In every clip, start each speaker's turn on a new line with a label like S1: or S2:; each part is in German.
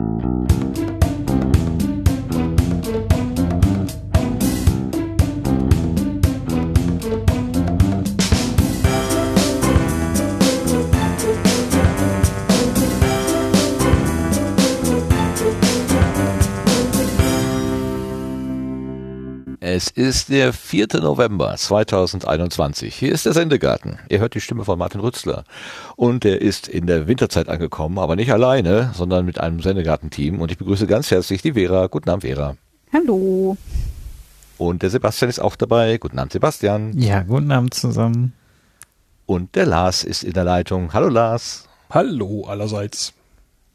S1: Thank you. Ist der 4. November 2021. Hier ist der Sendegarten. Ihr hört die Stimme von Martin Rützler. Und er ist in der Winterzeit angekommen, aber nicht alleine, sondern mit einem Sendegarten-Team. Und ich begrüße ganz herzlich die Vera. Guten Abend, Vera.
S2: Hallo.
S1: Und der Sebastian ist auch dabei. Guten Abend, Sebastian.
S3: Ja, guten Abend zusammen.
S1: Und der Lars ist in der Leitung. Hallo, Lars.
S4: Hallo allerseits.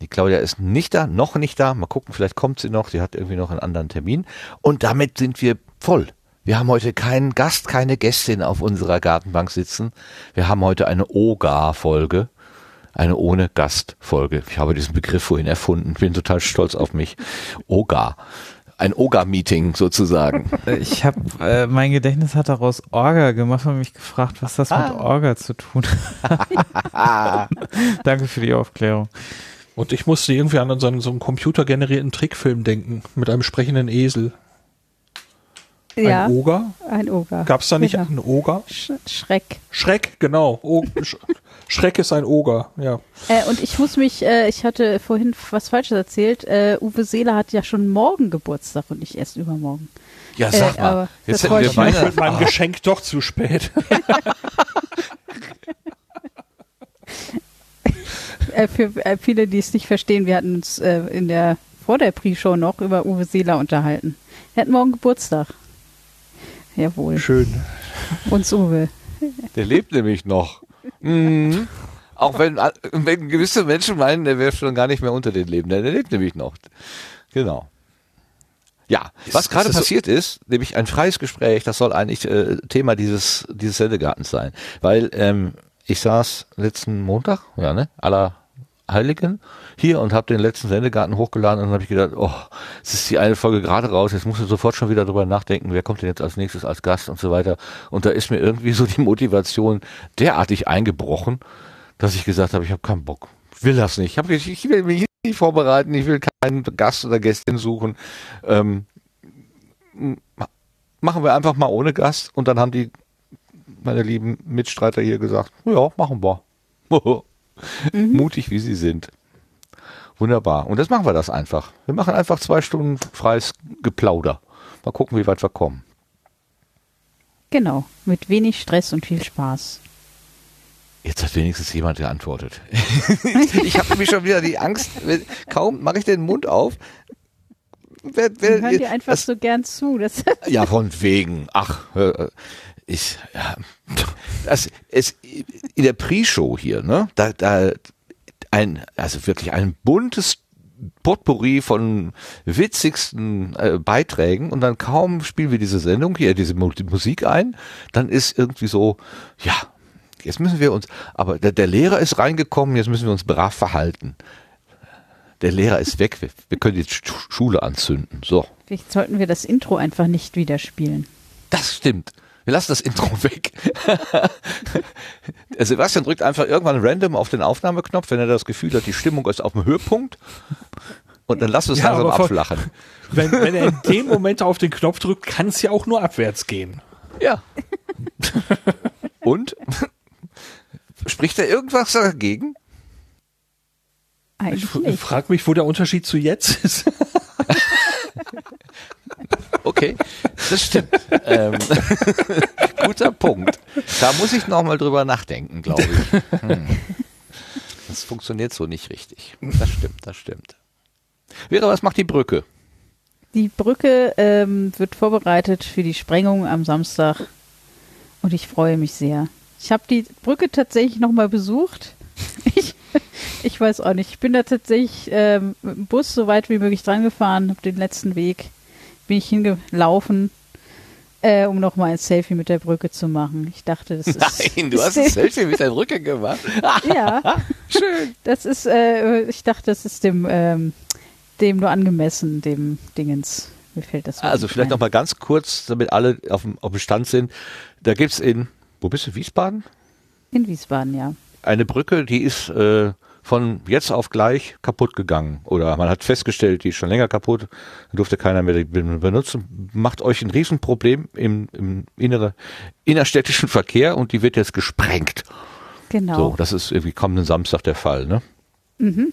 S1: Die Claudia ist nicht da, noch nicht da. Mal gucken, vielleicht kommt sie noch. Sie hat irgendwie noch einen anderen Termin. Und damit sind wir voll. Wir haben heute keinen Gast, keine Gästin auf unserer Gartenbank sitzen. Wir haben heute eine OGA-Folge. Eine ohne Gast-Folge. Ich habe diesen Begriff vorhin erfunden. Bin total stolz auf mich. OGA. Ein OGA-Meeting sozusagen.
S3: Ich habe, äh, mein Gedächtnis hat daraus Orga gemacht und mich gefragt, was das mit Orga zu tun hat. Danke für die Aufklärung.
S4: Und ich musste irgendwie an so einen, so einen computergenerierten Trickfilm denken mit einem sprechenden Esel.
S2: Ja,
S4: Ein Oger?
S2: ein Oger.
S4: Gab es da nicht
S2: Genau.
S4: einen Oger?
S2: Sch Schreck.
S4: Schreck, genau. O Sch Schreck ist ein Oger, ja.
S2: Äh, und ich muss mich, äh, ich hatte vorhin was Falsches erzählt. Äh, Uwe Seeler hat ja schon morgen Geburtstag und nicht erst übermorgen.
S1: Ja,
S2: sag Äh, mal. aber
S1: Jetzt
S2: das
S1: hätten
S2: freut
S1: wir
S2: mich.
S4: Mit meinem Geschenk doch zu spät.
S2: Äh, für äh, viele, die es nicht verstehen, wir hatten uns äh, in der vor der Pre-Show noch über Uwe Seeler unterhalten. Er hat morgen Geburtstag. Jawohl.
S4: Schön.
S2: Uns Uwe.
S1: der lebt nämlich noch. Mhm. Auch wenn, wenn gewisse Menschen meinen, der wäre schon gar nicht mehr unter den Lebenden. Der lebt nämlich noch. Genau. Ja, was gerade
S4: das so-
S1: passiert ist, nämlich ein freies Gespräch, das soll eigentlich äh, Thema dieses, dieses Sendegartens sein. Weil ähm, ich saß letzten Montag, ja, ne, aller Heiligen hier und habe den letzten Sendegarten hochgeladen und dann habe ich gedacht, oh, es ist die eine Folge gerade raus, jetzt musst du sofort schon wieder drüber nachdenken, wer kommt denn jetzt als nächstes als Gast und so weiter. Und da ist mir irgendwie so die Motivation derartig eingebrochen, dass ich gesagt habe, ich habe keinen Bock. Ich will das nicht. Ich, hab, ich, ich will mich nicht vorbereiten, ich will keinen Gast oder Gästin suchen. Ähm, machen wir einfach mal ohne Gast und dann haben die meine lieben Mitstreiter hier gesagt, ja, machen wir. Mutig wie sie sind. Wunderbar. Und jetzt machen wir das einfach. Wir machen einfach zwei Stunden freies Geplauder. Mal gucken, wie weit wir kommen.
S2: Genau. Mit wenig Stress und viel Spaß.
S1: Jetzt hat wenigstens jemand geantwortet. ich habe nämlich schon wieder die Angst, kaum mache ich den Mund auf. Wer,
S2: Wir
S1: wer,
S2: hören dir einfach
S1: das,
S2: so gern zu. Das
S1: ja, von wegen. Ach, äh, ich, ja, das, es, in der Pre-Show hier, ne, da, da, ein, also wirklich ein buntes Potpourri von witzigsten äh, Beiträgen und dann kaum spielen wir diese Sendung hier, diese Mu Musik ein, dann ist irgendwie so, ja, jetzt müssen wir uns, aber der, der Lehrer ist reingekommen, jetzt müssen wir uns brav verhalten. Der Lehrer ist weg, wir, wir können die Sch Schule anzünden. So.
S2: Vielleicht sollten wir das Intro einfach nicht wieder spielen.
S1: Das stimmt. Wir lassen das Intro weg. Der Sebastian drückt einfach irgendwann random auf den Aufnahmeknopf, wenn er das Gefühl hat, die Stimmung ist auf dem Höhepunkt. Und dann lassen wir es
S4: Ja,
S1: langsam abflachen.
S4: Wenn, wenn er in dem Moment auf den Knopf drückt, kann es ja auch nur abwärts gehen.
S1: Ja. Und? Spricht da irgendwas dagegen?
S2: Eigentlich
S4: Ich frage mich, wo der Unterschied zu jetzt ist.
S1: Okay, das stimmt. ähm, guter Punkt. Da muss ich nochmal drüber nachdenken, glaube ich. Hm. Das funktioniert so nicht richtig. Das stimmt, das stimmt. Vera, was macht die Brücke?
S2: Die Brücke ähm, wird vorbereitet für die Sprengung am Samstag und ich freue mich sehr. Ich habe die Brücke tatsächlich nochmal besucht. Ich, ich weiß auch nicht. Ich bin da tatsächlich ähm, mit dem Bus so weit wie möglich dran gefahren, habe den letzten Weg, bin ich hingelaufen, äh, um nochmal ein Selfie mit der Brücke zu machen. Ich dachte, das ist.
S1: Nein, du hast ein Selfie mit der Brücke gemacht.
S2: Ja,
S1: Schön.
S2: das ist, äh, ich dachte, das ist dem, ähm, dem nur angemessen, dem Dingens. Mir fällt das
S1: Also vielleicht
S2: ein.
S1: noch mal ganz kurz, damit alle auf dem, auf dem Stand sind. Da gibt's in, wo bist du, Wiesbaden?
S2: In Wiesbaden, ja.
S1: Eine Brücke, die ist äh, von jetzt auf gleich kaputt gegangen. Oder man hat festgestellt, die ist schon länger kaputt, durfte keiner mehr die benutzen. Macht euch ein Riesenproblem im, im innere, innerstädtischen Verkehr und die wird jetzt gesprengt.
S2: Genau.
S1: So, das ist irgendwie kommenden Samstag der Fall, ne?
S2: Mhm.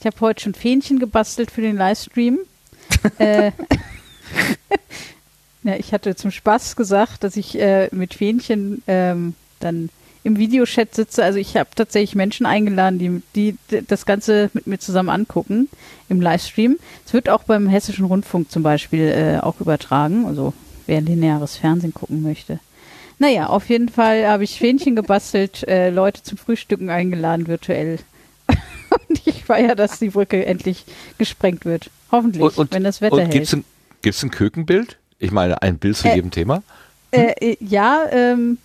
S2: Ich habe heute schon Fähnchen gebastelt für den Livestream. äh, ja, ich hatte zum Spaß gesagt, dass ich äh, mit Fähnchen ähm, dann im Videochat sitze. Also ich habe tatsächlich Menschen eingeladen, die, die das Ganze mit mir zusammen angucken im Livestream. Es wird auch beim Hessischen Rundfunk zum Beispiel äh, auch übertragen, also wer lineares Fernsehen gucken möchte. Naja, auf jeden Fall habe ich Fähnchen gebastelt, äh, Leute zum Frühstücken eingeladen virtuell. und ich feiere, dass die Brücke endlich gesprengt wird. Hoffentlich,
S1: Und, und,
S2: wenn das Wetter
S1: und
S2: hält.
S1: gibt's ein, gibt's ein Kökenbild? Ich meine, ein Bild zu
S2: Äh,
S1: jedem Thema?
S2: Äh, äh, ja, ähm,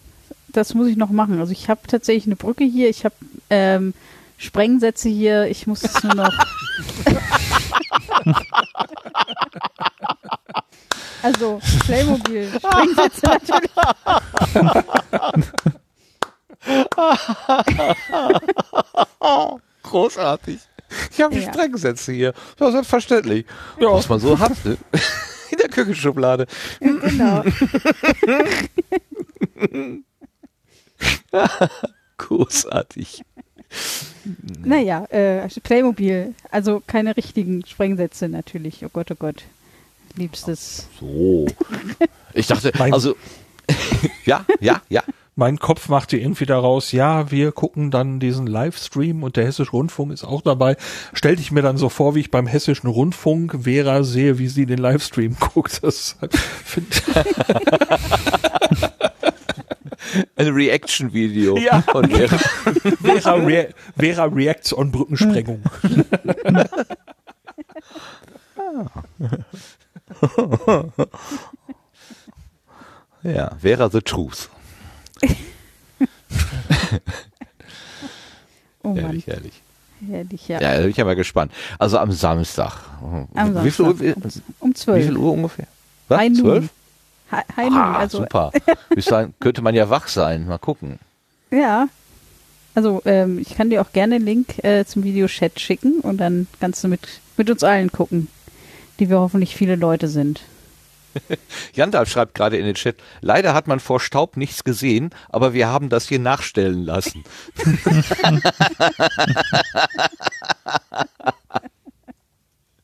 S2: das muss ich noch machen. Also ich habe tatsächlich eine Brücke hier, ich habe ähm, Sprengsätze hier, ich muss es nur noch. also Playmobil, Sprengsätze natürlich.
S1: Großartig. Ich habe
S2: Ja.
S1: Sprengsätze hier. Das ist selbstverständlich. Ja. Was man so hat, ne? In der Küchenschublade.
S2: Genau.
S1: Großartig.
S2: Naja, äh, Playmobil, also keine richtigen Sprengsätze natürlich. Oh Gott, oh Gott. Liebstes.
S1: So. Ich dachte,
S4: Mein-
S1: also, ja, ja, ja.
S4: Mein Kopf machte irgendwie daraus, ja, wir gucken dann diesen Livestream und der Hessische Rundfunk ist auch dabei. Stellte ich mir dann so vor, wie ich beim Hessischen Rundfunk Vera sehe, wie sie den Livestream guckt. Das find,
S1: ein Reaction-Video
S4: ja.
S1: von Vera.
S4: Vera, Re Vera Reacts on Brückensprengung.
S1: ja, Vera the Truth.
S2: oh herrlich, Mann.
S1: herrlich. Herrlich,
S2: ja.
S1: Ja, da bin ich ja mal gespannt. Also am Samstag.
S2: Am Samstag.
S1: Wie viel Uhr,
S2: um,
S1: um
S2: 12.
S1: Wie viel Uhr ungefähr? Was?
S2: 12? Heimung.
S1: Ah,
S2: also.
S1: super. sagen, könnte man ja wach sein. Mal gucken.
S2: Ja. Also ähm, ich kann dir auch gerne einen Link äh, zum Videochat schicken und dann kannst du mit, mit uns allen gucken, die wir hoffentlich viele Leute sind.
S1: Jandalf schreibt gerade in den Chat, leider hat man vor Staub nichts gesehen, aber wir haben das hier nachstellen lassen.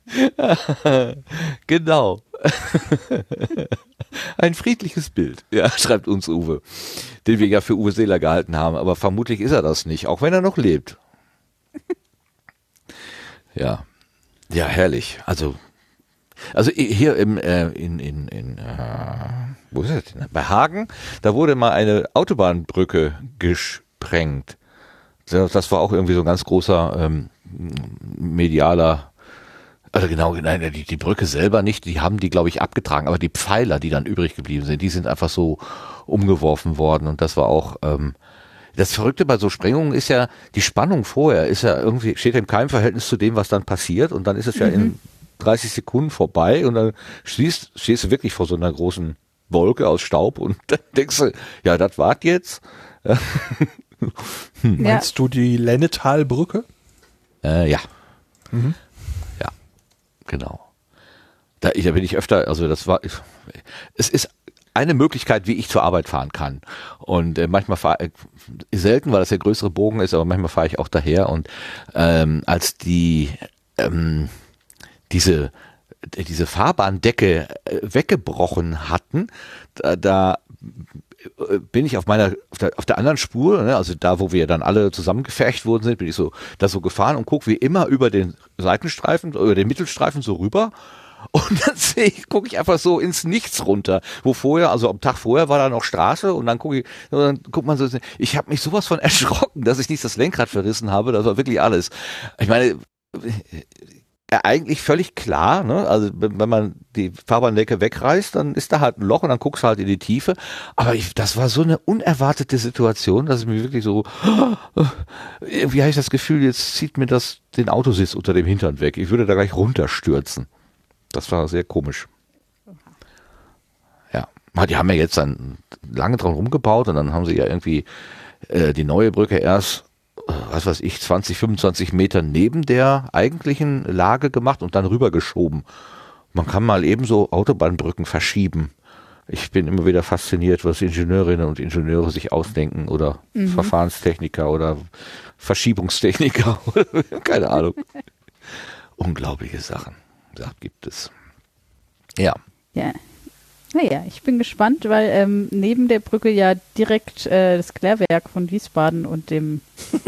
S1: genau. Ein friedliches Bild, ja, schreibt uns Uwe, den wir ja für Uwe Seeler gehalten haben, aber vermutlich ist er das nicht, auch wenn er noch lebt. Ja, ja, herrlich. Also also hier im, äh, in, in, in äh, wo ist das denn? Bei Hagen, da wurde mal eine Autobahnbrücke gesprengt. Das war auch irgendwie so ein ganz großer ähm, medialer, also genau, nein, die, die Brücke selber nicht, die haben die, glaube ich, abgetragen, aber die Pfeiler, die dann übrig geblieben sind, die sind einfach so umgeworfen worden und das war auch, ähm, das Verrückte bei so Sprengungen ist ja, die Spannung vorher ist ja irgendwie, steht ja im keinem Verhältnis zu dem, was dann passiert und dann ist es ja in 30 Sekunden vorbei und dann stehst, stehst du wirklich vor so einer großen Wolke aus Staub und dann denkst du, ja, das wart jetzt.
S4: Meinst du die Lennetalbrücke?
S1: Äh, ja. Ja, genau. Da, da bin ich öfter, also das war, es ist eine Möglichkeit, wie ich zur Arbeit fahren kann. Und äh, manchmal fahre ich, selten, weil das der größere Bogen ist, aber manchmal fahre ich auch daher. Und ähm, als die ähm, diese diese Fahrbahndecke äh, weggebrochen hatten, da, da äh, bin ich auf meiner auf der, auf der anderen Spur, ne, also da, wo wir dann alle zusammengefercht worden sind, bin ich so da so gefahren und gucke wie immer über den Seitenstreifen, über den Mittelstreifen so rüber. Und dann sehe ich, gucke ich einfach so ins Nichts runter, wo vorher, also am Tag vorher war da noch Straße und dann gucke ich, dann guckt man so, ich habe mich sowas von erschrocken, dass ich nicht das Lenkrad verrissen habe, das war wirklich alles. Ich meine, eigentlich völlig klar, ne? Also wenn man die Fahrbahndecke wegreißt, dann ist da halt ein Loch und dann guckst du halt in die Tiefe. Aber ich, das war so eine unerwartete Situation, dass ich mir wirklich so, irgendwie habe ich das Gefühl, jetzt zieht mir das den Autositz unter dem Hintern weg. Ich würde da gleich runterstürzen. Das war sehr komisch. Ja, die haben ja jetzt dann lange dran rumgebaut und dann haben sie ja irgendwie äh, die neue Brücke erst äh, was weiß ich, 20, 25 Meter neben der eigentlichen Lage gemacht und dann rübergeschoben. Man kann mal ebenso Autobahnbrücken verschieben. Ich bin immer wieder fasziniert, was Ingenieurinnen und Ingenieure sich ausdenken oder
S2: Mhm.
S1: Verfahrenstechniker oder Verschiebungstechniker oder keine Ahnung. Unglaubliche Sachen. Da gibt es. Ja.
S2: Ja. Naja, ich bin gespannt, weil ähm, neben der Brücke ja direkt äh, das Klärwerk von Wiesbaden und dem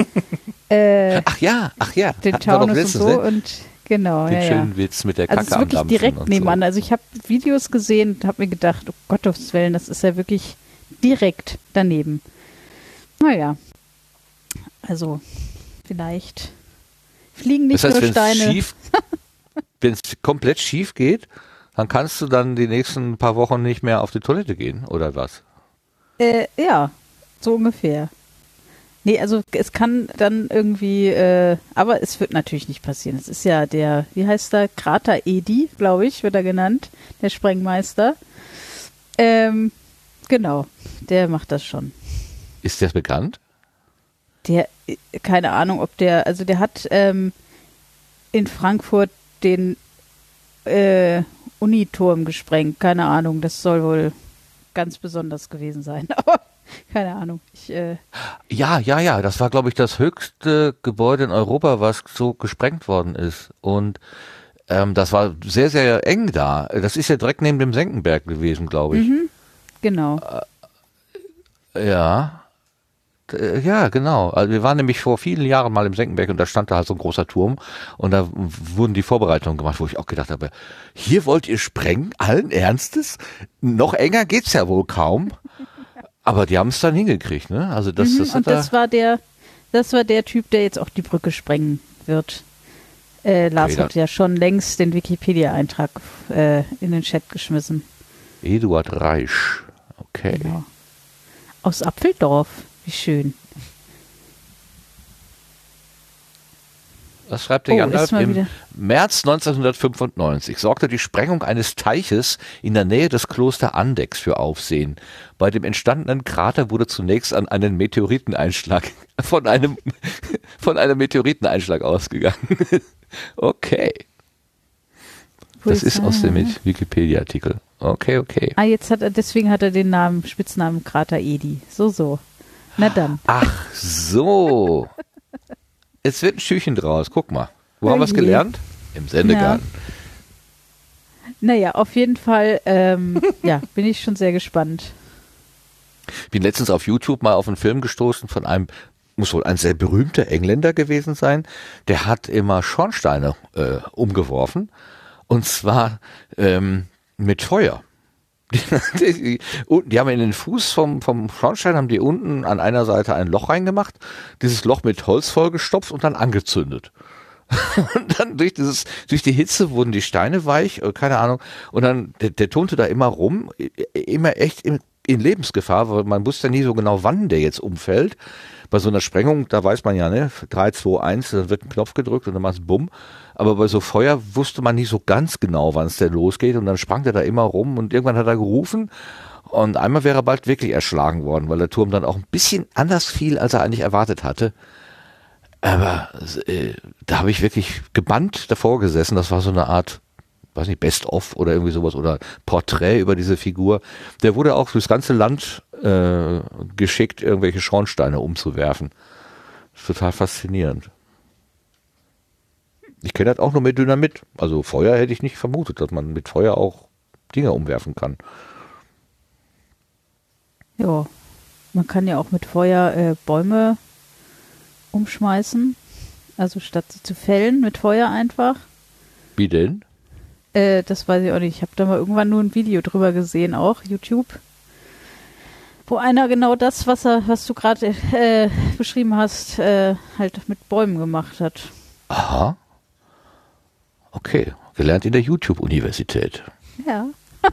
S2: äh,
S1: Ach ja, ach ja.
S2: den Taunus und so
S1: ne?
S2: und genau,
S1: Den
S2: ja, ja.
S1: schönen Witz mit der
S2: Also
S1: Kacke
S2: es ist wirklich direkt nebenan. Also ich habe Videos gesehen und habe mir gedacht, oh Gottes Willen, das ist ja wirklich direkt daneben. Naja, also vielleicht fliegen nicht
S1: das heißt,
S2: nur Steine.
S1: schief, wenn es komplett schief geht, dann kannst du dann die nächsten paar Wochen nicht mehr auf die Toilette gehen, oder was?
S2: Äh, ja, so ungefähr. Nee, also es kann dann irgendwie, äh, aber es wird natürlich nicht passieren. Es ist ja der, wie heißt der, Krater Edi, glaube ich, wird er genannt, der Sprengmeister. Ähm, genau, der macht das schon.
S1: Ist das bekannt?
S2: Der, äh, keine Ahnung, ob der, also der hat ähm, in Frankfurt den äh, Uniturm gesprengt. Keine Ahnung, das soll wohl ganz besonders gewesen sein. Aber keine Ahnung. Ich, äh,
S1: Ja, ja, ja. Das war, glaube ich, das höchste Gebäude in Europa, was so gesprengt worden ist. Und ähm, das war sehr, sehr eng da. Das ist ja direkt neben dem Senckenberg gewesen, glaube ich.
S2: Mhm. genau.
S1: Äh, Ja, genau. Also wir waren nämlich vor vielen Jahren mal im Senckenberg und da stand da halt so ein großer Turm und da wurden die Vorbereitungen gemacht, wo ich auch gedacht habe, hier wollt ihr sprengen? Allen Ernstes? Noch enger geht's ja wohl kaum. Aber die haben es dann hingekriegt, ne? Also das,
S2: mhm.
S1: das
S2: Und
S1: da,
S2: das war der, das war der Typ, der jetzt auch die Brücke sprengen wird. Äh, Lars
S1: Okay,
S2: hat ja schon längst den Wikipedia-Eintrag äh, in den Chat geschmissen.
S1: Eduard Reisch. Okay.
S2: Genau. Aus Apfeldorf. Wie schön.
S1: Was schreibt der
S2: Oh,
S1: Jan
S2: ist mal
S1: Im
S2: wieder-
S1: März 1995 sorgte die Sprengung eines Teiches in der Nähe des Kloster Andex für Aufsehen. Bei dem entstandenen Krater wurde zunächst an einen Meteoriteneinschlag von einem von einem Meteoriteneinschlag ausgegangen. Okay,
S2: Wo
S1: das ist aus dem Wikipedia-Artikel. Okay, okay.
S2: Ah, jetzt hat er, deswegen hat er den Namen, Spitznamen Krater Edi. So, so. Na dann.
S1: Ach so. Jetzt wird ein Schüchen draus. Guck mal. Wo haben wir es gelernt? Im Sendegarten.
S2: Naja, auf jeden Fall, ähm, ja, bin ich schon sehr gespannt.
S1: bin letztens auf YouTube mal auf einen Film gestoßen von einem, muss wohl ein sehr berühmter Engländer gewesen sein, der hat immer Schornsteine äh, umgeworfen und zwar ähm, mit Feuer. Die, die, haben in den Fuß vom, vom Schornstein, haben die unten an einer Seite ein Loch reingemacht, dieses Loch mit Holz vollgestopft und dann angezündet. Und dann durch dieses, durch die Hitze wurden die Steine weich, äh, keine Ahnung. Und dann, der, der turnte da immer rum, immer echt in, in Lebensgefahr, weil man wusste nie so genau, wann der jetzt umfällt. Bei so einer Sprengung, da weiß man ja, ne, 3, 2, 1, dann wird ein Knopf gedrückt und dann macht's bumm. Aber bei so Feuer wusste man nie so ganz genau, wann es denn losgeht. Und dann sprang der da immer rum und irgendwann hat er gerufen. Und einmal wäre er bald wirklich erschlagen worden, weil der Turm dann auch ein bisschen anders fiel, als er eigentlich erwartet hatte. Aber äh, da habe ich wirklich gebannt davor gesessen. Das war so eine Art, weiß nicht, Best-of oder irgendwie sowas oder Porträt über diese Figur. Der wurde auch durchs ganze Land äh, geschickt, irgendwelche Schornsteine umzuwerfen. Das ist total faszinierend. Ich kenne das auch nur mit Dynamit. Also Feuer hätte ich nicht vermutet, dass man mit Feuer auch Dinge umwerfen kann.
S2: Ja, man kann ja auch mit Feuer äh, Bäume umschmeißen. Also statt sie zu fällen, mit Feuer einfach.
S1: Wie denn?
S2: Äh, das weiß ich auch nicht. Ich habe da mal irgendwann nur ein Video drüber gesehen, auch YouTube. Wo einer genau das, was er, was du gerade äh, beschrieben hast, äh, halt mit Bäumen gemacht hat.
S1: Aha. Okay, gelernt in der YouTube-Universität.
S2: Ja.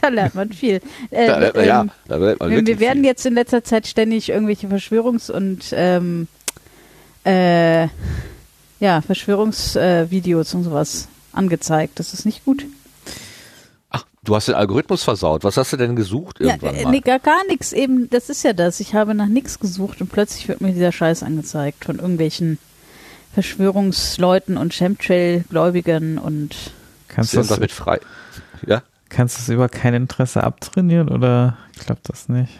S2: da lernt man viel. Äh,
S1: Da lernt man- ja,
S2: ähm,
S1: da lernt man
S2: wir, wir werden
S1: viel.
S2: jetzt in letzter Zeit ständig irgendwelche Verschwörungs- und ähm, äh, ja, Verschwörungsvideos äh, und sowas angezeigt. Das ist nicht gut.
S1: Du hast den Algorithmus versaut. Was hast du denn gesucht
S2: Ja,
S1: irgendwann
S2: äh,
S1: mal?
S2: nee, gar, gar nichts. Eben, das ist ja das. Ich habe nach nichts gesucht und plötzlich wird mir dieser Scheiß angezeigt von irgendwelchen Verschwörungsleuten und Chemtrail-Gläubigern und
S3: Kannst du
S1: das damit frei? Ja?
S3: kannst du das über kein Interesse abtrainieren oder klappt das nicht?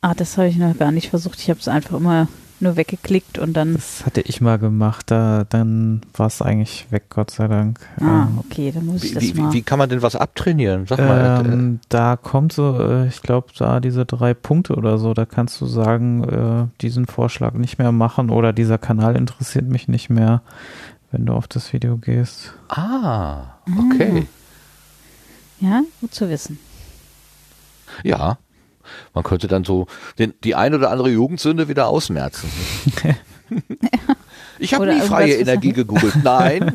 S2: ah, das habe ich noch gar nicht versucht. Ich habe es einfach immer nur weggeklickt und dann.
S3: Das hatte ich mal gemacht, da dann war es eigentlich weg, Gott sei Dank.
S2: Ah,
S3: Ähm,
S2: okay, dann muss ich
S1: Wie,
S2: das
S1: wie,
S2: mal.
S1: wie, kann man denn was abtrainieren? Sag mal. äh,
S3: Ähm, da kommt so, äh, ich glaube, da diese drei Punkte oder so, da kannst du sagen, äh, diesen Vorschlag nicht mehr machen oder dieser Kanal interessiert mich nicht mehr, wenn du auf das Video gehst.
S1: ah, okay.
S2: ja, gut zu wissen.
S1: Ja. Man könnte dann so den, die ein oder andere Jugendsünde wieder ausmerzen. Ich habe nie freie Energie gegoogelt. Nein.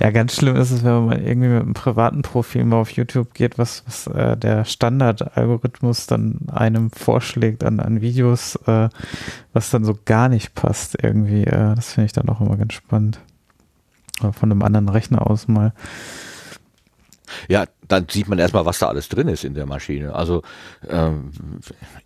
S3: Ja, ganz schlimm ist es, wenn man irgendwie mit einem privaten Profil mal auf YouTube geht, was, was äh, der Standardalgorithmus dann einem vorschlägt an, an Videos, äh, was dann so gar nicht passt irgendwie. Äh, das finde ich dann auch immer ganz spannend. Oder von einem anderen Rechner aus mal.
S1: Ja, dann sieht man erstmal, was da alles drin ist in der Maschine. Also ähm,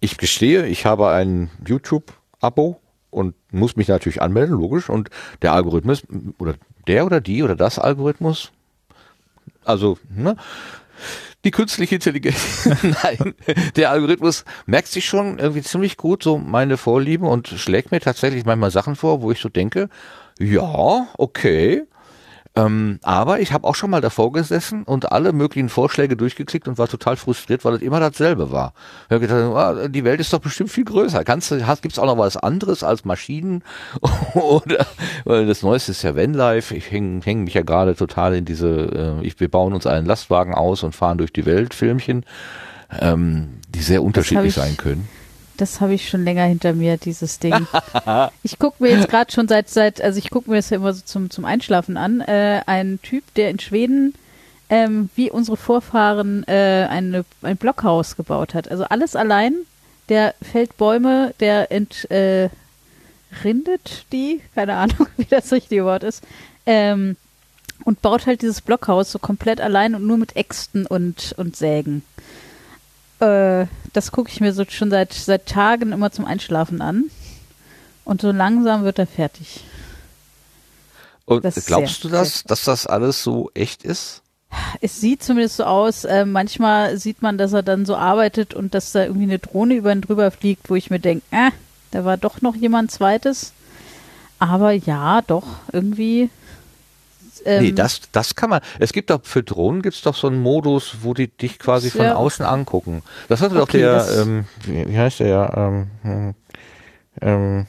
S1: ich gestehe, ich habe ein YouTube-Abo und muss mich natürlich anmelden, logisch. Und der Algorithmus oder der oder die oder das Algorithmus, also ne, die künstliche Intelligenz, nein, der Algorithmus merkt sich schon irgendwie ziemlich gut so meine Vorlieben und schlägt mir tatsächlich manchmal Sachen vor, wo ich so denke, ja, okay, ähm, aber ich habe auch schon mal davor gesessen und alle möglichen Vorschläge durchgeklickt und war total frustriert, weil es immer dasselbe war. Ich habe gedacht, ah, die Welt ist doch bestimmt viel größer. Kannst du, gibt's auch noch was anderes als Maschinen? Oder weil das Neueste ist ja Vanlife. Ich hänge häng mich ja gerade total in diese, äh, ich, wir bauen uns einen Lastwagen aus und fahren durch die Welt Filmchen, ähm, die sehr unterschiedlich
S2: ich-
S1: sein können.
S2: Das habe ich schon länger hinter mir, dieses Ding. ich gucke mir jetzt gerade schon seit, seit, also ich gucke mir das ja immer so zum, zum Einschlafen an, äh, ein Typ, der in Schweden, ähm, wie unsere Vorfahren, äh, eine, ein Blockhaus gebaut hat. Also alles allein, der fällt Bäume, der ent, äh, rindet die, keine Ahnung, wie das richtige Wort ist, ähm, und baut halt dieses Blockhaus so komplett allein und nur mit Äxten und, und Sägen. Äh, das gucke ich mir so schon seit, seit Tagen immer zum Einschlafen an. Und so langsam wird er fertig.
S1: Und
S2: Das
S1: glaubst
S2: sehr-
S1: du das, dass das alles so echt ist?
S2: Es sieht zumindest so aus, äh, manchmal sieht man, dass er dann so arbeitet und dass da irgendwie eine Drohne über ihn drüber fliegt, wo ich mir denke, äh, da war doch noch jemand zweites. Aber ja, doch, irgendwie. Ähm,
S1: nee, das, das kann man. Es gibt doch für Drohnen gibt's doch so einen Modus, wo die dich quasi von
S2: Ja.
S1: außen angucken. Das hatte doch
S2: Okay,
S1: der,
S2: das-
S1: ähm, wie, heißt der ja, ähm, hm, ähm,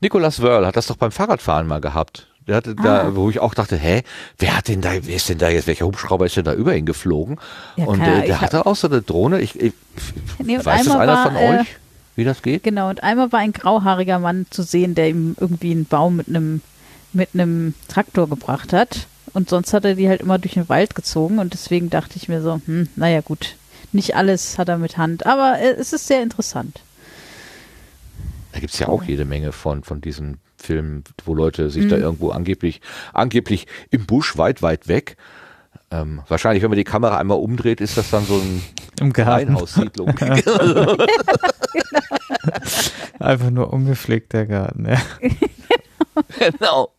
S1: Nicolas Wörl hat das doch beim Fahrradfahren mal gehabt. Der hatte
S2: Ah.
S1: da, wo ich auch dachte, hä, wer hat denn da, wer ist denn da jetzt, welcher Hubschrauber ist denn da über ihn geflogen?
S2: Ja,
S1: und äh, der hatte auch so eine Drohne. Ich, ich
S2: Nee,
S1: weiß das einer
S2: war,
S1: von
S2: äh,
S1: euch, wie das geht?
S2: Genau, und einmal war ein grauhaariger Mann zu sehen, der ihm irgendwie einen Baum mit einem mit einem Traktor gebracht hat. Und sonst hat er die halt immer durch den Wald gezogen und deswegen dachte ich mir so, hm, naja gut, nicht alles hat er mit Hand, aber äh, es ist sehr interessant.
S1: Da gibt's ja auch jede Menge von, von diesen Filmen, wo Leute sich
S2: Mhm.
S1: da irgendwo angeblich, angeblich im Busch weit, weit weg. Ähm, wahrscheinlich, wenn man die Kamera einmal umdreht, ist das dann so ein
S3: Im Garten.
S1: Reihenhaussiedlung.
S3: Einfach nur ungepflegt der Garten, ja.
S1: genau.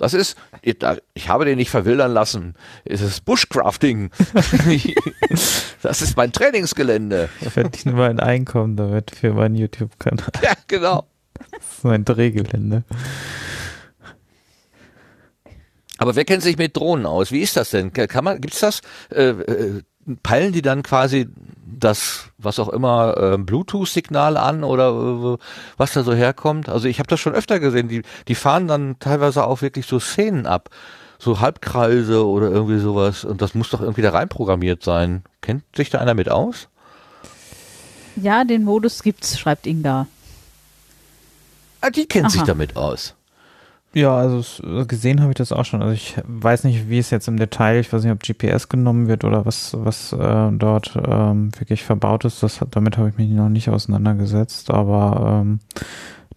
S1: Das ist, ich habe den nicht verwildern lassen. Es ist Bushcrafting. das ist mein Trainingsgelände.
S3: Ich verdiene mein Einkommen damit für meinen YouTube-Kanal.
S1: Ja, genau.
S3: Das ist mein Drehgelände.
S1: Aber wer kennt sich mit Drohnen aus? Wie ist das denn? Kann man, gibt's das? Äh, äh, peilen die dann quasi das, was auch immer, äh, Bluetooth-Signal an oder äh, was da so herkommt? Also ich habe das schon öfter gesehen. Die, die fahren dann teilweise auch wirklich so Szenen ab, so Halbkreise oder irgendwie sowas. Und das muss doch irgendwie da reinprogrammiert sein. Kennt sich da einer mit aus?
S2: Ja, den Modus gibt's, schreibt Inga.
S1: Ah, die kennt sich
S2: Aha.
S1: damit aus.
S3: Ja, also es, gesehen habe ich das auch schon. Also ich weiß nicht, wie es jetzt im Detail, ich weiß nicht, ob GPS genommen wird oder was, was äh, dort ähm, wirklich verbaut ist. Das, damit habe ich mich noch nicht auseinandergesetzt, aber ähm,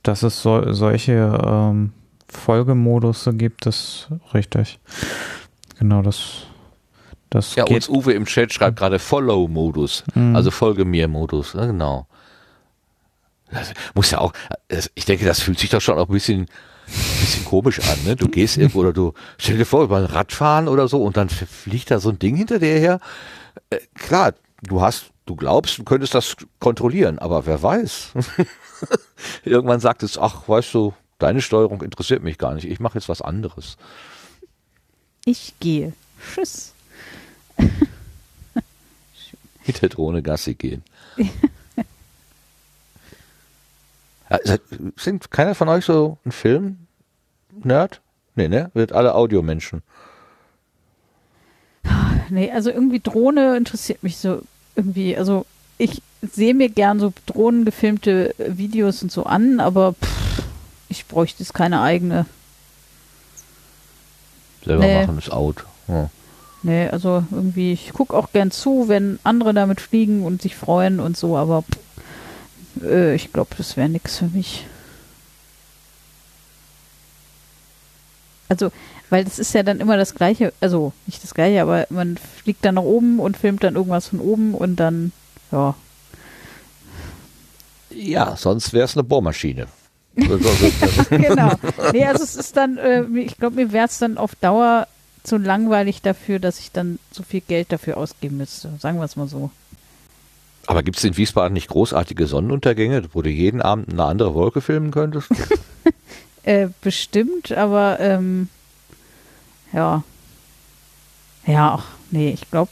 S3: dass es so, solche ähm, Folgemodus gibt, das richtig. Genau, das, das
S1: Ja,
S3: geht.
S1: uns Uwe im Chat schreibt gerade Follow-Modus,
S3: Mhm.
S1: also Folge mir-Modus, ne, genau. Das muss ja auch, ich denke, das fühlt sich doch schon auch ein bisschen, ein bisschen komisch an, ne? Du gehst irgendwo oder du, stell dir vor, über ein Radfahren oder so und dann fliegt da so ein Ding hinter dir her. Äh, klar, du hast, du glaubst, du könntest das kontrollieren, aber wer weiß. Irgendwann sagt es, ach, weißt du, deine Steuerung interessiert mich gar nicht, ich mache jetzt was anderes.
S2: Ich gehe. Tschüss.
S1: Mit der Drohne Gassi gehen. Seid- sind keiner von euch so ein Film-Nerd? Nee, ne? Wird alle Audiomenschen.
S2: Nee, also irgendwie Drohne interessiert mich so irgendwie. Also ich sehe mir gern so drohnengefilmte Videos und so an, aber pff, ich bräuchte jetzt keine eigene.
S1: Selber
S2: Nee.
S1: machen ist out. Ja.
S2: Nee, also irgendwie, ich gucke auch gern zu, wenn andere damit fliegen und sich freuen und so, aber pff, äh, ich glaube, das wäre nix für mich. Also, weil das ist ja dann immer das Gleiche, also nicht das Gleiche, aber man fliegt dann nach oben und filmt dann irgendwas von oben und dann, ja.
S1: ja, sonst wäre es eine Bohrmaschine.
S2: Genau. Nee, also es ist dann, äh, ich glaube, mir wäre es dann auf Dauer zu langweilig dafür, dass ich dann so viel Geld dafür ausgeben müsste. Sagen wir es mal so.
S1: Aber gibt es in Wiesbaden nicht großartige Sonnenuntergänge, wo du jeden Abend eine andere Wolke filmen könntest?
S2: Äh, bestimmt, aber ähm, ja. Ja, ach, nee, ich glaube,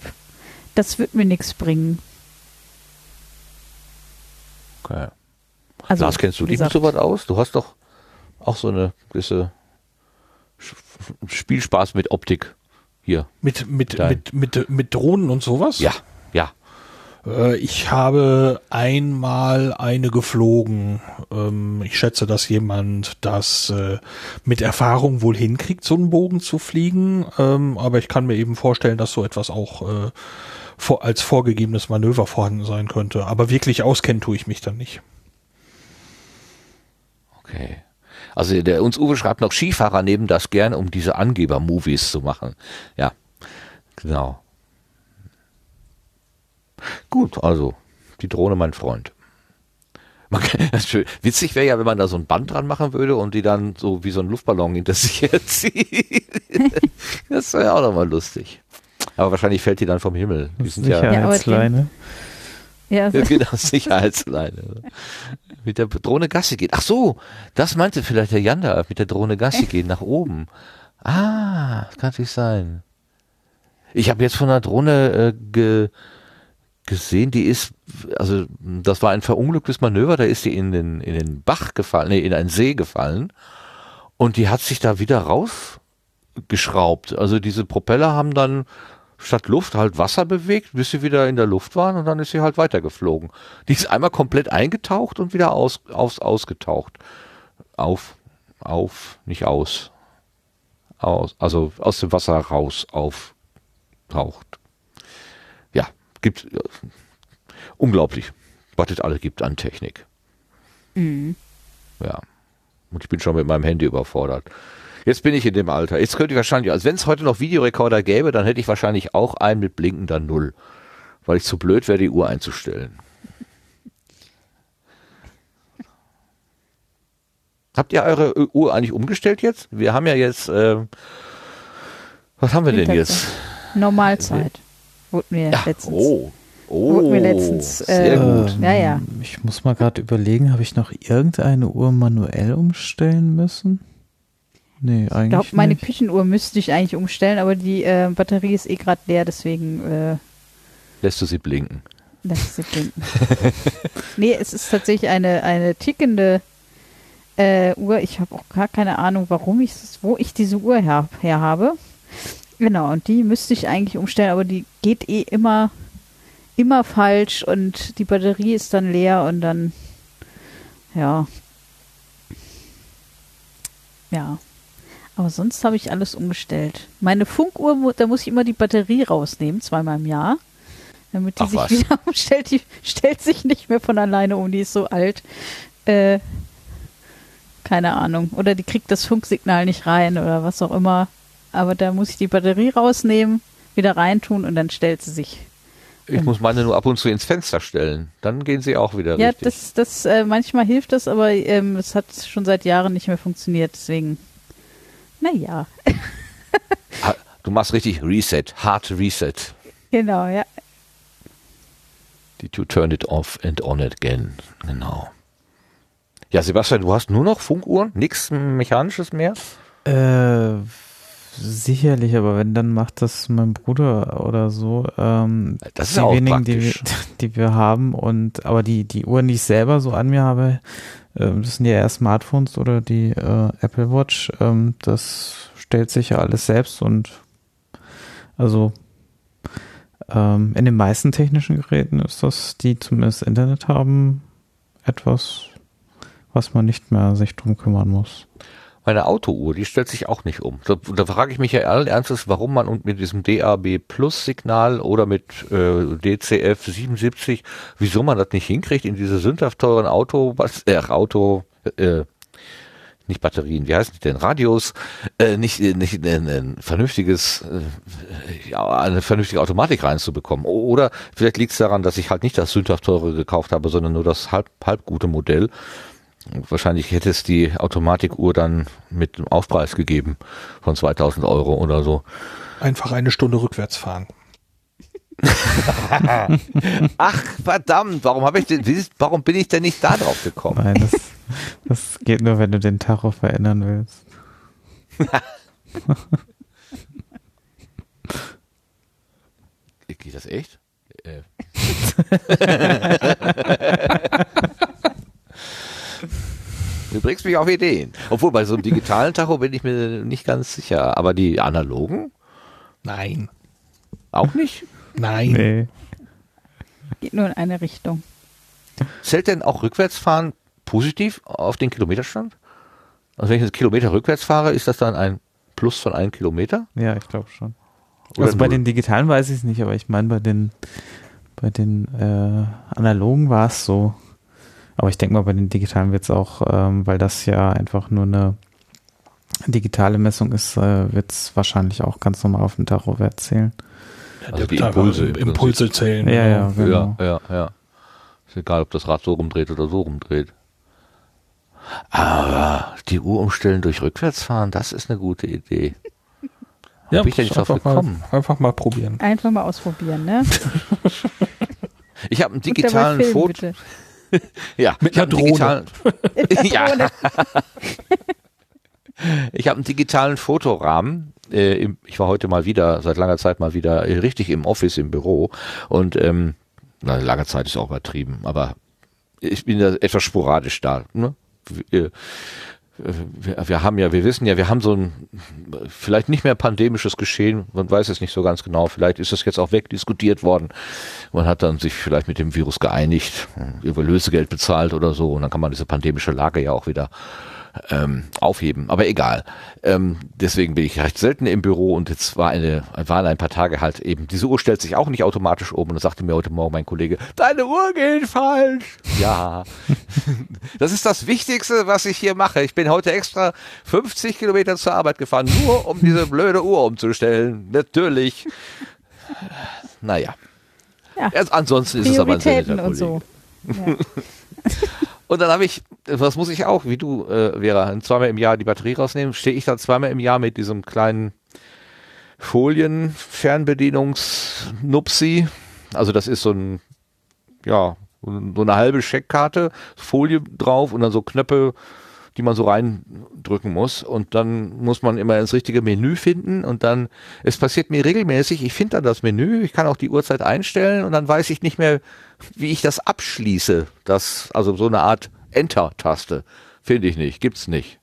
S2: das wird mir nichts bringen.
S1: Okay.
S2: Also,
S1: Lars, kennst du dich mit sowas aus? Du hast doch auch so eine gewisse Spielspaß mit Optik hier.
S4: Mit, mit, mit, mit, mit Drohnen und sowas?
S1: Ja, ja.
S4: Äh, Ich habe einmal eine geflogen. Ähm, Ich schätze, dass jemand das äh, mit Erfahrung wohl hinkriegt, so einen Bogen zu fliegen. Ähm, Aber ich kann mir eben vorstellen, dass so etwas auch äh, als vorgegebenes Manöver vorhanden sein könnte. Aber wirklich auskennen tue ich mich dann nicht.
S1: Okay. Also der uns Uwe schreibt noch Skifahrer nehmen das gern, um diese Angeber-Movies zu machen. Ja, genau. Gut, also die Drohne, mein Freund. Man kann, das ist schön. Witzig wäre ja, wenn man da so ein Band dran machen würde und die dann so wie so ein Luftballon hinter sich herzieht. das wäre auch nochmal lustig. Aber wahrscheinlich fällt die dann vom Himmel. Die sind ja,
S3: Sicherheitsleine.
S2: Ja,
S1: ja, genau, Sicherheitsleine. Mit der Drohne Gassi geht. Ach so, das meinte vielleicht der Jan da, mit der Drohne Gassi gehen nach oben. Ah, das kann natürlich sein. Ich habe jetzt von einer Drohne äh, ge, gesehen, die ist, also das war ein verunglücktes Manöver, da ist die in den, in den Bach gefallen, nee, in einen See gefallen und die hat sich da wieder rausgeschraubt. Also diese Propeller haben dann statt Luft halt Wasser bewegt, bis sie wieder in der Luft waren und dann ist sie halt weitergeflogen. Die ist einmal komplett eingetaucht und wieder aus, aus, ausgetaucht. Auf, auf, nicht aus. Aus, also aus dem Wasser raus auftaucht. Gibt äh, unglaublich, was es alle gibt an Technik.
S2: Mhm.
S1: Ja. Und ich bin schon mit meinem Handy überfordert. Jetzt bin ich in dem Alter. Jetzt könnte ich wahrscheinlich, also wenn es heute noch Videorekorder gäbe, dann hätte ich wahrscheinlich auch einen mit blinkender Null. Weil ich zu blöd wäre, die Uhr einzustellen. Habt ihr eure Uhr eigentlich umgestellt jetzt? Wir haben ja jetzt, ähm, was haben wir denn jetzt?
S2: Normalzeit. Wurde mir
S1: Ja,
S2: letztens.
S1: oh, oh,
S2: Wurde mir letztens,
S1: sehr
S2: äh,
S1: gut.
S2: Ja, ja.
S3: Ähm, Ich muss mal gerade überlegen, habe ich noch irgendeine Uhr manuell umstellen müssen? Nee, eigentlich
S2: Ich glaube, meine
S3: nicht.
S2: Küchenuhr müsste ich eigentlich umstellen, aber die äh, Batterie ist eh gerade leer, deswegen äh,
S1: Lässt du sie blinken?
S2: lass ich sie blinken. nee, es ist tatsächlich eine, eine tickende äh, Uhr. Ich habe auch gar keine Ahnung, warum ich wo ich diese Uhr her, her habe. Genau, und die müsste ich eigentlich umstellen, aber die geht eh immer, immer falsch und die Batterie ist dann leer und dann, ja. Ja. Aber sonst habe ich alles umgestellt. Meine Funkuhr, da muss ich immer die Batterie rausnehmen, zweimal im Jahr. Damit die
S1: Ach
S2: sich
S1: was.
S2: wieder umstellt. Die stellt sich nicht mehr von alleine um, die ist so alt. Äh, Keine Ahnung. Oder die kriegt das Funksignal nicht rein oder was auch immer. Aber da muss ich die Batterie rausnehmen, wieder reintun und dann stellt sie sich.
S1: Ich muss meine nur ab und zu ins Fenster stellen. Dann gehen sie auch wieder
S2: Ja,
S1: richtig.
S2: das, das, äh, manchmal hilft das, aber ähm, es hat schon seit Jahren nicht mehr funktioniert, deswegen. Naja,
S1: Ha- Du machst richtig Reset, Hard Reset.
S2: genau, ja.
S1: Did you turn it off and on again? Genau. Ja, Sebastian, du hast nur noch Funkuhren? Nichts Mechanisches mehr?
S3: Äh, sicherlich, aber wenn, dann macht das mein Bruder oder so. Ähm,
S1: Das ist
S3: die
S1: auch
S3: wenigen, die wir,
S1: praktisch.
S3: die wir haben. Und aber die, die Uhren, die ich selber so an mir habe, ähm, das sind ja eher Smartphones oder die äh, Apple Watch. Ähm, das stellt sich ja alles selbst und also ähm, in den meisten technischen Geräten ist das, die zumindest Internet haben, etwas, was man nicht mehr sich drum kümmern muss.
S1: Meine Autouhr, die stellt sich auch nicht um. Da, da frage ich mich ja allen Ernstes, warum man mit diesem DAB Plus Signal oder mit äh, DCF 77, wieso man das nicht hinkriegt in diese sündhaft teuren Auto, was, äh, Auto, äh, nicht Batterien, wie heißen die denn? Radios, äh, nicht, äh, nicht äh, ein vernünftiges, äh, ja, eine vernünftige Automatik reinzubekommen. Oder vielleicht liegt es daran, dass ich halt nicht das sündhaft teure gekauft habe, sondern nur das halb, halb gute Modell. Wahrscheinlich hätte es die Automatikuhr dann mit einem Aufpreis gegeben von 2000 Euro oder so.
S4: Einfach eine Stunde rückwärts fahren.
S1: Ach verdammt, warum habe ich denn, warum bin ich denn nicht da drauf gekommen?
S3: Nein, das, das geht nur, wenn du den Tacho verändern willst.
S1: Geht das echt? Äh. Du bringst mich auf Ideen. Obwohl bei so einem digitalen Tacho bin ich mir nicht ganz sicher. Aber die analogen
S4: Nein.
S1: auch nicht?
S4: Nein.
S3: Nee.
S2: Geht nur in eine Richtung.
S1: Zählt denn auch Rückwärtsfahren positiv auf den Kilometerstand? Also wenn ich einen Kilometer rückwärts fahre, ist das dann ein Plus von einem Kilometer?
S3: Ja, ich glaube schon.
S1: Oder
S3: also bei
S1: null?
S3: den digitalen weiß ich es nicht, aber ich meine bei den bei den äh, analogen war es so. Aber ich denke mal, bei den digitalen wird es auch, ähm, weil das ja einfach nur eine digitale Messung ist, äh, wird es wahrscheinlich auch ganz normal auf den Tachowert zählen.
S4: Ja,
S1: Also die Impulse.
S4: Impulse zählen.
S3: Ja, ja,
S4: genau.
S3: genau.
S1: Ja, ja, ja. Ist egal, ob das Rad so rumdreht oder so rumdreht. Aber die Uhr umstellen durch Rückwärtsfahren, das ist eine gute Idee.
S4: Ja,
S1: bin ich denn nicht drauf
S4: einfach, mal,
S1: gekommen?
S4: einfach mal probieren.
S2: Einfach mal ausprobieren, ne?
S1: Ich habe einen digitalen Foto. Ja,
S4: Mit einer Drohne.
S1: digitalen- ja, ich habe einen digitalen Fotorahmen. Äh, ich war heute mal wieder, seit langer Zeit mal wieder äh, richtig im Office, im Büro. Und ähm, na, lange Zeit ist auch übertrieben, aber ich bin da etwas sporadisch da. Ne? Wir, wir, haben ja, wir wissen ja, wir haben so ein vielleicht nicht mehr pandemisches Geschehen, man weiß es nicht so ganz genau, vielleicht ist es jetzt auch wegdiskutiert worden. Man hat dann sich vielleicht mit dem Virus geeinigt, über Lösegeld bezahlt oder so und dann kann man diese pandemische Lage ja auch wieder ähm, aufheben. Aber egal. Ähm, deswegen bin ich recht selten im Büro und jetzt war eine, waren ein paar Tage halt eben, diese Uhr stellt sich auch nicht automatisch um und sagte mir heute Morgen mein Kollege, deine Uhr geht falsch. Ja. das ist das Wichtigste, was ich hier mache. Ich bin heute extra 50 Kilometer zur Arbeit gefahren, nur um diese blöde Uhr umzustellen. Natürlich. Naja.
S2: Ja.
S1: Erst ansonsten ist es aber ein sehr
S2: und so. Ja.
S1: Und dann habe ich, was muss ich auch, wie du, äh, Vera, zweimal im Jahr die Batterie rausnehmen, stehe ich dann zweimal im Jahr mit diesem kleinen Folien-Fernbedienungs-Nupsi. Also das ist so ein, ja, so eine halbe Scheckkarte, Folie drauf und dann so Knöpfe, die man so reindrücken muss. Und dann muss man immer ins richtige Menü finden und dann, es passiert mir regelmäßig, ich finde dann das Menü, ich kann auch die Uhrzeit einstellen und dann weiß ich nicht mehr, wie ich das abschließe. Das, also so eine Art Enter-Taste. Finde ich nicht, gibt's nicht.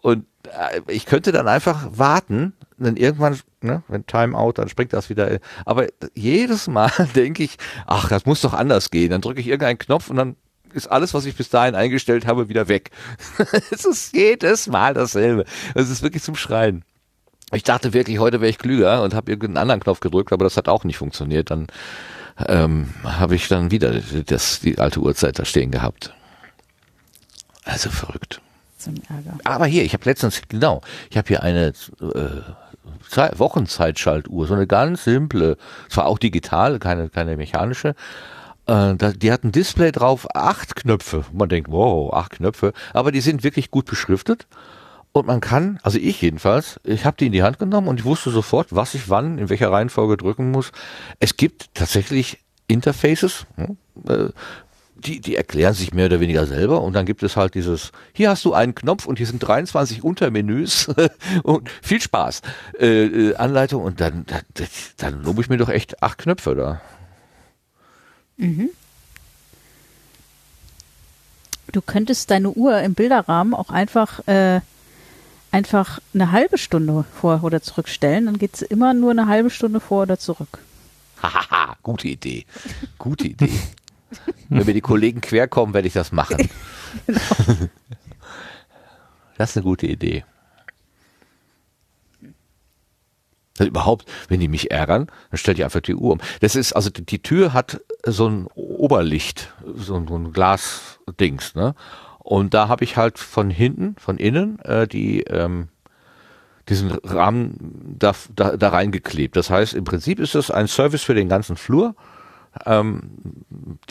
S1: Und äh, ich könnte dann einfach warten, dann irgendwann, ne, wenn Timeout, dann springt das wieder. Aber jedes Mal denke ich, ach, das muss doch anders gehen. Dann drücke ich irgendeinen Knopf und dann ist alles, was ich bis dahin eingestellt habe, wieder weg. es ist jedes Mal dasselbe. Es ist wirklich zum Schreien. Ich dachte wirklich, heute wäre ich klüger und habe irgendeinen anderen Knopf gedrückt, aber das hat auch nicht funktioniert. Dann ähm, habe ich dann wieder das, die alte Uhrzeit da stehen gehabt. Also verrückt.
S2: Ein Ärger.
S1: Aber hier, ich habe letztens, genau, ich habe hier eine äh, Zei- Wochenzeitschaltuhr, so eine ganz simple, zwar auch digital, keine, keine mechanische. Äh, die hat ein Display drauf, acht Knöpfe. Man denkt, wow, acht Knöpfe. Aber die sind wirklich gut beschriftet. Und man kann, also ich jedenfalls, ich habe die in die Hand genommen und ich wusste sofort, was ich wann, in welcher Reihenfolge drücken muss. Es gibt tatsächlich Interfaces, hm, äh, die, die erklären sich mehr oder weniger selber und dann gibt es halt dieses, hier hast du einen Knopf und hier sind 23 Untermenüs und viel Spaß. Äh, Anleitung und dann, dann, dann lobe ich mir doch echt acht Knöpfe da.
S2: Du könntest deine Uhr im Bilderrahmen auch einfach, äh, einfach eine halbe Stunde vor oder zurückstellen. Dann geht sie immer nur eine halbe Stunde vor oder zurück.
S1: Hahaha, gute Idee. Gute Idee. Wenn mir die Kollegen querkommen, werde ich das machen. Das ist eine gute Idee. Also überhaupt, wenn die mich ärgern, dann stellt die einfach die Uhr um. Das ist, also die, Tür hat so ein Oberlicht, so, ein- so ein Glasdings, ne? Und da habe ich halt von hinten, von innen, äh, die, ähm, diesen Rahmen da, da, da reingeklebt. Das heißt, im Prinzip ist es ein Service für den ganzen Flur. Ähm,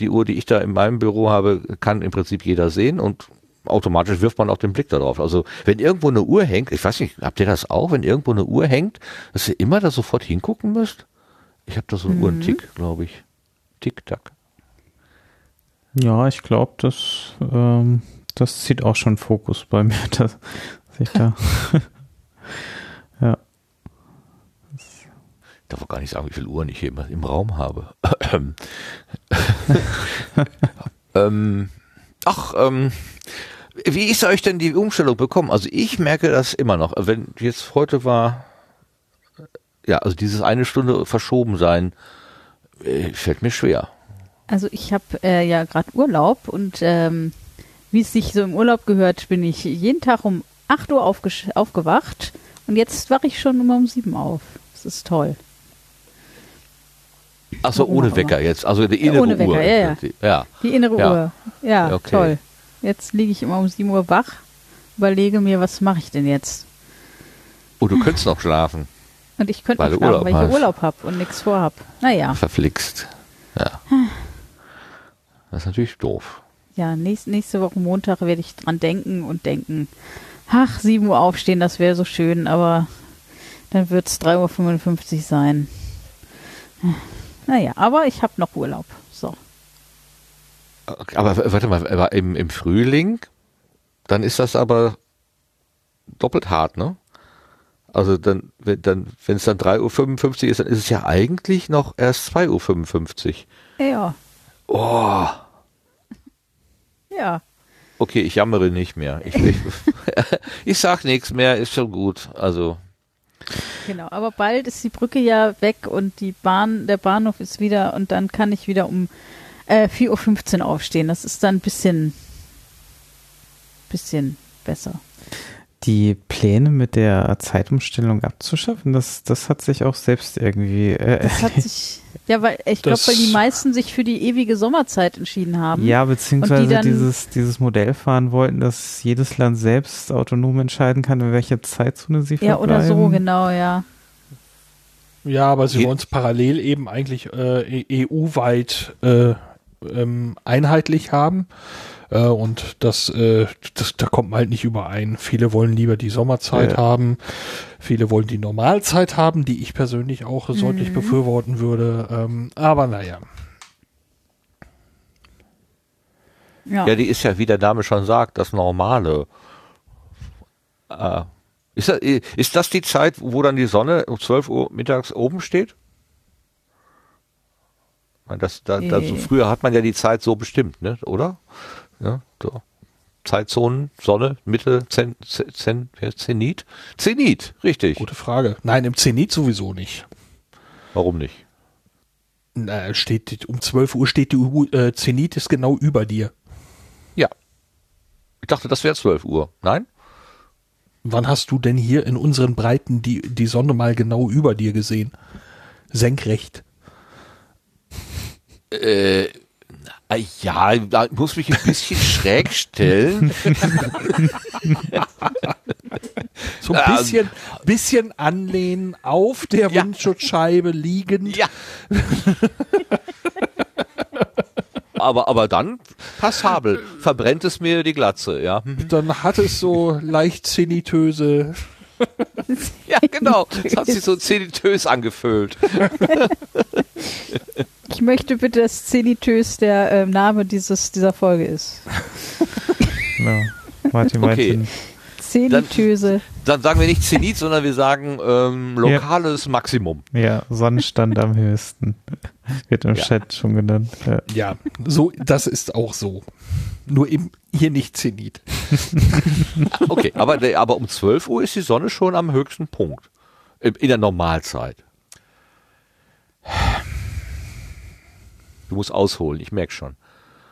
S1: die Uhr, die ich da in meinem Büro habe, kann im Prinzip jeder sehen und automatisch wirft man auch den Blick darauf. Also wenn irgendwo eine Uhr hängt, ich weiß nicht, habt ihr das auch, wenn irgendwo eine Uhr hängt, dass ihr immer da sofort hingucken müsst? Ich habe da so einen Uhrentick, glaube ich. Tick-Tack.
S3: Ja, ich glaube, das, ähm, das zieht auch schon Fokus bei mir, dass ich da. ja.
S1: Ich darf auch gar nicht sagen, wie viele Uhren ich hier im, im Raum habe. ähm, ach, ähm, wie ist euch denn die Umstellung bekommen? Also ich merke das immer noch. Wenn jetzt heute war, ja, also dieses eine Stunde verschoben sein, äh, fällt mir schwer.
S2: Also ich habe äh, ja gerade Urlaub und ähm, wie es sich so im Urlaub gehört, bin ich jeden Tag um 8 Uhr aufgewacht und jetzt wache ich schon immer um 7 auf. Das ist toll.
S1: Ach so,
S2: Warum
S1: ohne Wecker jetzt, also die
S2: Ja,
S1: innere
S2: ohne Wecker,
S1: Uhr.
S2: ja, ja.
S1: ja.
S2: Die innere
S1: Ja.
S2: Uhr. Ja,
S1: Okay.
S2: toll. Jetzt liege ich immer um 7 Uhr wach, überlege mir, was mache ich denn jetzt?
S1: Oh, du könntest noch schlafen.
S2: Und ich könnte
S1: Weil du
S2: schlafen, weil ich
S1: hast.
S2: Urlaub habe und nichts vorhab. Naja,
S1: Verflixt. Ja. Das ist natürlich doof.
S2: ja, nächste, nächste Woche Montag werde ich dran denken und denken, ach, 7 Uhr aufstehen, das wäre so schön, aber dann wird es 3.55 Uhr sein. Naja, aber ich habe noch Urlaub.
S1: Aber warte mal, aber im, im Frühling, dann ist das aber doppelt hart, ne? Also dann, wenn dann, wenn es dann 3.55 Uhr ist, dann ist es ja eigentlich noch erst 2.55 Uhr.
S2: Ja,
S1: Oh,
S2: ja.
S1: okay, ich jammere nicht mehr. Ich, ich, ich sag nichts mehr, ist schon gut. Also,
S2: Genau, aber bald ist die Brücke ja weg und die Bahn, der Bahnhof ist wieder und dann kann ich wieder um äh, 4.15 Uhr aufstehen. Das ist dann ein bisschen, bisschen besser.
S3: Die Pläne mit der Zeitumstellung abzuschaffen, das, das hat sich auch selbst irgendwie. Äh,
S2: Das hat sich, ja, weil ich glaube, weil die meisten sich für die ewige Sommerzeit entschieden haben.
S3: ja, beziehungsweise
S2: die
S3: dieses, dieses Modell fahren wollten, dass jedes Land selbst autonom entscheiden kann, in welcher Zeitzone sie
S2: Ja, oder so,
S3: verbleiben.
S2: genau, ja.
S4: Ja, aber sie wollen es parallel eben eigentlich äh, EU-weit äh, ähm, einheitlich haben. Äh, und das, äh, das, da kommt man halt nicht überein. Viele wollen lieber die Sommerzeit
S3: Ja.
S4: haben. Viele wollen die Normalzeit haben, die ich persönlich auch deutlich befürworten würde. Ähm, aber naja.
S2: Ja,
S1: ja, die ist ja, wie der Name schon sagt, das Normale. Äh, ist, das, ist das die Zeit, wo dann die Sonne um 12 Uhr mittags oben steht? Das, da, da, so früher hat man ja die Zeit so bestimmt, ne? oder? Ja, so. Zeitzonen, Sonne, Mitte, Zen, Zen, Zenit? Zenit, richtig.
S4: Gute Frage. Nein, im Zenit sowieso nicht.
S1: Warum nicht?
S4: Na, steht, um 12 Uhr steht die U äh, Zenit ist genau über dir.
S1: Ja. Ich dachte, das wäre 12 Uhr. Nein?
S4: Wann hast du denn hier in unseren Breiten die, die Sonne mal genau über dir gesehen? Senkrecht.
S1: Äh, Ah, Ja, da muss mich ein bisschen schräg stellen.
S4: So ein
S1: Ähm.
S4: bisschen, bisschen anlehnen, auf der
S1: Ja.
S4: Windschutzscheibe liegend.
S1: Ja. aber, aber dann passabel. Verbrennt es mir die Glatze, ja.
S4: Dann hat es so leicht zenitöse.
S1: Ja, genau. Es hat sich so zenitös angefüllt.
S2: Ich möchte bitte, dass Zenitös der ähm, Name dieses, dieser Folge ist.
S3: Ja. Martin
S1: Okay.
S3: Martin.
S2: Zenitöse.
S1: Dann sagen wir nicht Zenit, sondern wir sagen ähm, lokales Maximum.
S3: Ja, Sonnenstand am höchsten. Wird im
S1: Ja.
S3: Chat schon genannt. Ja.
S4: Ja, so, das ist auch so. Nur eben hier nicht Zenit.
S1: Okay, aber, aber um 12 Uhr ist die Sonne schon am höchsten Punkt. In der Normalzeit. Du musst ausholen, ich merke schon.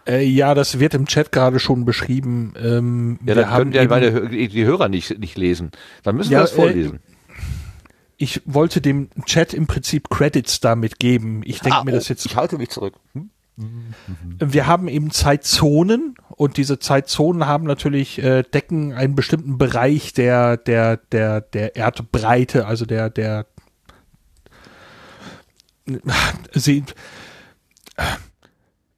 S4: Äh, ja, das wird im Chat gerade schon beschrieben. Ähm,
S1: Ja, dann können ja meine, die Hörer nicht, nicht lesen. Dann müssen
S4: Ja,
S1: wir das
S4: äh,
S1: vorlesen.
S4: ich wollte dem Chat im Prinzip Credits damit geben. Ich denke
S1: Ah,
S4: mir
S1: oh,
S4: das jetzt
S1: Ich halte mich zurück. Hm?
S4: Wir haben eben Zeitzonen und diese Zeitzonen haben natürlich äh, decken einen bestimmten Bereich der der der der Erdbreite, also der der Sie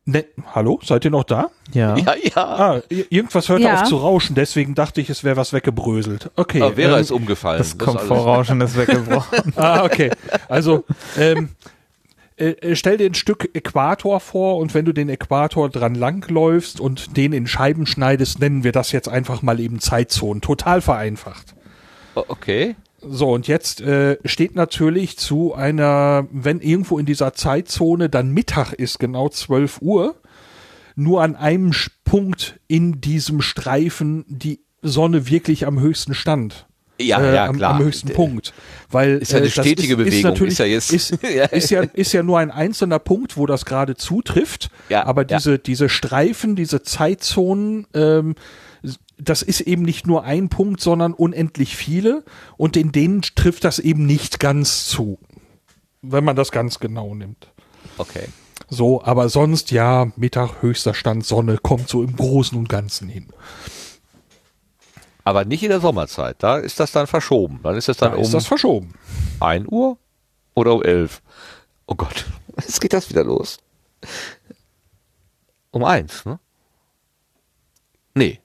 S4: ne, hallo, seid ihr noch da?
S3: Ja.
S1: Ja, ja.
S4: Ah, i- irgendwas hört
S2: Ja.
S4: auf zu rauschen, deswegen dachte ich, es wäre was weggebröselt. Okay.
S1: Aber Vera
S4: ähm,
S1: ist umgefallen.
S3: Das
S1: ist
S3: Komfortrauschen ist weggebrochen.
S4: Ah, okay. Also, ähm, äh, äh, stell dir ein Stück Äquator vor und wenn du den Äquator dran langläufst und den in Scheiben schneidest, nennen wir das jetzt einfach mal eben Zeitzonen. Total vereinfacht.
S1: Okay.
S4: So, und jetzt äh, steht natürlich zu einer, wenn irgendwo in dieser Zeitzone dann Mittag ist, genau 12 Uhr, nur an einem Punkt in diesem Streifen die Sonne wirklich am höchsten stand
S1: Ja,
S4: äh,
S1: ja,
S4: am,
S1: klar.
S4: am höchsten Punkt. Weil
S1: Ist ja eine
S4: äh, das
S1: stetige
S4: ist,
S1: Bewegung,
S4: Ist, natürlich,
S1: ist ja jetzt-
S4: ist,
S1: Ja.
S4: ist, ja, ist ja nur ein einzelner Punkt, wo das gerade zutrifft.
S1: Ja,
S4: aber
S1: ja.
S4: diese, diese Streifen, diese Zeitzonen, ähm, das ist eben nicht nur ein Punkt, sondern unendlich viele. Und in denen trifft das eben nicht ganz zu. Wenn man das ganz genau nimmt.
S1: Okay.
S4: So, aber sonst ja, Mittag, höchster Stand, Sonne kommt so im Großen und Ganzen hin.
S1: Aber nicht in der Sommerzeit. Da ist das dann verschoben. Dann ist es
S4: Da
S1: dann
S4: ist
S1: um
S4: das verschoben.
S1: 1 Uhr oder um 11. Oh Gott, jetzt geht das wieder los. Um 1, ne? Nee.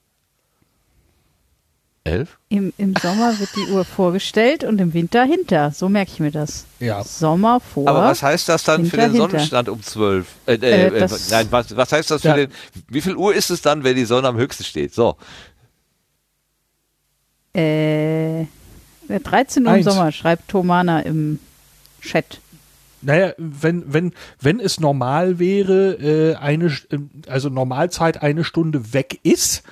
S1: 11?
S2: Im, Im Sommer wird die Uhr vorgestellt und im Winter hinter. So merke ich mir das.
S4: Ja.
S2: Sommer vor.
S1: Aber was heißt das dann für
S2: Hinter,
S1: den
S2: hinter.
S1: Sonnenstand um 12? Äh, äh,
S2: Äh,
S1: äh,
S2: das-
S1: nein, was, was heißt das für
S4: Ja.
S1: den, wie viel Uhr ist es dann, wenn die Sonne am höchsten steht? So.
S2: Äh, 13 Uhr im
S4: Eins.
S2: Sommer, schreibt Tomana im Chat.
S4: Naja, wenn, wenn, wenn es normal wäre, äh, eine, ähm, also Normalzeit eine Stunde weg ist,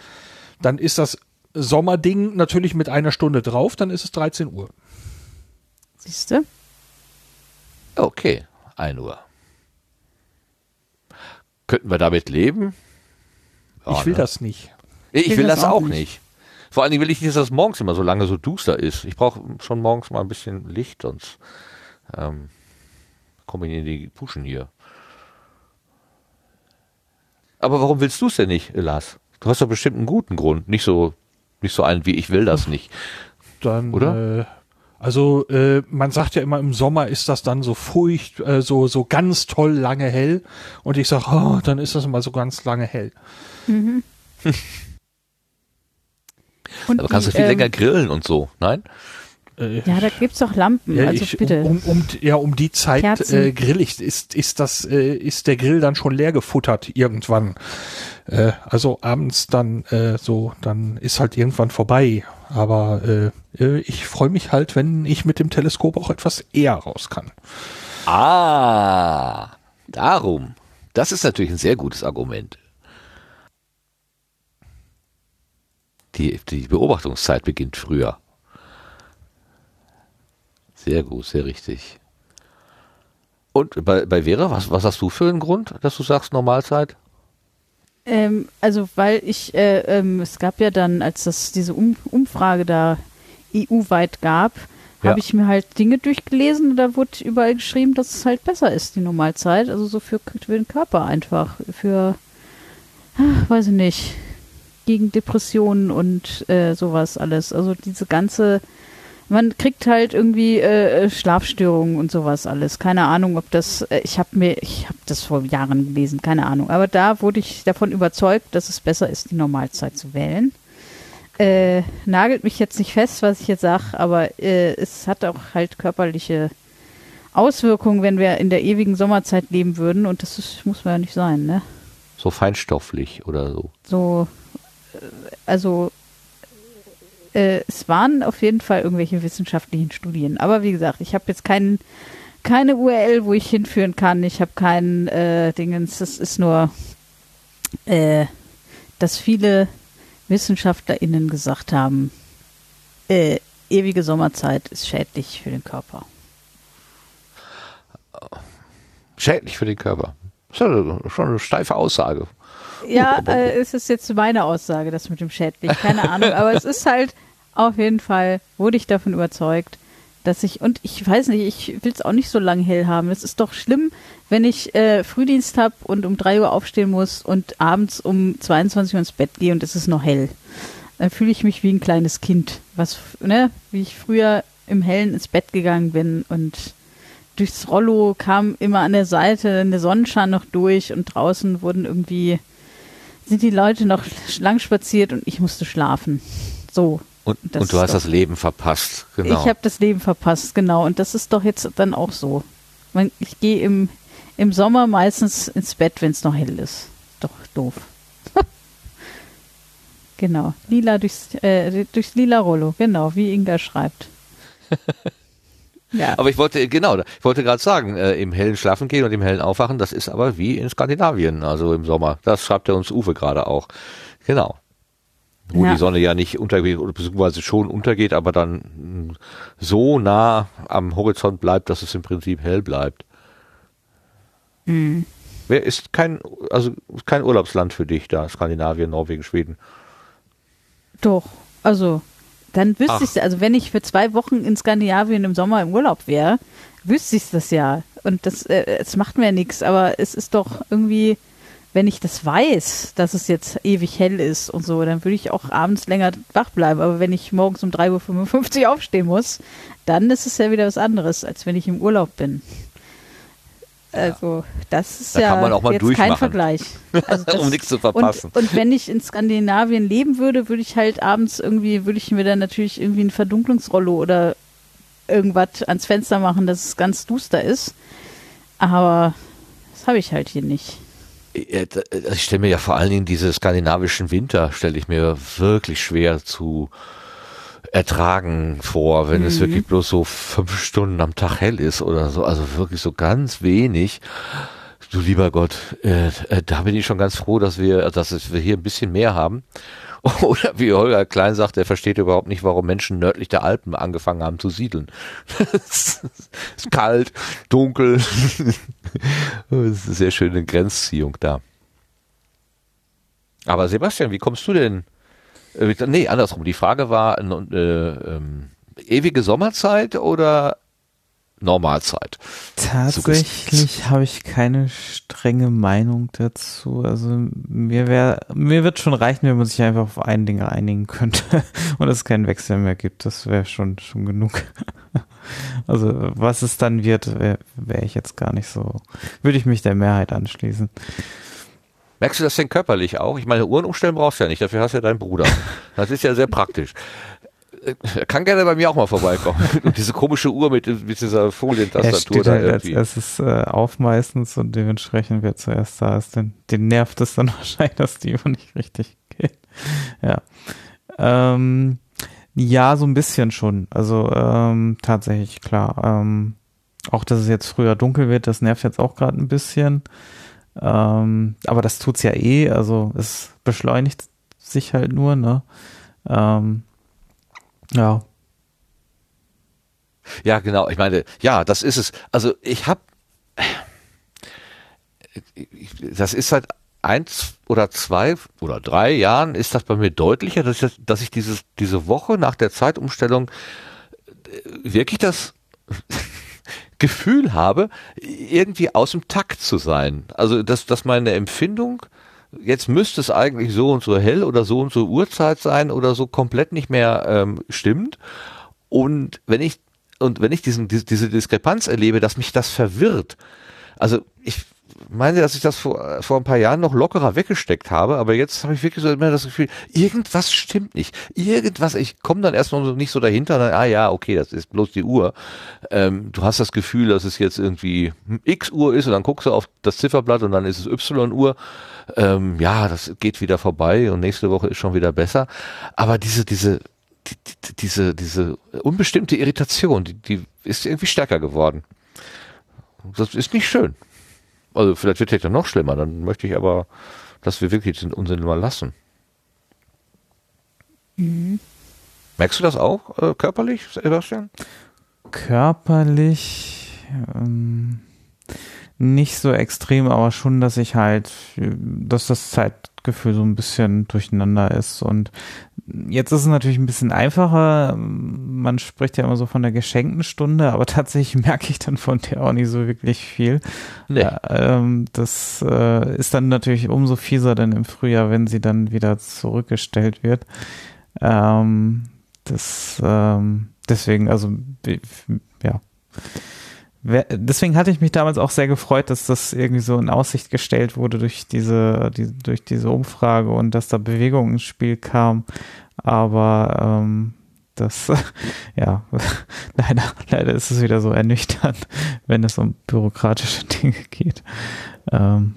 S4: dann ist das Sommerding natürlich mit einer Stunde drauf, dann ist es 13 Uhr.
S2: Siehst du?
S1: Okay, 1 Uhr. Könnten wir damit leben? Ja,
S4: ich will
S1: ne?
S4: das nicht.
S1: Ich,
S2: will
S1: will
S2: das
S1: das
S2: auch
S1: auch
S2: nicht.
S1: nicht. Vor allen Dingen will ich nicht, dass das morgens immer so lange so duster ist. Ich brauche schon morgens mal ein bisschen Licht, sonst ähm, komme ich in die Puschen hier. Aber warum willst du es denn nicht, Lars? Du hast doch bestimmt einen guten Grund. Nicht so, nicht so einen wie ich will das nicht.
S4: Dann,
S1: Oder?
S4: Äh, also äh, man sagt ja immer, im Sommer ist das dann so furcht, äh, so, so ganz toll lange hell. Und ich sage, oh, dann ist das immer so ganz lange hell.
S2: Und
S1: Aber kannst du
S2: die,
S1: viel
S2: ähm,
S1: länger grillen und so, nein?
S4: Äh,
S2: Ja, da gibt's doch Lampen,
S4: Ja,
S2: also
S4: ich,
S2: bitte.
S4: Um, um, um, ja, um die Zeit
S2: Kerzen.
S4: äh, grill ich, ist, ist das, äh, ist der Grill dann schon leer gefuttert irgendwann. Äh, also abends dann äh, so, dann ist halt irgendwann vorbei. Aber äh, äh, ich freue mich halt, wenn ich mit dem Teleskop auch etwas eher raus kann.
S1: Ah, darum. Das ist natürlich ein sehr gutes Argument. Die, die Beobachtungszeit beginnt früher. Sehr gut, sehr richtig. Und bei, bei Vera, was, was hast du für einen Grund, dass du sagst Normalzeit?
S2: Ähm, also weil ich, äh, ähm, es gab ja dann, als das diese um Umfrage da EU-weit gab,
S1: Ja.
S2: habe ich mir halt Dinge durchgelesen und da wurde überall geschrieben, dass es halt besser ist, die Normalzeit. Also so für, für den Körper einfach, für ach, weiß ich nicht, gegen Depressionen und äh, sowas alles. Also diese ganze, man kriegt halt irgendwie äh, Schlafstörungen und sowas alles. Keine Ahnung, ob das, äh, ich habe mir, ich habe das vor Jahren gelesen, keine Ahnung. Aber da wurde ich davon überzeugt, dass es besser ist, die Normalzeit zu wählen. Äh, nagelt mich jetzt nicht fest, was ich jetzt sage, aber äh, es hat auch halt körperliche Auswirkungen, wenn wir in der ewigen Sommerzeit leben würden und das ist, muss man ja nicht sein, ne?
S1: So feinstofflich oder so.
S2: So, also äh, es waren auf jeden Fall irgendwelche wissenschaftlichen Studien, aber wie gesagt, ich habe jetzt keinen keine URL, wo ich hinführen kann. Ich habe keinen äh, Dingens. Das ist nur, äh, dass viele WissenschaftlerInnen gesagt haben, äh, ewige Sommerzeit ist schädlich für den Körper.
S1: Schädlich für den Körper. Das ist schon eine steife Aussage.
S2: Ja, äh, es ist jetzt meine Aussage, das mit dem schädlich, keine Ahnung, aber es ist halt auf jeden Fall, wurde ich davon überzeugt, dass ich, und ich weiß nicht, ich will es auch nicht so lange hell haben. Es ist doch schlimm, wenn ich äh, Frühdienst habe und um 3 Uhr aufstehen muss und abends um 22 Uhr ins Bett gehe und es ist noch hell. Dann fühle ich mich wie ein kleines Kind, was, ne, wie ich früher im Hellen ins Bett gegangen bin und durchs Rollo kam immer an der Seite eine Sonnenschein noch durch und draußen wurden irgendwie, sind die Leute noch lang spaziert und ich musste schlafen. So.
S1: Und, und du hast das Leben verpasst. Genau.
S2: Ich habe das Leben verpasst, genau. Und das ist doch jetzt dann auch so. Ich gehe im, im Sommer meistens ins Bett, wenn es noch hell ist. Doch doof. genau. Lila durchs, äh, durchs lila Rollo. Genau, wie Inga schreibt. ja.
S1: aber ich wollte, genau, ich wollte gerade sagen, äh, im hellen Schlafen gehen und im hellen Aufwachen, das ist aber wie in Skandinavien, also im Sommer. Das schreibt er uns Uwe gerade auch. Genau. Wo
S2: Ja.
S1: die Sonne ja nicht untergeht, oder beziehungsweise schon untergeht, aber dann mh, so nah am Horizont bleibt, dass es im Prinzip hell bleibt.
S2: Mhm.
S1: Wer ist kein, also kein Urlaubsland für dich da, Skandinavien, Norwegen, Schweden.
S2: Doch. Also, dann wüsste ich Also, wenn ich für zwei Wochen in Skandinavien im Sommer im Urlaub wäre, wüsste ich das ja. Und das, äh, es macht mir nichts. Aber es ist doch irgendwie, wenn ich das weiß, dass es jetzt ewig hell ist und so, dann würde ich auch abends länger wach bleiben. Aber wenn ich morgens um 3.55 Uhr aufstehen muss, dann ist es ja wieder was anderes, als wenn ich im Urlaub bin. Also, das ist
S1: Da
S2: ja jetzt kein Vergleich. Also das-
S1: Um nichts zu verpassen.
S2: Und, und wenn ich in Skandinavien leben würde, würde ich halt abends irgendwie, würde ich mir dann natürlich irgendwie ein Verdunklungsrollo oder irgendwas ans Fenster machen, dass es ganz duster ist. Aber das habe ich halt hier nicht.
S1: Ja, da- Ich stelle mir ja vor allen Dingen diese skandinavischen Winter, stelle ich mir wirklich schwer zu ertragen vor, wenn es wirklich bloß so fünf Stunden am Tag hell ist oder so, also wirklich so ganz wenig. Du lieber Gott, äh, äh, da bin ich schon ganz froh, dass wir, dass es- wir hier ein bisschen mehr haben. Oder wie Holger Klein sagt, er versteht überhaupt nicht, warum Menschen nördlich der Alpen angefangen haben zu siedeln. es ist kalt, dunkel. Es ist eine sehr schöne Grenzziehung da. Aber Sebastian, wie kommst du denn? Äh, nee, andersrum. Die Frage war äh, ähm, ewige Sommerzeit oder Normalzeit?
S3: Tatsächlich habe ich keine strenge Meinung dazu. Also mir wäre, mir wird schon reichen, wenn man sich einfach auf ein Ding einigen könnte und es keinen Wechsel mehr gibt. Das wäre schon schon genug. Also was es dann wird, wäre wär ich jetzt gar nicht so. Würde ich mich der Mehrheit anschließen.
S1: Merkst du das denn körperlich auch? Ich meine, Uhren umstellen brauchst du ja nicht, dafür hast du ja deinen Bruder. Das ist ja sehr praktisch. Äh, Er kann gerne bei mir auch mal vorbeikommen. Und diese komische Uhr mit, mit dieser
S3: Er
S1: Folientastatur
S3: steht
S1: da
S3: halt als
S1: irgendwie.
S3: erstes äh, auf meistens und dementsprechend wer zuerst da ist, den, den nervt es dann wahrscheinlich, dass die Uhr nicht richtig geht. Ja. Ähm, ja, so ein bisschen schon. Also ähm, tatsächlich, klar. Ähm, auch, dass es jetzt früher dunkel wird, das nervt jetzt auch gerade ein bisschen. Ähm, aber das tut's ja eh, also es beschleunigt sich halt nur, ne? Ähm, ja.
S1: Ja, genau. Ich meine, ja, das ist es. Also ich habe, das ist seit eins oder zwei oder drei Jahren ist das bei mir deutlicher, dass ich, dass ich dieses, diese Woche nach der Zeitumstellung äh, wirklich das Gefühl habe, irgendwie aus dem Takt zu sein. Also dass, dass meine Empfindung jetzt müsste es eigentlich so und so hell oder so und so Uhrzeit sein oder so komplett nicht mehr ähm, stimmt. Und wenn ich und wenn ich diesen, diese, diese Diskrepanz erlebe, dass mich das verwirrt, also ich meine, dass ich das vor, vor ein paar Jahren noch lockerer weggesteckt habe, aber jetzt habe ich wirklich so immer das Gefühl, irgendwas stimmt nicht. Irgendwas, ich komme dann erstmal so nicht so dahinter, dann, ah ja, okay, das ist bloß die Uhr. Ähm, du hast das Gefühl, dass es jetzt irgendwie X Uhr ist und dann guckst du auf das Zifferblatt und dann ist es Y Uhr. Ähm, ja, das geht wieder vorbei und nächste Woche ist schon wieder besser. Aber diese, diese, die, die, diese, diese unbestimmte Irritation, die, die ist irgendwie stärker geworden. Das ist nicht schön. Also vielleicht wird es ja noch schlimmer, dann möchte ich aber, dass wir wirklich den Unsinn mal lassen. Mhm. Merkst du das auch äh, körperlich, Sebastian?
S3: Körperlich ähm, nicht so extrem, aber schon, dass ich halt, dass das Zeitgefühl so ein bisschen durcheinander ist und Jetzt ist es natürlich ein bisschen einfacher. Man spricht ja immer so von der geschenkten Stunde, aber tatsächlich merke ich dann von der auch nicht so wirklich viel. Nee. Ähm, das äh, ist dann natürlich umso fieser dann im Frühjahr, wenn sie dann wieder zurückgestellt wird. Ähm, das ähm, deswegen, also ja. Deswegen hatte ich mich damals auch sehr gefreut, dass das irgendwie so in Aussicht gestellt wurde durch diese, die, durch diese Umfrage und dass da Bewegung ins Spiel kam. Aber ähm, das, ja, leider, leider ist es wieder so ernüchternd, wenn es um bürokratische Dinge geht, ähm,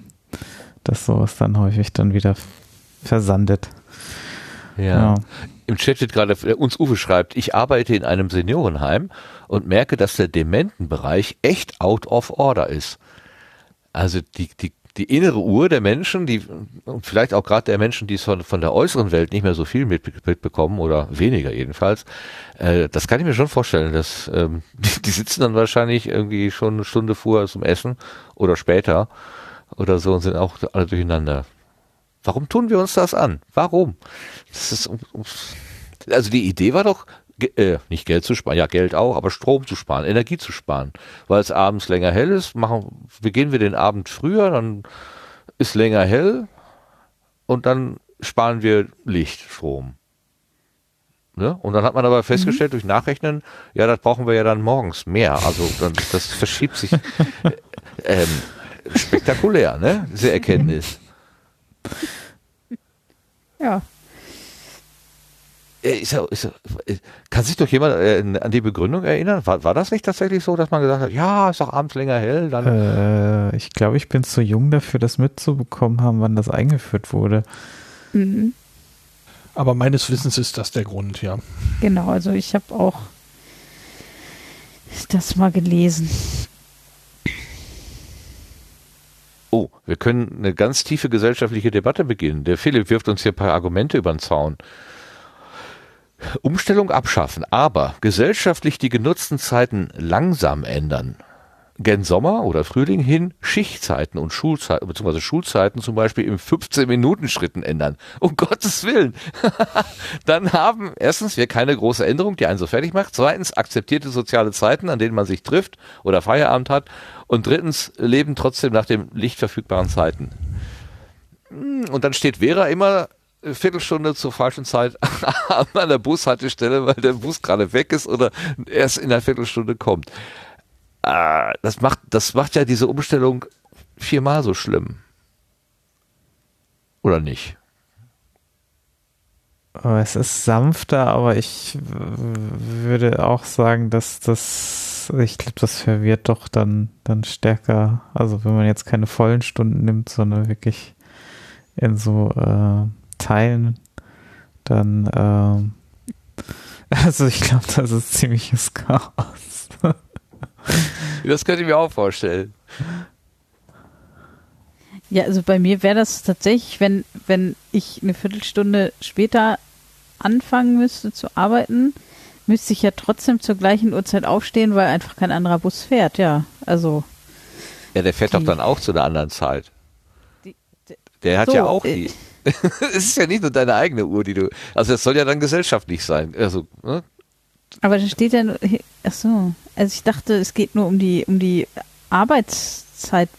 S3: dass sowas dann häufig dann wieder versandet.
S1: Ja. ja. Im Chat steht gerade, äh, uns Uwe schreibt, ich arbeite in einem Seniorenheim und merke, dass der Dementenbereich echt out of order ist. Also die, die, die innere Uhr der Menschen, die, und vielleicht auch gerade der Menschen, die es von, von der äußeren Welt nicht mehr so viel mitbekommen oder weniger jedenfalls, äh, das kann ich mir schon vorstellen, dass ähm, die, die sitzen dann wahrscheinlich irgendwie schon eine Stunde vorher zum Essen oder später oder so und sind auch alle durcheinander. Warum tun wir uns das an? Warum? Das ist, also die Idee war doch, äh, nicht Geld zu sparen, ja Geld auch, aber Strom zu sparen, Energie zu sparen, weil es abends länger hell ist. Machen, beginnen wir den Abend früher, dann ist länger hell und dann sparen wir Lichtstrom. Ne? Und dann hat man aber festgestellt mhm. durch Nachrechnen, ja, das brauchen wir ja dann morgens mehr. Also dann, das verschiebt sich ähm, spektakulär, ne? Diese Erkenntnis.
S2: Ja.
S1: Äh, ist ja, ist ja, äh, kann sich doch jemand äh, an die Begründung erinnern? War, war das nicht tatsächlich so, dass man gesagt hat, ja, ist doch abends länger hell? Dann
S3: äh, ich glaube, ich bin zu jung dafür, das mitzubekommen haben, wann das eingeführt wurde. Mhm.
S4: Aber meines Wissens ist das der Grund, ja.
S2: Genau, also ich habe auch das mal gelesen.
S1: Oh, wir können eine ganz tiefe gesellschaftliche Debatte beginnen. Der Philipp wirft uns hier ein paar Argumente über den Zaun. Umstellung abschaffen, aber gesellschaftlich die genutzten Zeiten langsam ändern. Gen Sommer oder Frühling hin Schichtzeiten und Schulzeiten, beziehungsweise Schulzeiten zum Beispiel im 15-Minuten-Schritten ändern. Um Gottes Willen. Dann haben erstens wir keine große Änderung, die einen so fertig macht. Zweitens akzeptierte soziale Zeiten, an denen man sich trifft oder Feierabend hat. Und drittens leben trotzdem nach den lichtverfügbaren Zeiten. Hm, und dann steht Vera immer eine Viertelstunde zur falschen Zeit an der Bushaltestelle, weil der Bus gerade weg ist oder erst in einer Viertelstunde kommt. Ah, das macht, das macht ja diese Umstellung viermal so schlimm. Oder nicht?
S3: Es ist sanfter, aber ich würde auch sagen, dass das ich glaube, das verwirrt doch dann, dann stärker. Also wenn man jetzt keine vollen Stunden nimmt, sondern wirklich in so äh, Teilen, dann äh, also ich glaube, das ist ziemliches Chaos.
S1: das könnte ich mir auch vorstellen.
S2: Ja, also bei mir wäre das tatsächlich, wenn, wenn ich eine Viertelstunde später anfangen müsste zu arbeiten, müsste ich ja trotzdem zur gleichen Uhrzeit aufstehen, weil einfach kein anderer Bus fährt, ja. Also.
S1: Ja, der fährt doch dann auch zu einer anderen Zeit. Die, die, der hat so, ja auch die. es ist ja nicht nur deine eigene Uhr, die du. Also es soll ja dann gesellschaftlich sein. Also, ne?
S2: Aber da steht ja nur. Ach so. Also ich dachte, es geht nur um die um die Arbeitszeit.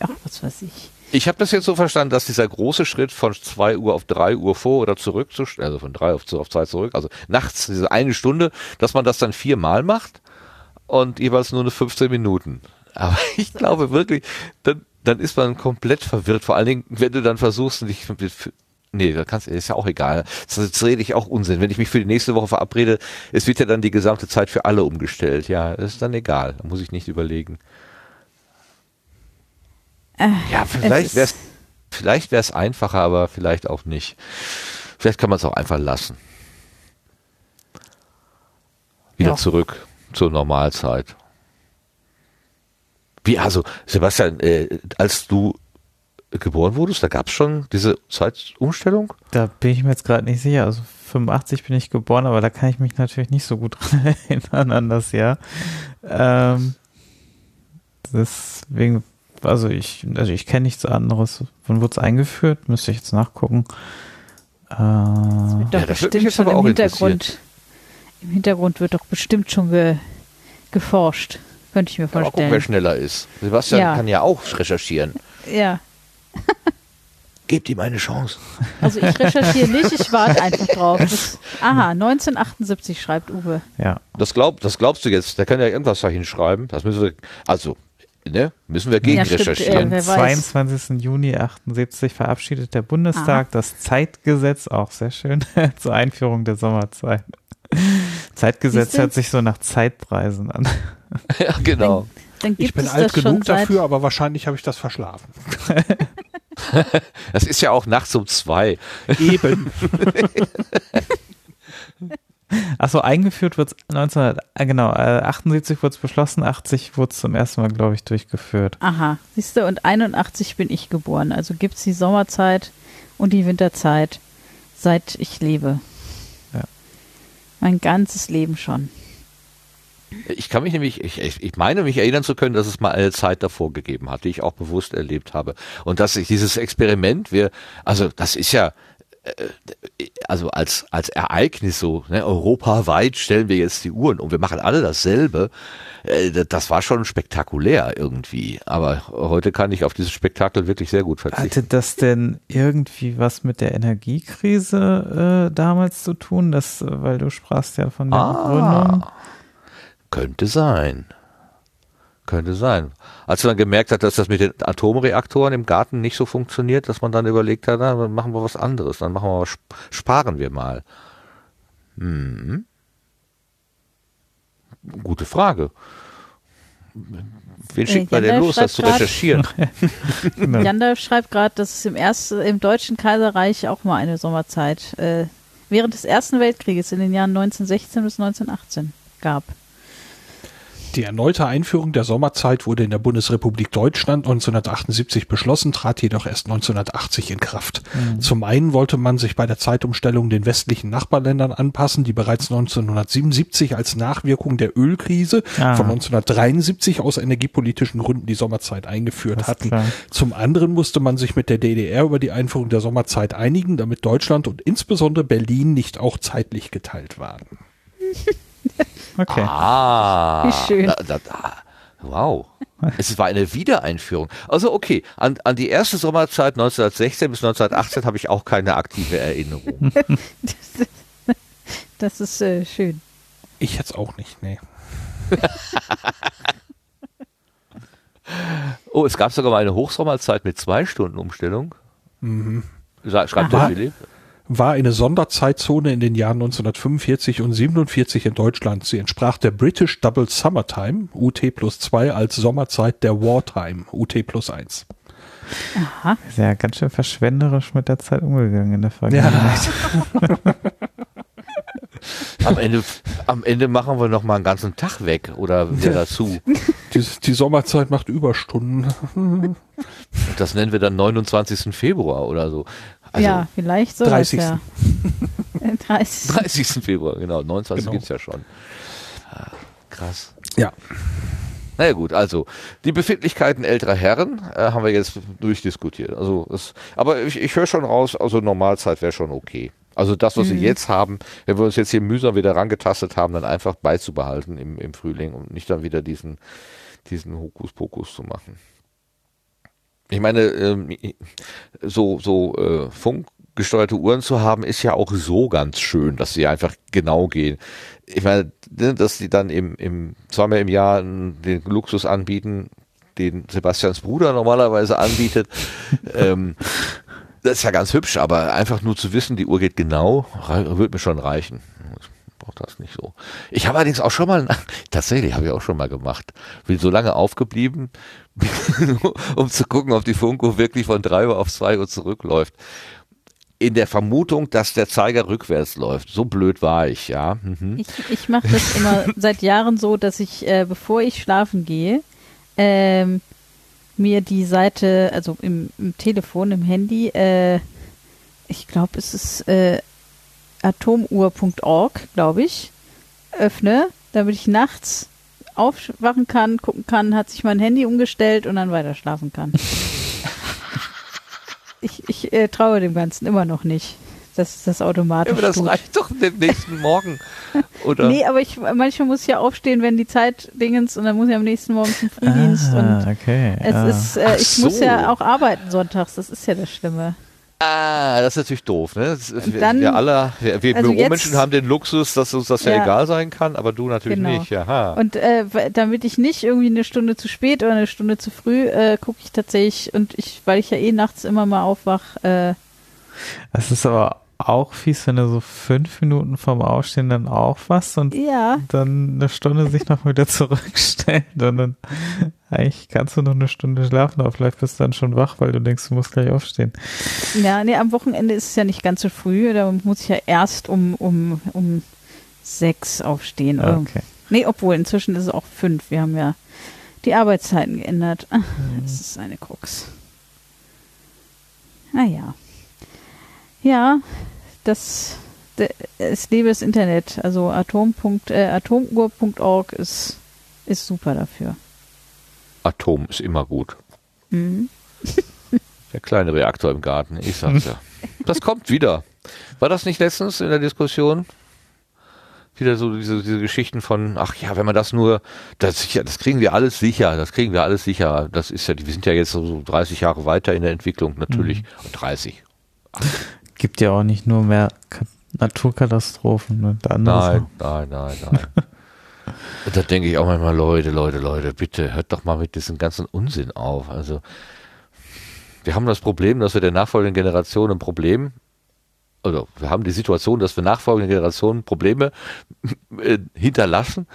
S2: Ach, was weiß ich.
S1: Ich habe das jetzt so verstanden, dass dieser große Schritt von 2 Uhr auf 3 Uhr vor oder zurück, zu, also von 3 auf, auf 2 zurück, also nachts diese eine Stunde, dass man das dann viermal macht und jeweils nur eine 15 Minuten. Aber ich glaube wirklich, dann, dann ist man komplett verwirrt. Vor allen Dingen, wenn du dann versuchst, dich Nee, da kannst ist ja auch egal. Das rede ich auch Unsinn. Wenn ich mich für die nächste Woche verabrede, es wird ja dann die gesamte Zeit für alle umgestellt. Ja, ist dann egal. Da muss ich nicht überlegen. Ja, vielleicht wäre es vielleicht wäre es einfacher, aber vielleicht auch nicht. Vielleicht kann man es auch einfach lassen. Wieder
S2: Ja.
S1: zurück zur Normalzeit. Wie, also, Sebastian, äh, als du geboren wurdest, da gab es schon diese Zeitumstellung?
S3: Da bin ich mir jetzt gerade nicht sicher. Also 85 bin ich geboren, aber da kann ich mich natürlich nicht so gut dran erinnern an das Jahr. Ähm, deswegen, also ich, also ich kenne nichts anderes. Wann wurde es eingeführt? Müsste ich jetzt nachgucken. Äh,
S2: Doch
S1: Ja, das
S2: bestimmt schon
S1: aber
S2: im
S1: auch
S2: Hintergrund. Im Hintergrund wird doch bestimmt schon ge, geforscht. Könnte ich mir
S1: Mal gucken, wer
S2: vorstellen.
S1: schneller ist. Sebastian
S2: Ja.
S1: kann ja auch recherchieren.
S2: Ja.
S1: Gebt ihm eine Chance.
S2: Also ich recherchiere nicht, ich warte einfach drauf. Das, aha, 1978 schreibt Uwe.
S3: ja,
S1: Das, glaub, das glaubst du jetzt. Der kann ja irgendwas da hinschreiben. Das müssen wir, also, ne, müssen wir gegen
S2: Ja, stimmt,
S1: recherchieren.
S3: am
S2: wer weiß.
S3: 22. Juni 78 verabschiedet der Bundestag das Zeitgesetz, auch sehr schön, zur Einführung der Sommerzeit. Zeitgesetz hört sich so nach Zeitpreisen an.
S1: ja, genau.
S2: Dann gibt
S4: Ich bin
S2: es
S4: alt genug dafür, aber wahrscheinlich habe ich das verschlafen.
S1: Das ist ja auch nachts um zwei.
S4: Eben.
S3: Achso, eingeführt wird es 19, äh, genau, äh, 78 wurde es beschlossen, 80 wurde es zum ersten Mal, glaube ich, durchgeführt.
S2: Aha, siehst du, und 81 bin ich geboren. Also gibt es die Sommerzeit und die Winterzeit, seit ich lebe.
S3: Ja.
S2: Mein ganzes Leben schon.
S1: Ich kann mich nämlich, ich, ich, ich meine mich erinnern zu können, dass es mal eine Zeit davor gegeben hat, die ich auch bewusst erlebt habe. Und dass ich dieses Experiment, wir, also das ist ja, also als, als Ereignis so, ne, europaweit stellen wir jetzt die Uhren und wir machen alle dasselbe. Äh, das- war schon spektakulär irgendwie. Aber heute kann ich auf dieses Spektakel wirklich sehr gut verzichten.
S3: Hatte das denn irgendwie was mit der Energiekrise äh, damals zu tun? Das, äh, weil du sprachst ja von der Gründung.
S1: Ah, könnte sein. Könnte sein. Als man dann gemerkt hat, dass das mit den Atomreaktoren im Garten nicht so funktioniert, dass man dann überlegt hat, na, dann machen wir was anderes, dann machen wir was, sparen wir mal. Hm. Gute Frage. Wen schickt man denn los, das zu recherchieren?
S3: Genau.
S2: Janda schreibt gerade, dass es im, ersten, im Deutschen Kaiserreich auch mal eine Sommerzeit äh, während des Ersten Weltkrieges in den Jahren 1916 bis 1918 gab.
S4: Die erneute Einführung der Sommerzeit wurde in der Bundesrepublik Deutschland 1978 beschlossen, trat jedoch erst 1980 in Kraft. Zum einen wollte man sich bei der Zeitumstellung den westlichen Nachbarländern anpassen, die bereits 1977 als Nachwirkung der Ölkrise
S3: Ah.
S4: von 1973 aus energiepolitischen Gründen die Sommerzeit eingeführt hatten.
S3: klar.
S4: Zum anderen musste man sich mit der DDR über die Einführung der Sommerzeit einigen, damit Deutschland und insbesondere Berlin nicht auch zeitlich geteilt waren.
S3: Okay.
S1: Ah.
S2: Wie schön.
S1: Da, da, da. Wow. Es war eine Wiedereinführung. Also okay, an, an die erste Sommerzeit 1916 bis 1918 habe ich auch keine aktive Erinnerung.
S2: Das ist äh, schön.
S4: Ich jetzt auch nicht, nee.
S1: Oh, es gab sogar mal eine Hochsommerzeit mit zwei Stunden Umstellung.
S4: Mhm.
S1: Schreibt der. Philipp.
S4: War eine Sonderzeitzone in den Jahren 1945 und 47 in Deutschland. Sie entsprach der British Double Summertime, UT plus 2, als Sommerzeit der Wartime, UT plus 1.
S2: Aha.
S3: Ist ja ganz schön verschwenderisch mit der Zeit umgegangen in der Vergangenheit.
S1: Am Ende, am Ende machen wir noch mal einen ganzen Tag weg oder wieder dazu.
S4: Die, die Sommerzeit macht Überstunden.
S1: Und das nennen wir dann 29. Februar oder so. Also
S2: ja, vielleicht so.
S4: 30..
S2: Ja. Äh, 30.
S1: 30. Februar, genau. 29
S4: Genau.
S1: gibt's ja schon. Ah, Krass.
S4: Ja.
S1: Naja gut, also die Befindlichkeiten älterer Herren äh, haben wir jetzt durchdiskutiert. Also es, aber ich, ich höre schon raus, also Normalzeit wäre schon okay. Also das, was wir jetzt haben, wenn wir uns jetzt hier mühsam wieder rangetastet haben, dann einfach beizubehalten im, im Frühling und nicht dann wieder diesen, diesen Hokuspokus zu machen. Ich meine, ähm, so, so äh, funkgesteuerte Uhren zu haben, ist ja auch so ganz schön, dass sie einfach genau gehen. Ich meine, ne, dass sie dann im, im zweimal im Jahr den Luxus anbieten, den Sebastians Bruder normalerweise anbietet. ähm, das ist ja ganz hübsch, aber einfach nur zu wissen, die Uhr geht genau, wird mir schon reichen. Brauche das nicht so. Ich habe allerdings auch schon mal, tatsächlich habe ich auch schon mal gemacht, bin so lange aufgeblieben, um zu gucken, ob die Funko wirklich von drei Uhr auf zwei Uhr zurückläuft. In der Vermutung, dass der Zeiger rückwärts läuft. So blöd war ich, ja. Mhm.
S2: Ich, ich mache das immer seit Jahren so, dass ich, äh, bevor ich schlafen gehe, ähm, mir die Seite, also im, im Telefon, im Handy, äh, ich glaube, es ist äh, atomuhr.org, glaube ich, öffne, damit ich nachts aufwachen kann, gucken kann, hat sich mein Handy umgestellt und dann weiter schlafen kann. ich ich äh, traue dem Ganzen immer noch nicht. dass ist das automatisch.
S1: aber das
S2: tut.
S1: reicht doch dem nächsten Morgen. Oder?
S2: Nee, aber ich manchmal muss ich ja aufstehen, wenn die Zeit dingens und dann muss ich am nächsten Morgen zum Frühdienst und
S3: Ah, okay.
S2: es
S3: ah.
S2: ist, äh, ich muss
S1: so.
S2: ja auch arbeiten sonntags, das ist ja das Schlimme.
S1: Ah, das ist natürlich doof, ne? Das
S2: dann-
S1: wir alle, wir, wir
S2: also
S1: Büromenschen
S2: jetzt-
S1: haben den Luxus, dass uns das ja,
S2: Ja.
S1: egal sein kann, aber du natürlich
S2: Genau.
S1: nicht. Aha.
S2: Und äh, damit ich nicht irgendwie eine Stunde zu spät oder eine Stunde zu früh äh, gucke ich tatsächlich und ich, weil ich ja eh nachts immer mal aufwach, äh,
S3: Es ist aber auch fies, wenn du so fünf Minuten vorm Aufstehen dann aufwachst und
S2: ja,
S3: dann eine Stunde sich noch wieder zurückstellt und dann eigentlich kannst du noch eine Stunde schlafen, aber vielleicht bist du dann schon wach, weil du denkst, du musst gleich aufstehen.
S2: ja, nee, am Wochenende ist es ja nicht ganz so früh, da muss ich ja erst um, um, um sechs aufstehen.
S3: Ah,
S2: Oder-
S3: Okay.
S2: Nee, obwohl, inzwischen ist es auch fünf. Wir haben ja die Arbeitszeiten geändert. Ah, Das ist eine Krux. Naja. Ja, das, es lebe das Internet. Also Atom. Äh, atomuhr.org ist, ist super dafür.
S1: Atom ist immer gut.
S2: Mhm.
S1: Der kleine Reaktor im Garten, ich sag's ja. Das kommt wieder. War das nicht letztens in der Diskussion? Wieder so diese, diese Geschichten von, ach ja, wenn man das nur, das, sicher, das kriegen wir alles sicher, das kriegen wir alles sicher. Das ist ja, wir sind ja jetzt so 30 Jahre weiter in der Entwicklung natürlich. Und 30.
S3: Gibt ja auch nicht nur mehr Ka Naturkatastrophen und anderes.
S1: Nein, nein, nein, nein. Da denke ich auch manchmal, Leute, Leute, Leute, bitte hört doch mal mit diesem ganzen Unsinn auf. Also wir haben das Problem, dass wir der nachfolgenden Generation ein Problem, also wir haben die Situation, dass wir nachfolgenden Generationen Probleme äh, hinterlassen,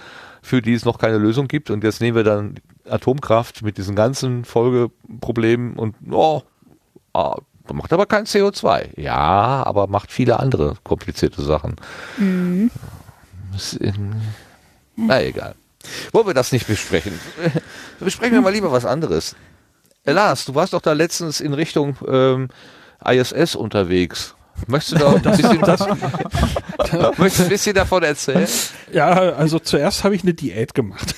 S1: für die es noch keine Lösung gibt. Und jetzt nehmen wir dann Atomkraft mit diesen ganzen Folgeproblemen und oh, ah, macht aber kein CO2. Ja, aber macht viele andere komplizierte Sachen. Das in- Na egal. Wollen wir das nicht besprechen? Besprechen wir mal lieber was anderes. Lars, du warst doch da letztens in Richtung ähm, ISS unterwegs. Möchtest du da ein bisschen, möchtest du ein bisschen davon erzählen?
S4: Ja, also zuerst habe ich eine Diät gemacht.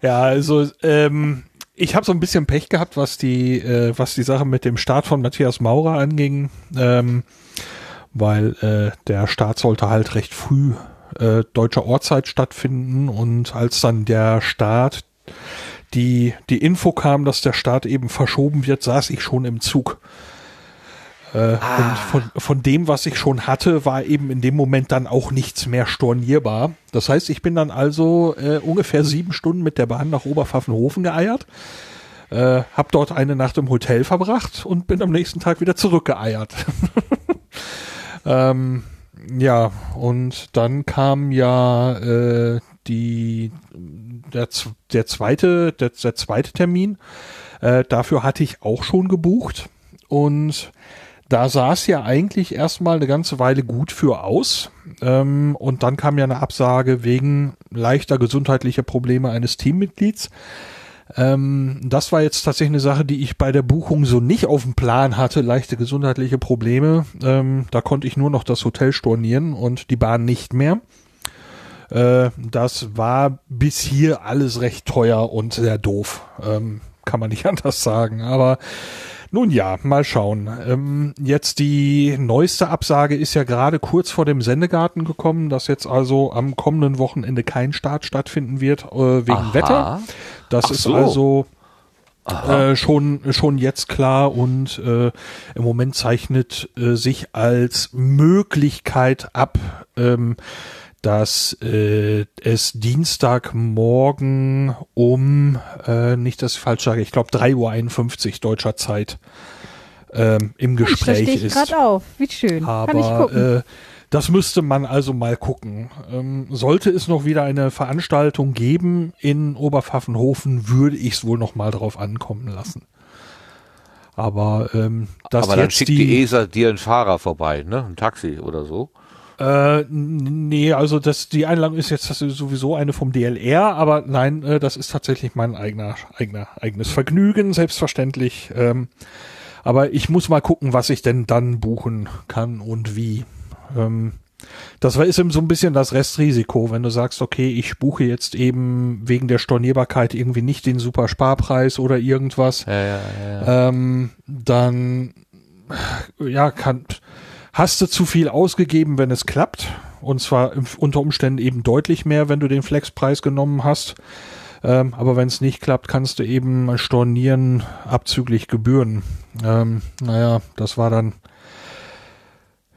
S4: ja, also ähm, ich habe so ein bisschen Pech gehabt, was die, äh, was die Sache mit dem Start von Matthias Maurer anging, ähm, weil äh, der Start sollte halt recht früh äh, deutscher Ortszeit stattfinden und als dann der Start die, die Info kam, dass der Start eben verschoben wird, saß ich schon im Zug. Äh, Und von, von dem, was ich schon hatte, war eben in dem Moment dann auch nichts mehr stornierbar. Das heißt, ich bin dann also äh, ungefähr sieben Stunden mit der Bahn nach Oberpfaffenhofen geeiert, äh, habe dort eine Nacht im Hotel verbracht und bin am nächsten Tag wieder zurückgeeiert. ähm, ja, und dann kam ja äh, die der, der zweite der, der zweite Termin. Äh, dafür hatte ich auch schon gebucht und da sah es ja eigentlich erstmal eine ganze Weile gut für aus. Ähm, und dann kam ja eine Absage wegen leichter gesundheitlicher Probleme eines Teammitglieds. Ähm, das war jetzt tatsächlich eine Sache, die ich bei der Buchung so nicht auf dem Plan hatte, leichte gesundheitliche Probleme. Ähm, da konnte ich nur noch das Hotel stornieren und die Bahn nicht mehr. Äh, das war bis hier alles recht teuer und sehr doof. Ähm, kann man nicht anders sagen. Aber Nun ja, mal schauen. Ähm, jetzt die neueste Absage ist ja gerade kurz vor dem Sendegarten gekommen, dass jetzt also am kommenden Wochenende kein Start stattfinden wird äh, wegen
S1: Aha.
S4: Wetter. Das
S1: Ach
S4: ist
S1: so.
S4: also äh, schon schon jetzt klar und äh, im Moment zeichnet äh, sich als Möglichkeit ab, ähm, dass äh, es Dienstagmorgen um äh, nicht das ich falsch sage, ich glaube 3.51 Uhr deutscher Zeit ähm, im Gespräch
S2: ich
S4: ist.
S2: gerade auf. Wie schön. Kann ich
S4: Aber
S2: gucken.
S4: äh, das müsste man also mal gucken. Ähm, sollte es noch wieder eine Veranstaltung geben in Oberpfaffenhofen, würde ich es wohl noch mal drauf ankommen lassen. Aber ähm, dass
S1: Aber dann schickt
S4: die,
S1: die, ESA dir einen Fahrer vorbei, ne? Ein Taxi oder so.
S4: Äh, nee, also das, die Einladung ist jetzt sowieso eine vom DLR, aber nein, äh, das ist tatsächlich mein eigener, eigener, eigenes Vergnügen, selbstverständlich. Ähm, aber ich muss mal gucken, was ich denn dann buchen kann und wie. Ähm, das ist eben so ein bisschen das Restrisiko, wenn du sagst, okay, ich buche jetzt eben wegen der Stornierbarkeit irgendwie nicht den super Sparpreis oder irgendwas
S1: Ja, ja, ja.
S4: ähm, dann ja kann hast du zu viel ausgegeben, wenn es klappt und zwar unter Umständen eben deutlich mehr, wenn du den Flexpreis genommen hast. Ähm, aber wenn es nicht klappt, kannst du eben stornieren abzüglich Gebühren. Ähm, naja, das war dann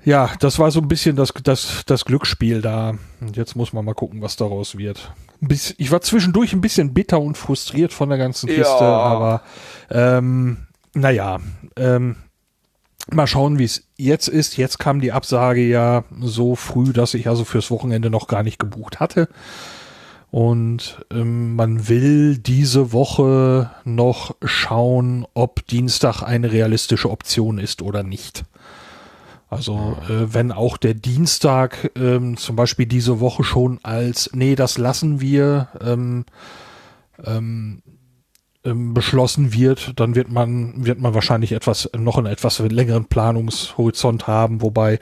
S4: ja, das war so ein bisschen das, das, das Glücksspiel da. Und jetzt muss man mal gucken, was daraus wird. Bisschen- Ich war zwischendurch ein bisschen bitter und frustriert von der ganzen Kiste,
S1: Ja.
S4: aber ähm, naja, ähm, mal schauen, wie es jetzt ist. Jetzt kam die Absage ja so früh, dass ich also fürs Wochenende noch gar nicht gebucht hatte. Und ähm, man will diese Woche noch schauen, ob Dienstag eine realistische Option ist oder nicht. Also äh, wenn auch der Dienstag ähm, zum Beispiel diese Woche schon als, nee, das lassen wir, ähm, ähm, ähm, beschlossen wird, dann wird man, wird man wahrscheinlich etwas, noch einen etwas längeren Planungshorizont haben, wobei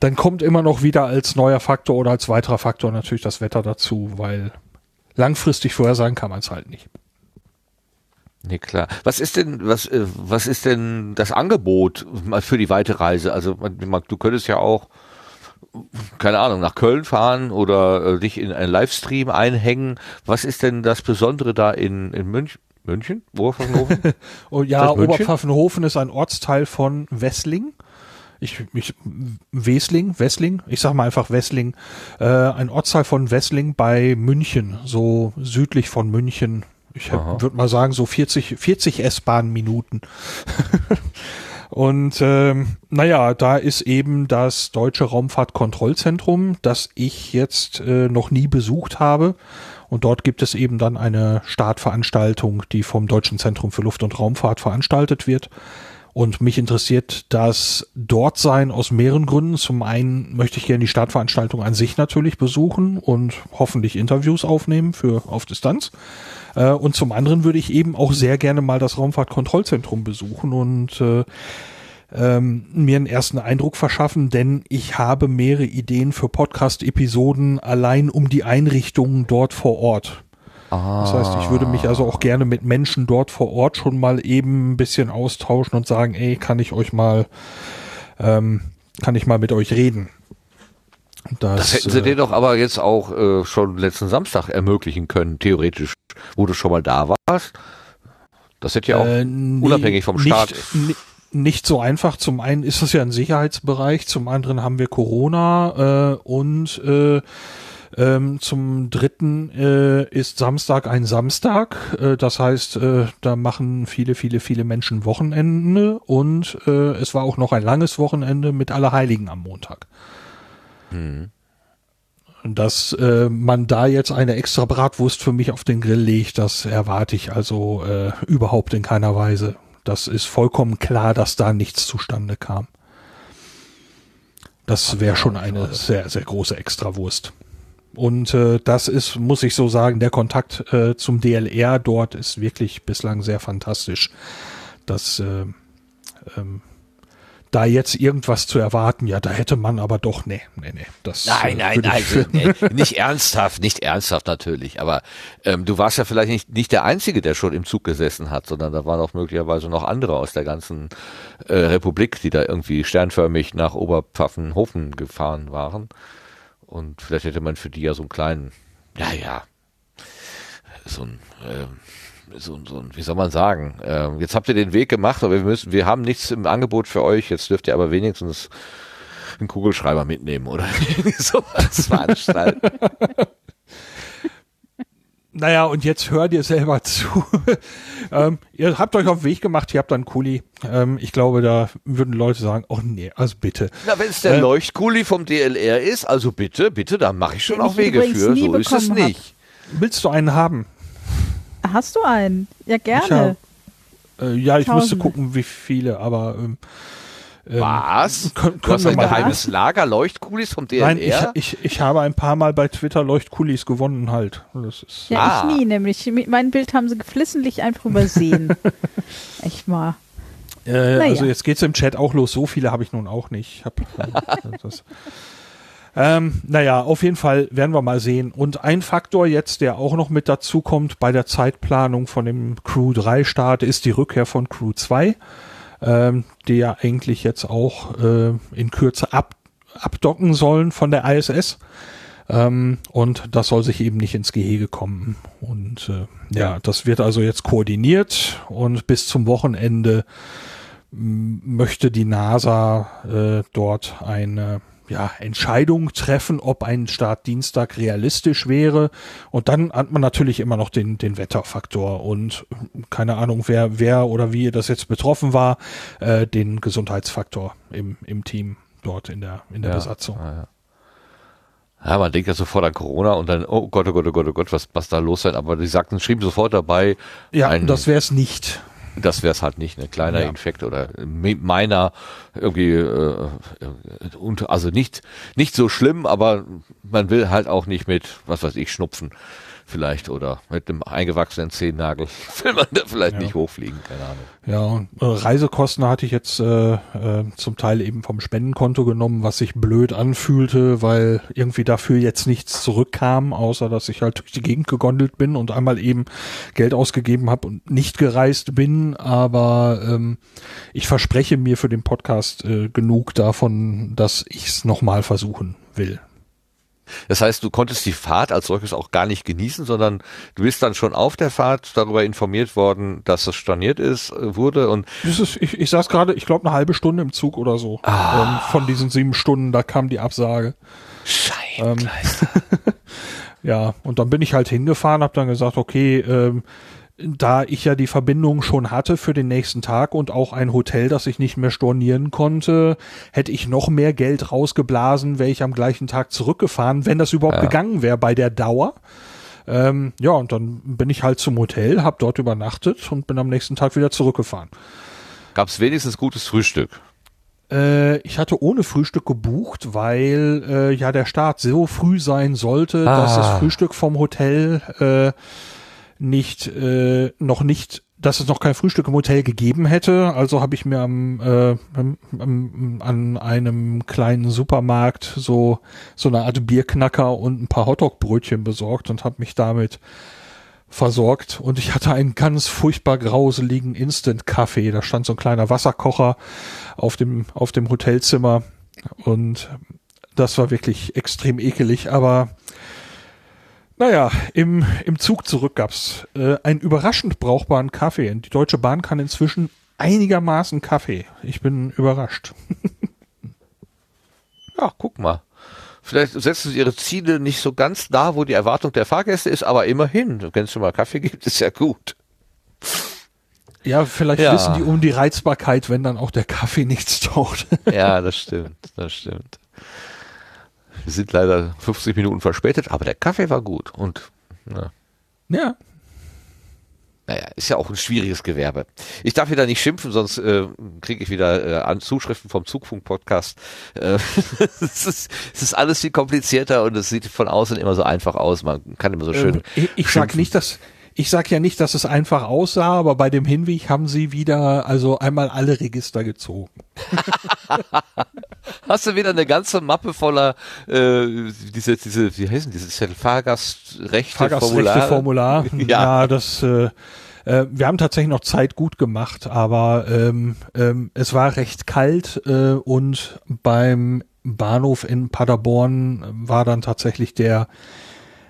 S4: dann kommt immer noch wieder als neuer Faktor oder als weiterer Faktor natürlich das Wetter dazu, weil langfristig vorhersagen kann man es halt nicht.
S1: Nee, klar. Was ist denn, was, äh, was ist denn das Angebot für die weite Reise? Also, du könntest ja auch, keine Ahnung, nach Köln fahren oder äh, dich in einen Livestream einhängen. Was ist denn das Besondere da in, in München? München? Oberpfaffenhofen?
S4: Oh, ja,
S1: München?
S4: Oberpfaffenhofen ist ein Ortsteil von Wessling. Ich, ich, Wesling, Wessling, ich sag mal einfach Wessling, äh, ein Ortsteil von Wessling bei München, so südlich von München. Ich würde mal sagen, so 40, 40 S-Bahn-Minuten. Und ähm, naja, da ist eben das Deutsche Raumfahrtkontrollzentrum, das ich jetzt äh, noch nie besucht habe. Und dort gibt es eben dann eine Startveranstaltung, die vom Deutschen Zentrum für Luft- und Raumfahrt veranstaltet wird. Und mich interessiert das Dortsein aus mehreren Gründen. Zum einen möchte ich gerne die Startveranstaltung an sich natürlich besuchen und hoffentlich Interviews aufnehmen für auf Distanz. Äh, und zum anderen würde ich eben auch sehr gerne mal das Raumfahrtkontrollzentrum besuchen und äh, ähm, mir einen ersten Eindruck verschaffen, denn ich habe mehrere Ideen für Podcast-Episoden allein um die Einrichtungen dort vor Ort. Das heißt, ich würde mich also auch gerne mit Menschen dort vor Ort schon mal eben ein bisschen austauschen und sagen, ey, kann ich euch mal, ähm, kann ich mal mit euch reden? Das,
S1: Das hätten sie
S4: äh,
S1: dir doch aber jetzt auch äh, schon letzten Samstag ermöglichen können, theoretisch, wo du schon mal da warst. Das hätte ja auch
S4: Äh, nee,
S1: unabhängig vom Staat.
S4: Nicht, ni- nicht so einfach. Zum einen ist es ja ein Sicherheitsbereich, zum anderen haben wir Corona äh, und äh, ähm, zum dritten äh, ist Samstag ein Samstag. Äh, das heißt, äh, da machen viele, viele, viele Menschen Wochenende und äh, es war auch noch ein langes Wochenende mit Allerheiligen am Montag. Dass äh, man da jetzt eine extra Bratwurst für mich auf den Grill legt, das erwarte ich also äh, überhaupt in keiner Weise. Das ist vollkommen klar, dass da nichts zustande kam. Das wäre schon eine sehr, sehr große Extrawurst. Und äh, das ist, muss ich so sagen, der Kontakt äh, zum DLR dort ist wirklich bislang sehr fantastisch. Das, äh, ähm, da jetzt irgendwas zu erwarten, ja, da hätte man aber doch, nee, nee, nee. Das,
S1: Nein,
S4: äh,
S1: nein, nein,
S4: ich für-
S1: nee, nicht ernsthaft, nicht ernsthaft natürlich. Aber ähm, du warst ja vielleicht nicht, nicht der Einzige, der schon im Zug gesessen hat, sondern da waren auch möglicherweise noch andere aus der ganzen äh, Republik, die da irgendwie sternförmig nach Oberpfaffenhofen gefahren waren. Und vielleicht hätte man für die ja so einen kleinen, ja, ja, so ein, ähm, so, ein- so ein, wie soll man sagen, ähm, jetzt habt ihr den Weg gemacht, aber wir müssen, wir haben nichts im Angebot für euch, jetzt dürft ihr aber wenigstens einen Kugelschreiber mitnehmen oder sowas veranstalten.
S4: Naja, und jetzt hört ihr selber zu. ähm, ihr habt euch auf den Weg gemacht, ihr habt einen Kuli. Ähm, ich glaube, da würden Leute sagen, oh nee, also bitte.
S1: Na, wenn es der
S4: Äh,
S1: Leuchtkuli vom DLR ist, also bitte, bitte, da mache ich schon auch Wege für. So ist es
S2: hab.
S1: nicht.
S4: Willst du einen haben?
S2: Hast du einen? Ja,
S4: Ich
S2: gerne.
S4: Äh, ja, ich müsste gucken, wie viele, aber ähm, ähm,
S1: Was?
S4: Können,
S1: Du
S4: können
S1: hast
S4: wir
S1: ein
S4: mal
S1: geheimes Lager Leuchtkulis vom DLR?
S4: Nein, ich, ich, ich habe ein paar Mal bei Twitter Leuchtkulis gewonnen halt. Das ist,
S2: Ja,
S1: Ah.
S2: ich nie, nämlich. Mein Bild haben sie geflissentlich einfach übersehen. Echt mal.
S4: äh,
S2: Naja.
S4: Also jetzt geht's im Chat auch los. So viele habe ich nun auch nicht. Ich hab, äh, das, ähm, naja, auf jeden Fall werden wir mal sehen. Und ein Faktor jetzt, der auch noch mit dazu kommt bei der Zeitplanung von dem Crew 3 Start, ist die Rückkehr von Crew 2, ähm, die ja eigentlich jetzt auch äh, in Kürze ab, abdocken sollen von der ISS. Ähm, und das soll sich eben nicht ins Gehege kommen. Und äh, ja, das wird also jetzt koordiniert und bis zum Wochenende möchte die NASA äh, dort eine ja, Entscheidung treffen, ob ein Start Dienstag realistisch wäre. Und dann hat man natürlich immer noch den, den Wetterfaktor und äh, keine Ahnung, wer, wer oder wie das jetzt betroffen war, äh, den Gesundheitsfaktor im, im Team dort in der, in der
S1: Ja.
S4: Besatzung.
S1: Ja, ja. Ja, man denkt ja sofort an Corona und dann, oh Gott, oh Gott, oh Gott, oh Gott, was, was da los sein. Aber die sagten, schrieben sofort dabei,
S4: Ja,
S1: ein,
S4: das wäre es nicht.
S1: Das wäre es halt nicht, ein kleiner
S4: Ja.
S1: Infekt oder mi- meiner irgendwie, äh, äh, und, also nicht, nicht so schlimm, aber man will halt auch nicht mit, was weiß ich, Schnupfen vielleicht oder mit einem eingewachsenen Zehennagel will man da vielleicht
S4: Ja.
S1: nicht hochfliegen, keine Ahnung.
S4: Ja, äh, Reisekosten hatte ich jetzt äh, äh, zum Teil eben vom Spendenkonto genommen, was sich blöd anfühlte, weil irgendwie dafür jetzt nichts zurückkam, außer dass ich halt durch die Gegend gegondelt bin und einmal eben Geld ausgegeben habe und nicht gereist bin. Aber ähm, ich verspreche mir für den Podcast äh, genug davon, dass ich es nochmal versuchen will.
S1: Das heißt, du konntest die Fahrt als solches auch gar nicht genießen, sondern du bist dann schon auf der Fahrt darüber informiert worden, dass es storniert ist, äh, wurde und
S4: ist, ich, ich saß gerade, ich glaube, eine halbe Stunde im Zug oder so. Ähm, von diesen sieben Stunden, da kam die Absage.
S1: Scheibenkleister.
S4: Ja, und dann bin ich halt hingefahren, habe dann gesagt, okay, ähm, da ich ja die Verbindung schon hatte für den nächsten Tag und auch ein Hotel, das ich nicht mehr stornieren konnte, hätte ich noch mehr Geld rausgeblasen, wäre ich am gleichen Tag zurückgefahren, wenn das überhaupt
S1: Ja.
S4: gegangen wäre bei der Dauer. Ähm, ja, und dann bin ich halt zum Hotel, habe dort übernachtet und bin am nächsten Tag wieder zurückgefahren.
S1: Gab es wenigstens gutes Frühstück?
S4: Äh, ich hatte ohne Frühstück gebucht, weil äh, ja der Start so früh sein sollte, dass
S1: Ah.
S4: das Frühstück vom Hotel äh, nicht äh, noch nicht, dass es noch kein Frühstück im Hotel gegeben hätte. Also habe ich mir am, äh, am, an einem kleinen Supermarkt so so eine Art Bierknacker und ein paar Hotdog-Brötchen besorgt und habe mich damit versorgt und ich hatte einen ganz furchtbar grauseligen Instant-Kaffee. Da stand so ein kleiner Wasserkocher auf dem, auf dem Hotelzimmer und das war wirklich extrem ekelig, aber naja, im, im Zug zurück gab's äh, einen überraschend brauchbaren Kaffee. Die Deutsche Bahn kann inzwischen einigermaßen Kaffee. Ich bin überrascht.
S1: Ja, guck mal. Vielleicht setzen sie ihre Ziele nicht so ganz da, wo die Erwartung der Fahrgäste ist, aber immerhin, wenn es schon mal Kaffee gibt, ist ja gut.
S4: Ja, vielleicht
S1: Ja.
S4: wissen die um die Reizbarkeit, wenn dann auch der Kaffee nichts taucht.
S1: Ja, das stimmt, das stimmt. Wir sind leider 50 Minuten verspätet, aber der Kaffee war gut und na,
S4: ja.
S1: naja, ist ja auch ein schwieriges Gewerbe. Ich darf wieder nicht schimpfen, sonst äh, kriege ich wieder äh, an Zuschriften vom Zugfunk-Podcast. Äh, es, ist, es ist alles viel komplizierter und es sieht von außen immer so einfach aus. Man kann immer so schön.
S4: Ähm, ich ich sag
S1: schimpfen.
S4: nicht, dass ich sag ja nicht, dass es einfach aussah, aber bei dem Hinweg haben sie wieder also einmal alle Register gezogen.
S1: Hast du wieder eine ganze Mappe voller äh, diese, diese, wie heißen diese Fahrgastrechte,
S4: Fahrgastrechte Formular.
S1: Ja.
S4: ja, das äh, äh, wir haben tatsächlich noch Zeit gut gemacht, aber ähm, ähm, es war recht kalt äh, und beim Bahnhof in Paderborn war dann tatsächlich der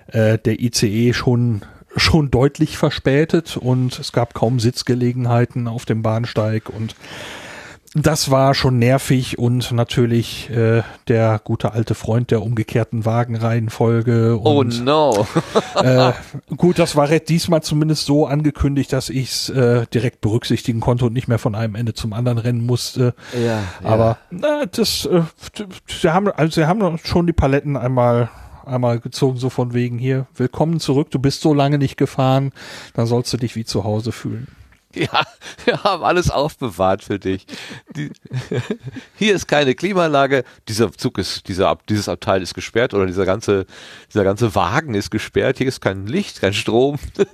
S4: äh, der ICE schon schon deutlich verspätet und es gab kaum Sitzgelegenheiten auf dem Bahnsteig und das war schon nervig und natürlich äh, der gute alte Freund der umgekehrten Wagenreihenfolge.
S1: Oh
S4: Und,
S1: no.
S4: äh, gut, das war diesmal zumindest so angekündigt, dass ich es äh, direkt berücksichtigen konnte und nicht mehr von einem Ende zum anderen rennen musste.
S1: ja,
S4: Aber na, das, äh, sie haben, also sie haben schon die Paletten einmal einmal gezogen, so von wegen hier, willkommen zurück, du bist so lange nicht gefahren, dann sollst du dich wie zu Hause fühlen.
S1: Ja, wir haben alles aufbewahrt für dich. Die, hier ist keine Klimaanlage. Dieser Zug ist, dieser, Ab- dieses Abteil ist gesperrt oder dieser ganze, dieser ganze Wagen ist gesperrt. Hier ist kein Licht, kein Strom.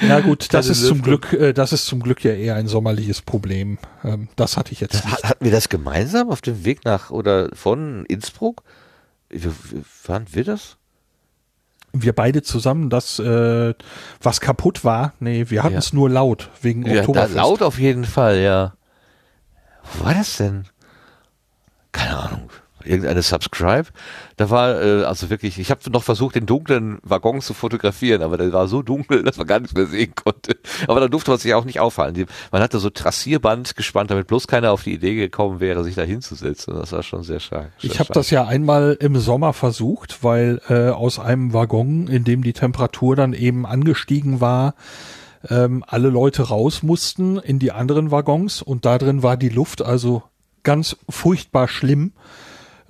S4: Ja gut, das ist zum. Glück, äh, das ist zum Glück ja eher ein sommerliches Problem. Ähm, das hatte ich jetzt nicht.
S1: Hat- Hatten wir das gemeinsam auf dem Weg nach oder von Innsbruck? Waren wir das?
S4: Wir beide zusammen, das, äh, was kaputt war, nee, wir hatten
S1: Ja.
S4: es nur laut, wegen
S1: Ja,
S4: Oktoberfest.
S1: laut auf jeden Fall, ja. Wo war das denn? Keine Ahnung. Irgendeine Subscribe. Da war äh, also wirklich, ich habe noch versucht, den dunklen Waggon zu fotografieren, aber der war so dunkel, dass man gar nichts mehr sehen konnte. Aber da durfte man sich auch nicht aufhalten. Man hatte so Trassierband gespannt, damit bloß keiner auf die Idee gekommen wäre, sich da hinzusetzen. Das war schon sehr stark.
S4: Ich habe das ja einmal im Sommer versucht, weil äh, aus einem Waggon, in dem die Temperatur dann eben angestiegen war, ähm, alle Leute raus mussten in die anderen Waggons und da drin war die Luft also ganz furchtbar schlimm.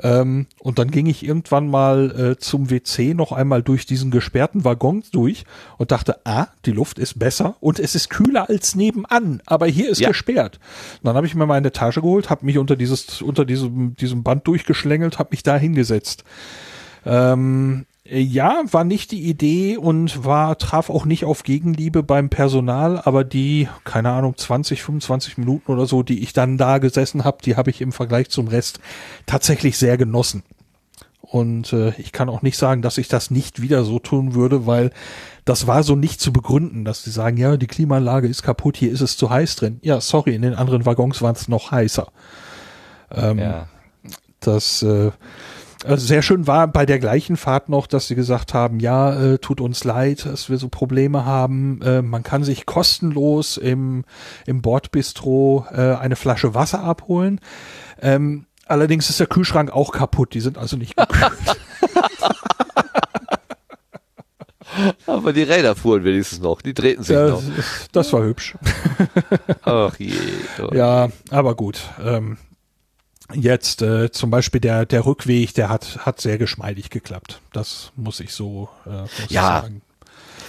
S4: Ähm, und dann ging ich irgendwann mal äh, zum WC noch einmal durch diesen gesperrten Waggon durch und dachte, ah, die Luft ist besser und es ist kühler als nebenan, aber hier ist
S1: Ja.
S4: gesperrt. Und dann habe ich mir meine Tasche geholt, habe mich unter dieses unter diesem diesem Band durchgeschlängelt, habe mich da hingesetzt. Ähm, äh, ja, war nicht die Idee und war traf auch nicht auf Gegenliebe beim Personal, aber die, keine Ahnung, 20, 25 Minuten oder so, die ich dann da gesessen habe, die habe ich im Vergleich zum Rest tatsächlich sehr genossen. Und äh, ich kann auch nicht sagen, dass ich das nicht wieder so tun würde, weil das war so nicht zu begründen, dass sie sagen, ja, die Klimaanlage ist kaputt, hier ist es zu heiß drin. Ja, sorry, in den anderen Waggons war es noch heißer. Ähm,
S1: Ja.
S4: das äh, also sehr schön war bei der gleichen Fahrt noch, dass sie gesagt haben, ja, äh, tut uns leid, dass wir so Probleme haben. Äh, man kann sich kostenlos im, im Bordbistro äh, eine Flasche Wasser abholen. Ähm, allerdings ist der Kühlschrank auch kaputt, die sind also nicht gekühlt.
S1: Aber die Räder fuhren wenigstens noch, die drehten sich
S4: das,
S1: noch.
S4: das war hübsch.
S1: Ach je. doch.
S4: Ja, aber gut. Ähm, jetzt äh, zum Beispiel der, der Rückweg, der hat, hat sehr geschmeidig geklappt. Das muss ich so äh, muss
S1: Ja,
S4: sagen.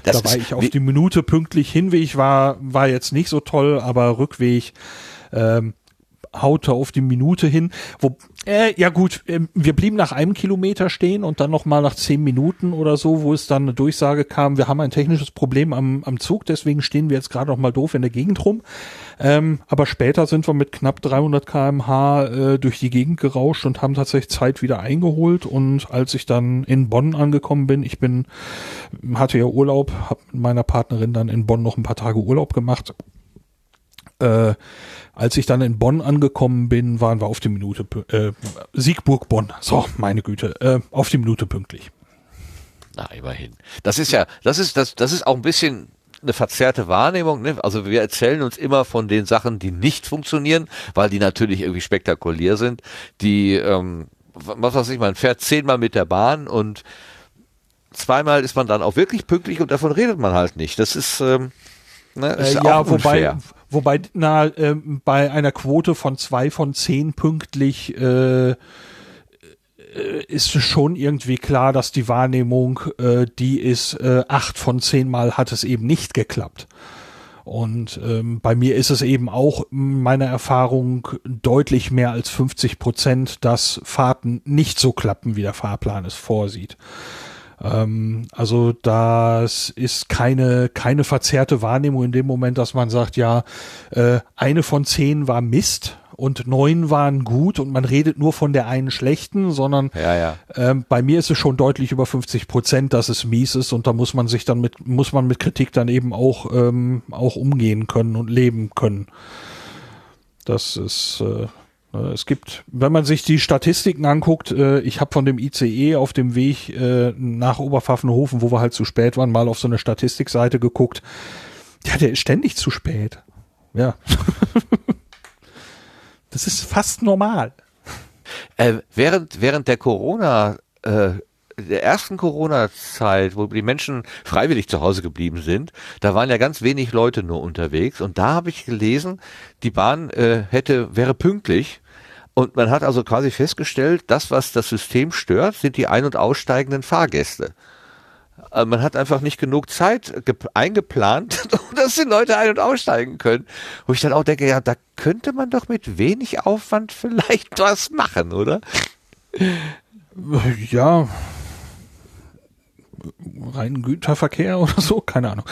S1: Das
S4: da war ich auf die Minute pünktlich. Hinweg war, war jetzt nicht so toll, aber Rückweg ähm, haute auf die Minute hin. Wo, äh, ja gut, ähm, wir blieben nach einem Kilometer stehen und dann noch mal nach zehn Minuten oder so, wo es dann eine Durchsage kam, wir haben ein technisches Problem am, am Zug, deswegen stehen wir jetzt gerade noch mal doof in der Gegend rum. Ähm, aber später sind wir mit knapp 300 kmh äh, durch die Gegend gerauscht und haben tatsächlich Zeit wieder eingeholt. Und als ich dann in Bonn angekommen bin, ich bin, hatte ja Urlaub, habe mit meiner Partnerin dann in Bonn noch ein paar Tage Urlaub gemacht. Äh, als ich dann in Bonn angekommen bin, waren wir auf die Minute, äh, Siegburg-Bonn, so, meine Güte, äh, auf die Minute pünktlich.
S1: Na, immerhin. Das ist ja, das ist, das, das ist auch ein bisschen eine verzerrte Wahrnehmung. Ne? Also wir erzählen uns immer von den Sachen, die nicht funktionieren, weil die natürlich irgendwie spektakulär sind. Die, ähm, was weiß ich, man fährt zehnmal mit der Bahn und zweimal ist man dann auch wirklich pünktlich und davon redet man halt nicht. Das ist, ähm, ne, ist
S4: Äh,
S1: auch
S4: ja, wobei,
S1: unfair.
S4: wobei, na, ähm, bei einer Quote von zwei von zehn pünktlich äh, äh, ist es schon irgendwie klar, dass die Wahrnehmung, äh, die ist, äh, acht von zehn Mal hat es eben nicht geklappt. Und ähm, bei mir ist es eben auch meiner Erfahrung deutlich mehr als 50 Prozent, dass Fahrten nicht so klappen, wie der Fahrplan es vorsieht. Ähm, also das ist keine, keine verzerrte Wahrnehmung in dem Moment, dass man sagt, ja, äh, eine von zehn war Mist und neun waren gut und man redet nur von der einen schlechten, sondern
S1: Ja, ja.
S4: ähm, bei mir ist es schon deutlich über 50 Prozent, dass es mies ist und da muss man sich dann mit, muss man mit Kritik dann eben auch, ähm, auch umgehen können und leben können. Das ist, äh, äh, es gibt, wenn man sich die Statistiken anguckt, äh, ich habe von dem ICE auf dem Weg äh, nach Oberpfaffenhofen, wo wir halt zu spät waren, mal auf so eine Statistikseite geguckt. Ja, der ist ständig zu spät. Ja. das ist fast normal.
S1: Äh, während, während der Corona, äh, der ersten Corona-Zeit, wo die Menschen freiwillig zu Hause geblieben sind, da waren ja ganz wenig Leute nur unterwegs und da habe ich gelesen, die Bahn äh, hätte, wäre pünktlich und man hat also quasi festgestellt, das, was das System stört, sind die ein- und aussteigenden Fahrgäste. Äh, Man hat einfach nicht genug Zeit gep- eingeplant, dass die Leute ein- und aussteigen können. Wo ich dann auch denke, ja, da könnte man doch mit wenig Aufwand vielleicht was machen, oder?
S4: Ja. Rein Güterverkehr oder so, keine Ahnung.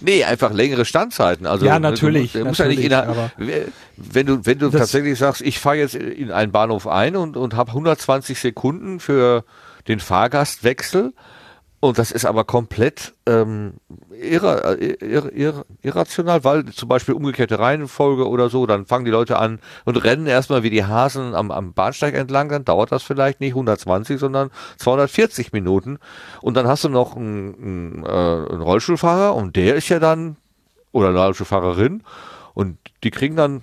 S1: Nee, einfach längere Standzeiten. Also
S4: Ja,
S1: ne,
S4: natürlich,
S1: Du, musst- musst ja nicht in
S4: natürlich,
S1: wenn du wenn du tatsächlich sagst, ich fahre jetzt in einen Bahnhof ein und und habe 120 Sekunden für den Fahrgastwechsel und das ist aber komplett ähm, irra, äh, ir, ir, irrational, weil zum Beispiel umgekehrte Reihenfolge oder so, dann fangen die Leute an und rennen erstmal wie die Hasen am, am Bahnsteig entlang, dann dauert das vielleicht nicht 120, sondern 240 Minuten. Und dann hast du noch einen, einen, äh, einen Rollstuhlfahrer und der ist ja dann, oder eine Rollstuhlfahrerin. Und die kriegen dann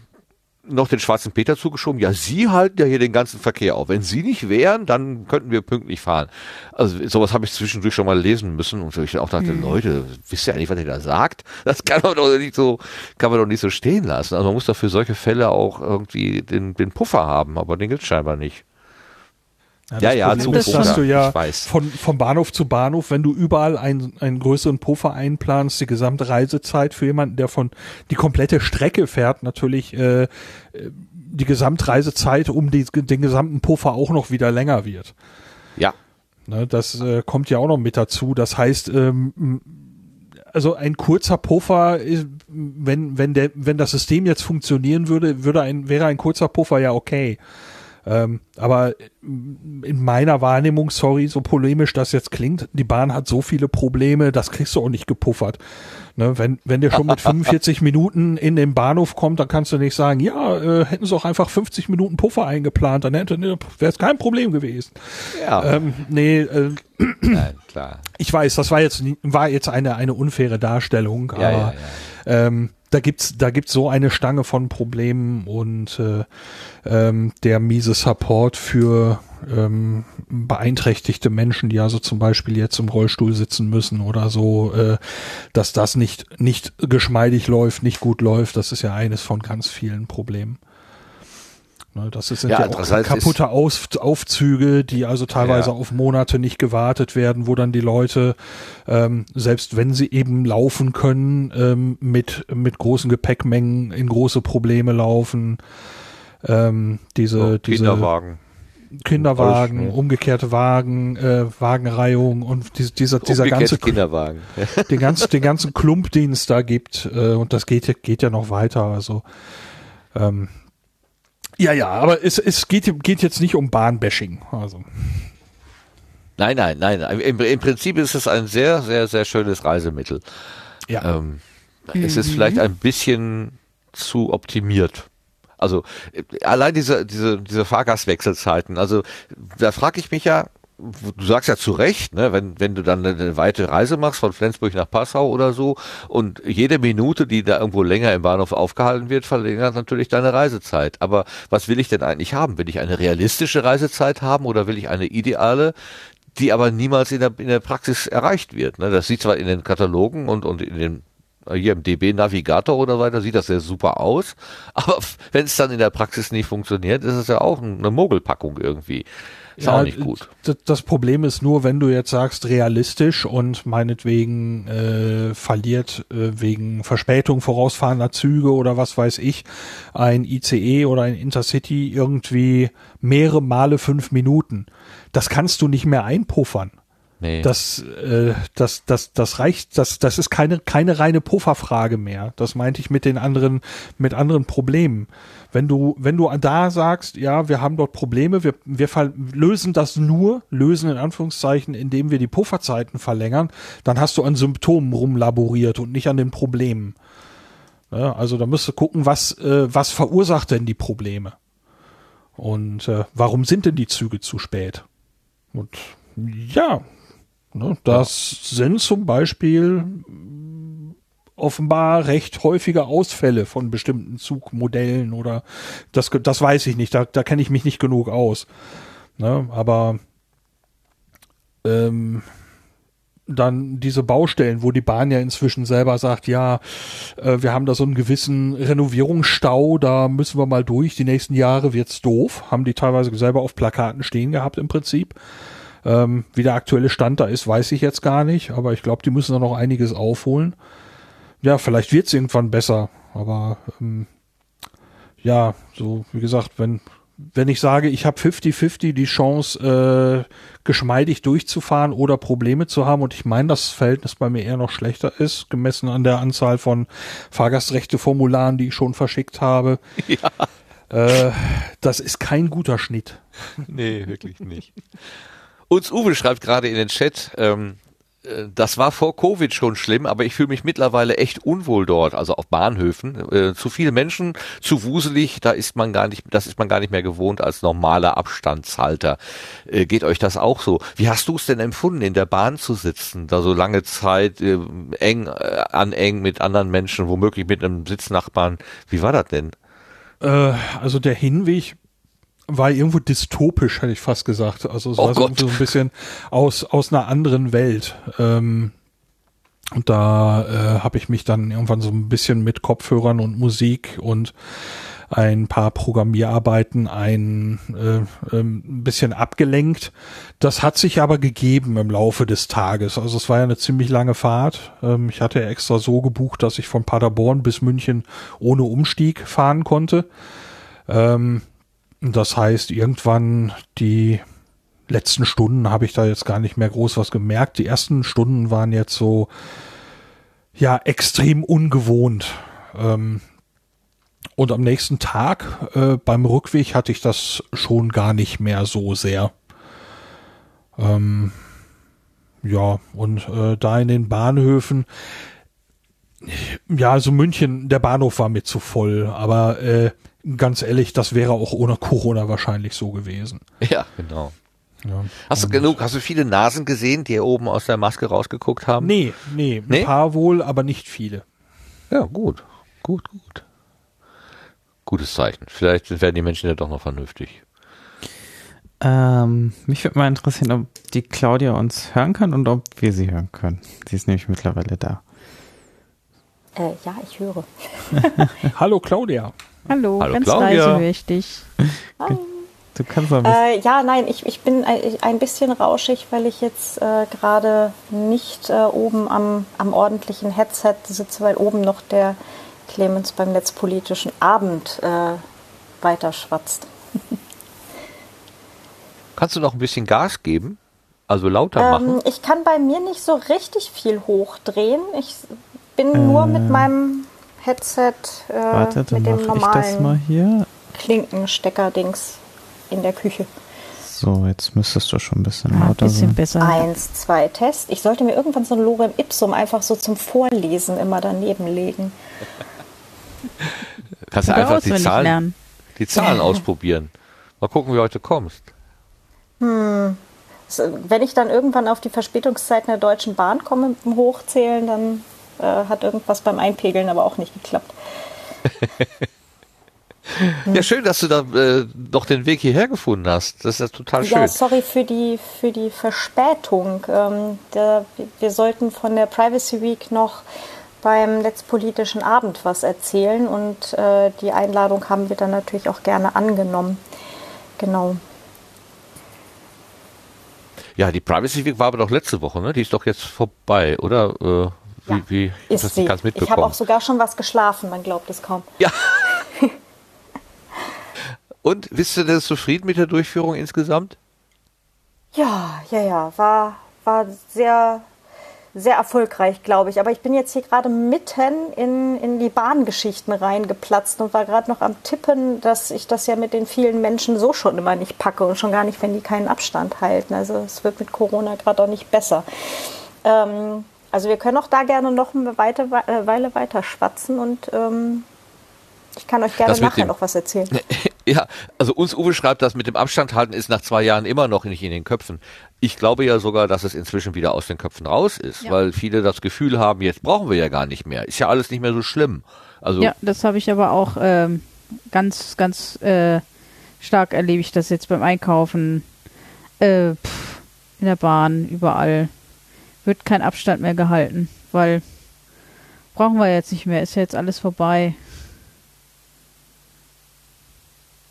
S1: noch den schwarzen Peter zugeschoben. Ja, Sie halten ja hier den ganzen Verkehr auf. Wenn Sie nicht wären, dann könnten wir pünktlich fahren. Also sowas habe ich zwischendurch schon mal lesen müssen und ich auch dachte, Leute, wisst ihr eigentlich, was ihr da sagt? Das kann man doch nicht so, kann man doch nicht so stehen lassen. Also man muss doch für solche Fälle auch irgendwie den, den Puffer haben, aber den gibt's scheinbar nicht. Ja, ja,
S4: Problem
S2: zum
S4: ist, dass du ja von, vom Bahnhof zu Bahnhof, wenn du überall einen, einen größeren Puffer einplanst, die gesamte Reisezeit für jemanden, der von die komplette Strecke fährt, natürlich äh, äh, die Gesamtreisezeit um die, den gesamten Puffer auch noch wieder länger wird.
S1: Ja.
S4: Ne, das äh, kommt ja auch noch mit dazu. Das heißt, ähm, also ein kurzer Puffer, ist, wenn, wenn, der, wenn das System jetzt funktionieren würde, würde ein, wäre ein kurzer Puffer ja okay. Ähm, aber in meiner Wahrnehmung, sorry, so polemisch das jetzt klingt, die Bahn hat so viele Probleme, das kriegst du auch nicht gepuffert. Ne, wenn, wenn der schon mit 45 Minuten in den Bahnhof kommt, dann kannst du nicht sagen, ja, äh, hätten sie auch einfach 50 Minuten Puffer eingeplant, dann hätte wäre es kein Problem gewesen.
S1: Ja,
S4: Ähm, nee, äh,
S1: nein, klar.
S4: ich weiß, das war jetzt war jetzt eine eine unfaire Darstellung, aber
S1: Ja, ja, ja.
S4: Ähm, da gibt's da gibt's so eine Stange von Problemen und äh, ähm, der miese Support für ähm, beeinträchtigte Menschen, die also zum Beispiel jetzt im Rollstuhl sitzen müssen oder so, äh, dass das nicht nicht geschmeidig läuft, nicht gut läuft, das ist ja eines von ganz vielen Problemen. Ne, das sind
S1: Ja,
S4: ja, auch kaputte Auf, Aufzüge, die also teilweise
S1: Ja.
S4: auf Monate nicht gewartet werden, wo dann die Leute, ähm, selbst wenn sie eben laufen können, ähm, mit, mit großen Gepäckmengen in große Probleme laufen. Ähm, diese,
S1: So,
S4: diese
S1: Kinderwagen.
S4: Kinderwagen,
S1: Rollstuhl.
S4: umgekehrte Wagen, äh, Wagenreihung und die, dieser, dieser ganze,
S1: Kinderwagen.
S4: den ganzen, den ganzen Klump, den es da gibt, äh, und das geht, ja- geht ja noch weiter, also, ähm, ja, ja, aber es, es geht, geht jetzt nicht um Bahnbashing, also.
S1: Nein, nein, nein. Im, Im Prinzip ist es ein sehr, sehr, sehr schönes Reisemittel.
S4: Ja.
S1: Ähm, Es ist vielleicht ein bisschen zu optimiert. Also äh, allein diese, diese, diese Fahrgastwechselzeiten, also da frage ich mich ja, du sagst ja zu Recht, ne, wenn, wenn du dann eine weite Reise machst von Flensburg nach Passau oder so und jede Minute, die da irgendwo länger im Bahnhof aufgehalten wird, verlängert natürlich deine Reisezeit. Aber was will ich denn eigentlich haben? Will ich eine realistische Reisezeit haben oder will ich eine ideale, die aber niemals in der, in der Praxis erreicht wird? Ne? Das sieht zwar in den Katalogen und, und in den hier im DB Navigator oder weiter sieht das sehr super aus, aber wenn es dann in der Praxis nicht funktioniert, ist es ja auch eine Mogelpackung irgendwie. Ist auch nicht gut.
S4: Das Problem ist nur, wenn du jetzt sagst realistisch und meinetwegen äh, verliert äh, wegen Verspätung vorausfahrender Züge oder was weiß ich ein ICE oder ein Intercity irgendwie mehrere Male fünf Minuten. Das kannst du nicht mehr einpuffern.
S1: Nee.
S4: Das, äh, das, das, das reicht, das, das ist keine, keine reine Pufferfrage mehr. Das meinte ich mit den anderen, mit anderen Problemen. Wenn du, wenn du da sagst, ja, wir haben dort Probleme, wir, wir lösen das nur, lösen in Anführungszeichen, indem wir die Pufferzeiten verlängern, dann hast du an Symptomen rumlaboriert und nicht an den Problemen. Ja, also da musst du gucken, was, äh, was verursacht denn die Probleme? Und äh, warum sind denn die Züge zu spät? Und ja, Ne, das ja. sind zum Beispiel offenbar recht häufige Ausfälle von bestimmten Zugmodellen oder das, das weiß ich nicht, da, da kenne ich mich nicht genug aus. Ne, aber ähm, dann diese Baustellen, wo die Bahn ja inzwischen selber sagt, ja, äh, wir haben da so einen gewissen Renovierungsstau, da müssen wir mal durch, die nächsten Jahre wird's doof, haben die teilweise selber auf Plakaten stehen gehabt im Prinzip. Ähm, wie der aktuelle Stand da ist, weiß ich jetzt gar nicht, aber ich glaube, die müssen da noch einiges aufholen. Ja, vielleicht wird es irgendwann besser, aber ähm, ja, so wie gesagt, wenn wenn ich sage, ich habe 50-50 die Chance, äh, geschmeidig durchzufahren oder Probleme zu haben und ich meine, das Verhältnis bei mir eher noch schlechter ist, gemessen an der Anzahl von Fahrgastrechte-Formularen, die ich schon verschickt habe. Ja. Äh, das ist kein guter Schnitt.
S1: Nee, wirklich nicht. Uns Uwe schreibt gerade in den Chat, ähm, äh, das war vor Covid schon schlimm, aber ich fühle mich mittlerweile echt unwohl dort, also auf Bahnhöfen. Äh, zu viele Menschen, zu wuselig, da ist man gar nicht, das ist man gar nicht mehr gewohnt als normaler Abstandshalter. Äh, geht euch das auch so? Wie hast du es denn empfunden, in der Bahn zu sitzen, da so lange Zeit äh, eng äh, an eng mit anderen Menschen, womöglich mit einem Sitznachbarn? Wie war das denn?
S4: Äh, also der Hinweg war irgendwo dystopisch, hätte ich fast gesagt. Also es oh war so, ein bisschen aus, aus einer anderen Welt. Ähm, und da äh, habe ich mich dann irgendwann so ein bisschen mit Kopfhörern und Musik und ein paar Programmierarbeiten ein äh, ähm, ein bisschen abgelenkt. Das hat sich aber gegeben im Laufe des Tages. Also es war ja eine ziemlich lange Fahrt. Ähm, ich hatte extra so gebucht, dass ich von Paderborn bis München ohne Umstieg fahren konnte. Ähm, das heißt, irgendwann die letzten Stunden habe ich da jetzt gar nicht mehr groß was gemerkt. Die ersten Stunden waren jetzt so, ja, extrem ungewohnt. Ähm, und am nächsten Tag äh, beim Rückweg hatte ich das schon gar nicht mehr so sehr. Ähm, ja, und äh, da in den Bahnhöfen, ja, also München, der Bahnhof war mir zu voll, aber äh, ganz ehrlich, das wäre auch ohne Corona wahrscheinlich so gewesen.
S1: Ja, genau. Ja, hast du genug, hast du viele Nasen gesehen, die hier oben aus der Maske rausgeguckt haben?
S4: Nee, nee, ein nee? paar wohl, aber nicht viele.
S1: Ja, gut, gut, gut. Gutes Zeichen. Vielleicht werden die Menschen ja doch noch vernünftig.
S3: Ähm, mich würde mal interessieren, ob die Claudia uns hören kann und ob wir sie hören können. Sie ist nämlich mittlerweile da.
S5: Äh, ja, ich höre.
S4: Hallo Claudia.
S2: Hallo, Hallo ganz Claudia. leise höre ich dich.
S5: Du kannst mal äh, Ja, nein, ich, ich bin ein bisschen rauschig, weil ich jetzt äh, gerade nicht äh, oben am, am ordentlichen Headset sitze, weil oben noch der Clemens beim netzpolitischen Abend äh, weiterschwatzt.
S1: Kannst du noch ein bisschen Gas geben? Also lauter ähm, machen?
S5: Ich kann bei mir nicht so richtig viel hochdrehen. Ich bin nur mit äh. meinem Headset äh, Warte, mit dem normalen Klinkenstecker-Dings in der Küche.
S3: So, jetzt müsstest du schon ein bisschen ja, lauter
S2: bisschen sein. besser.
S5: Eins, zwei, Test. Ich sollte mir irgendwann so ein Lorem Ipsum einfach so zum Vorlesen immer daneben legen.
S1: Kannst du einfach die Zahlen, die Zahlen ja. ausprobieren. Mal gucken, wie du heute kommst.
S5: Hm. Wenn ich dann irgendwann auf die Verspätungszeiten der Deutschen Bahn komme mit dem Hochzählen, dann äh, hat irgendwas beim Einpegeln aber auch nicht geklappt.
S1: ja, schön, dass du da äh, doch den Weg hierher gefunden hast. Das ist ja total schön. Ja,
S5: sorry für die, für die Verspätung. Ähm, der, wir sollten von der Privacy Week noch beim Netzpolitischen Abend was erzählen und äh, die Einladung haben wir dann natürlich auch gerne angenommen. Genau.
S1: Ja, die Privacy Week war aber doch letzte Woche, ne? Die ist doch jetzt vorbei, oder? Äh,
S5: wie, ja, wie ist das sie. ganz mitbekommen? Ich habe auch sogar schon was geschlafen, man glaubt es kaum.
S1: Ja. Und bist du denn zufrieden mit der Durchführung insgesamt?
S5: Ja, ja, ja, war, war sehr sehr erfolgreich, glaube ich. Aber ich bin jetzt hier gerade mitten in, in die Bahngeschichten reingeplatzt und war gerade noch am Tippen, dass ich das ja mit den vielen Menschen so schon immer nicht packe und schon gar nicht, wenn die keinen Abstand halten. Also es wird mit Corona gerade auch nicht besser. Ähm, also wir können auch da gerne noch eine weite, äh, Weile weiter schwatzen und ähm, ich kann euch gerne nachher noch was erzählen.
S1: Ja, also uns Uwe schreibt, dass mit dem Abstand halten ist nach zwei Jahren immer noch nicht in den Köpfen. Ich glaube ja sogar, dass es inzwischen wieder aus den Köpfen raus ist, ja. weil viele das Gefühl haben, jetzt brauchen wir ja gar nicht mehr. Ist ja alles nicht mehr so schlimm. Also
S2: ja, das habe ich aber auch ähm, ganz, ganz äh, stark erlebe ich das jetzt beim Einkaufen, äh, pff, in der Bahn, überall. Wird kein Abstand mehr gehalten, weil brauchen wir jetzt nicht mehr, ist ja jetzt alles vorbei.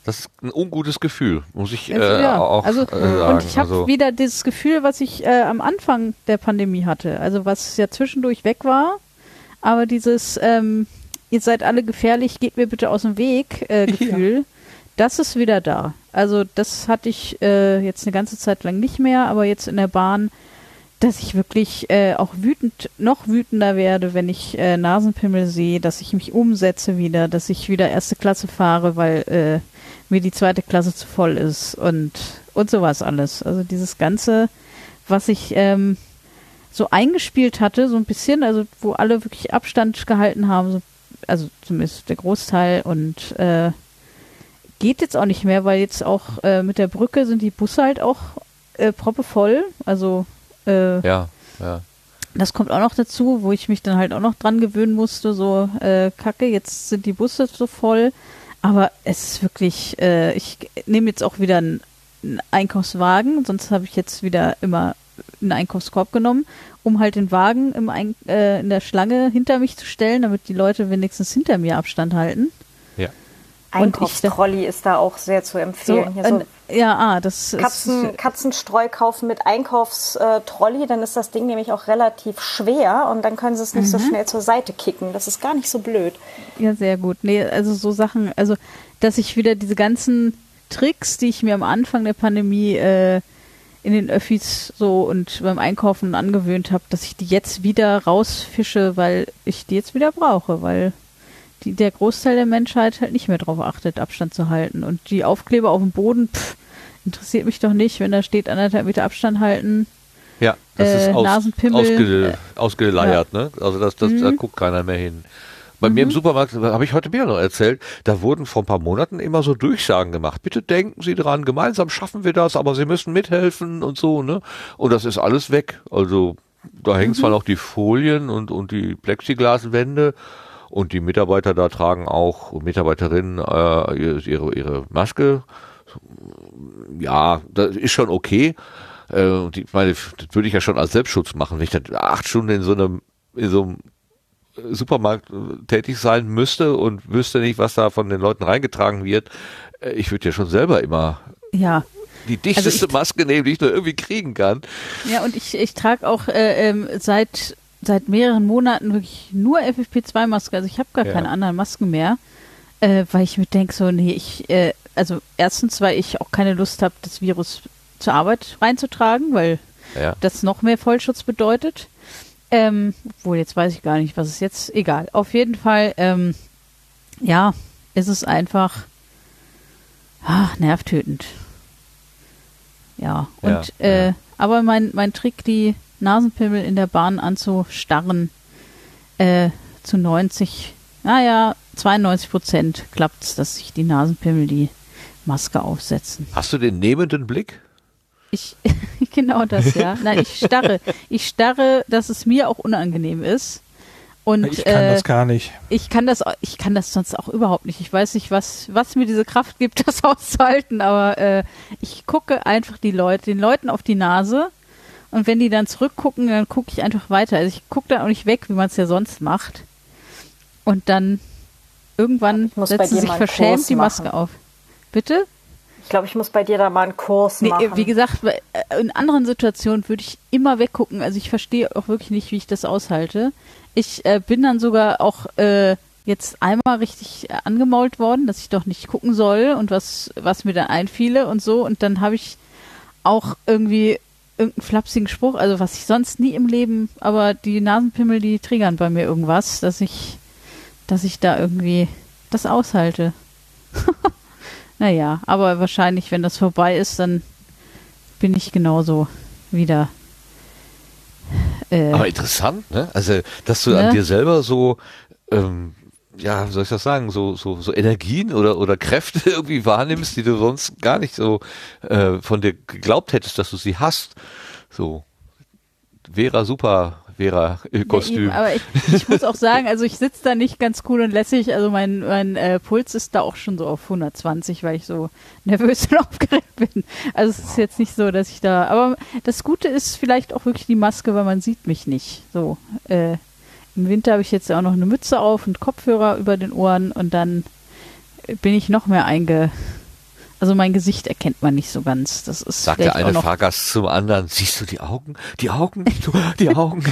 S1: Das ist ein ungutes Gefühl, muss ich also, äh, ja. auch
S2: also,
S1: äh, sagen.
S2: Und ich habe also, wieder dieses Gefühl, was ich äh, am Anfang der Pandemie hatte. Also was ja zwischendurch weg war, aber dieses ähm, ihr seid alle gefährlich, geht mir bitte aus dem Weg äh, Gefühl, ja. das ist wieder da. Also das hatte ich äh, jetzt eine ganze Zeit lang nicht mehr, aber jetzt in der Bahn, dass ich wirklich äh, auch wütend, noch wütender werde, wenn ich äh, Nasenpimmel sehe, dass ich mich umsetze wieder, dass ich wieder erste Klasse fahre, weil äh, mir die zweite Klasse zu voll ist und, und sowas alles. Also dieses Ganze, was ich ähm, so eingespielt hatte, so ein bisschen, also wo alle wirklich Abstand gehalten haben, so, also zumindest der Großteil und äh, geht jetzt auch nicht mehr, weil jetzt auch äh, mit der Brücke sind die Busse halt auch äh, proppevoll. Also äh,
S1: ja, ja.
S2: Das kommt auch noch dazu, wo ich mich dann halt auch noch dran gewöhnen musste, so äh, Kacke, jetzt sind die Busse so voll. Aber es ist wirklich, äh, ich nehme jetzt auch wieder einen, einen Einkaufswagen, sonst habe ich jetzt wieder immer einen Einkaufskorb genommen, um halt den Wagen im Ein äh, in der Schlange hinter mich zu stellen, damit die Leute wenigstens hinter mir Abstand halten.
S5: Einkaufstrolli ist da auch sehr zu empfehlen.
S2: So, so ja, ah, das
S5: Katzen,
S2: ist,
S5: Katzenstreu kaufen mit Einkaufstrolli, dann ist das Ding nämlich auch relativ schwer und dann können sie es nicht mhm. so schnell zur Seite kicken. Das ist gar nicht so blöd.
S2: Ja, sehr gut. Nee, also so Sachen, also dass ich wieder diese ganzen Tricks, die ich mir am Anfang der Pandemie äh, in den Öffis so und beim Einkaufen angewöhnt habe, dass ich die jetzt wieder rausfische, weil ich die jetzt wieder brauche, weil die, der Großteil der Menschheit halt nicht mehr darauf achtet, Abstand zu halten. Und die Aufkleber auf dem Boden, pff, interessiert mich doch nicht, wenn da steht anderthalb Meter Abstand halten.
S1: Ja, das äh, ist aus, ausge, ausgeleiert, ja. ne? Also das, das, mhm. da guckt keiner mehr hin. Bei mhm. mir im mhm. Supermarkt, habe ich heute mir noch erzählt, da wurden vor ein paar Monaten immer so Durchsagen gemacht. Bitte denken Sie dran, gemeinsam schaffen wir das, aber Sie müssen mithelfen und so, ne? Und das ist alles weg. Also da hängen mhm. zwar noch die Folien und, und die Plexiglaswände, und die Mitarbeiter da tragen auch, Mitarbeiterinnen, äh, ihre, ihre Maske. Ja, das ist schon okay. Äh, ich meine, das würde ich ja schon als Selbstschutz machen, wenn ich dann acht Stunden in so einem, in so einem Supermarkt äh, tätig sein müsste und wüsste nicht, was da von den Leuten reingetragen wird. Äh, ich würde ja schon selber immer
S2: ja.
S1: die dichteste also ich, Maske nehmen, die ich nur irgendwie kriegen kann.
S2: Ja, und ich, ich trage auch äh, ähm, seit seit mehreren Monaten wirklich nur FFP2-Maske. Also ich habe gar ja. keine anderen Masken mehr, äh, weil ich mir denke, so, nee, ich, äh, also erstens, weil ich auch keine Lust habe, das Virus zur Arbeit reinzutragen, weil ja. das noch mehr Vollschutz bedeutet. Ähm, wohl, jetzt weiß ich gar nicht, was ist jetzt. Egal. Auf jeden Fall, ähm, ja, ist es einfach ach, nervtötend. Ja, und ja, äh, aber mein, mein Trick, die Nasenpimmel in der Bahn anzustarren, äh, zu 90, naja, 92 Prozent klappt es, dass sich die Nasenpimmel die Maske aufsetzen.
S1: Hast du den nehmenden Blick?
S2: Ich, genau das, ja. Nein, ich starre. Ich starre, dass es mir auch unangenehm ist. Und,
S4: ich kann äh, das gar nicht.
S2: Ich kann das, ich kann das sonst auch überhaupt nicht. Ich weiß nicht, was, was mir diese Kraft gibt, das auszuhalten, aber äh, ich gucke einfach die Leute, den Leuten auf die Nase und wenn die dann zurückgucken, dann gucke ich einfach weiter. Also ich gucke da auch nicht weg, wie man es ja sonst macht. Und dann irgendwann setzt sie sich verschämt die Maske machen. auf. Bitte?
S5: Ich glaube, ich muss bei dir da mal einen Kurs nee, machen.
S2: Wie gesagt, äh, in anderen Situationen würde ich immer weggucken. Also ich verstehe auch wirklich nicht, wie ich das aushalte. Ich äh, bin dann sogar auch äh, jetzt einmal richtig äh, angemault worden, dass ich doch nicht gucken soll und was, was mir dann einfiele und so. Und dann habe ich auch irgendwie irgendeinen flapsigen Spruch, also was ich sonst nie im Leben, aber die Nasenpimmel, die triggern bei mir irgendwas, dass ich, dass ich da irgendwie das aushalte. naja, aber wahrscheinlich, wenn das vorbei ist, dann bin ich genauso wieder.
S1: Äh, aber interessant, ne? Also, dass du ne? an dir selber so ähm, ja, wie soll ich das sagen, so, so, so Energien oder, oder Kräfte irgendwie wahrnimmst, die du sonst gar nicht so äh, von dir geglaubt hättest, dass du sie hast. So. Vera super, Vera Kostüm.
S2: Ja, aber ich, ich muss auch sagen, also ich sitze da nicht ganz cool und lässig. Also mein, mein äh, Puls ist da auch schon so auf 120, weil ich so nervös und aufgeregt bin. Also es ist jetzt nicht so, dass ich da. Aber das Gute ist vielleicht auch wirklich die Maske, weil man sieht mich nicht. So. Äh, im Winter habe ich jetzt auch noch eine Mütze auf und Kopfhörer über den Ohren und dann bin ich noch mehr einge. Also mein Gesicht erkennt man nicht so ganz. Das ist
S1: Sagt der eine Fahrgast zum anderen, siehst du die Augen? Die Augen? Die Augen?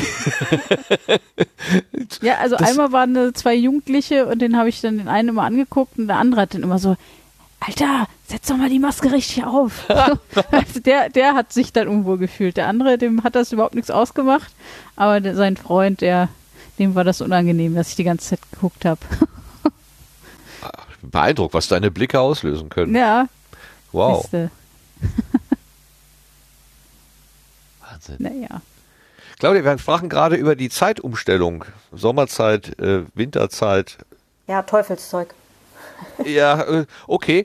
S2: ja, also das einmal waren zwei Jugendliche und den habe ich dann den einen immer angeguckt und der andere hat dann immer so, Alter, setz doch mal die Maske richtig auf. also der, der hat sich dann unwohl gefühlt. Der andere, dem hat das überhaupt nichts ausgemacht. Aber der, sein Freund, der, dem war das unangenehm, dass ich die ganze Zeit geguckt habe.
S1: Beeindruckt, was deine Blicke auslösen können.
S2: Ja.
S1: Wow. Wahnsinn.
S2: Naja.
S1: Claudia, wir sprachen gerade über die Zeitumstellung. Sommerzeit, äh, Winterzeit.
S5: Ja, Teufelszeug.
S1: Ja, äh, okay.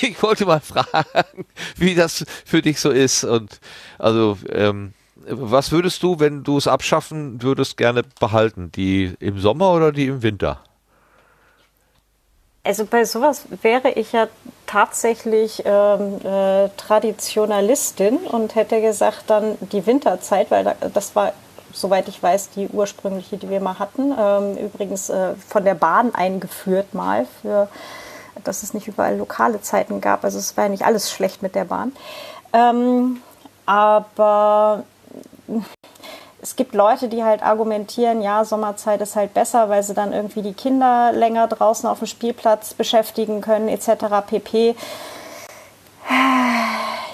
S1: Ich wollte mal fragen, wie das für dich so ist. Und also ähm, was würdest du, wenn du es abschaffen würdest, gerne behalten? Die im Sommer oder die im Winter?
S5: Also bei sowas wäre ich ja tatsächlich ähm, äh, Traditionalistin und hätte gesagt dann die Winterzeit, weil da, das war, soweit ich weiß, die ursprüngliche, die wir mal hatten. Ähm, übrigens äh, von der Bahn eingeführt mal, für, dass es nicht überall lokale Zeiten gab. Also es war ja nicht alles schlecht mit der Bahn. Ähm, aber es gibt Leute, die halt argumentieren, ja, Sommerzeit ist halt besser, weil sie dann irgendwie die Kinder länger draußen auf dem Spielplatz beschäftigen können, etc. pp.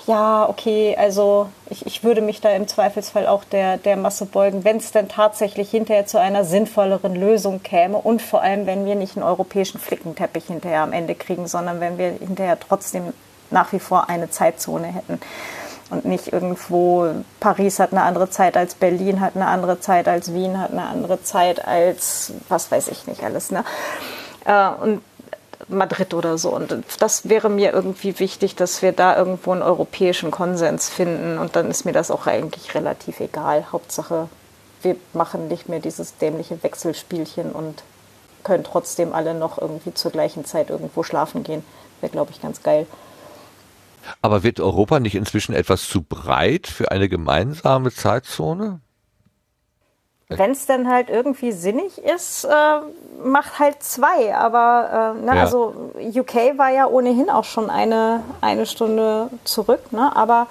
S5: Ja, okay, also ich, ich würde mich da im Zweifelsfall auch der, der Masse beugen, wenn es denn tatsächlich hinterher zu einer sinnvolleren Lösung käme und vor allem, wenn wir nicht einen europäischen Flickenteppich hinterher am Ende kriegen, sondern wenn wir hinterher trotzdem nach wie vor eine Zeitzone hätten und nicht irgendwo, Paris hat eine andere Zeit als Berlin, hat eine andere Zeit als Wien, hat eine andere Zeit als, was weiß ich nicht alles. Ne? Äh, und Madrid oder so. Und das wäre mir irgendwie wichtig, dass wir da irgendwo einen europäischen Konsens finden. Und dann ist mir das auch eigentlich relativ egal. Hauptsache, wir machen nicht mehr dieses dämliche Wechselspielchen und können trotzdem alle noch irgendwie zur gleichen Zeit irgendwo schlafen gehen. Wäre, glaube ich, ganz geil.
S1: Aber wird Europa nicht inzwischen etwas zu breit für eine gemeinsame Zeitzone?
S5: Wenn es dann halt irgendwie sinnig ist, äh, macht halt zwei. Aber äh, ne, ja. also UK war ja ohnehin auch schon eine, eine Stunde zurück. Ne? Aber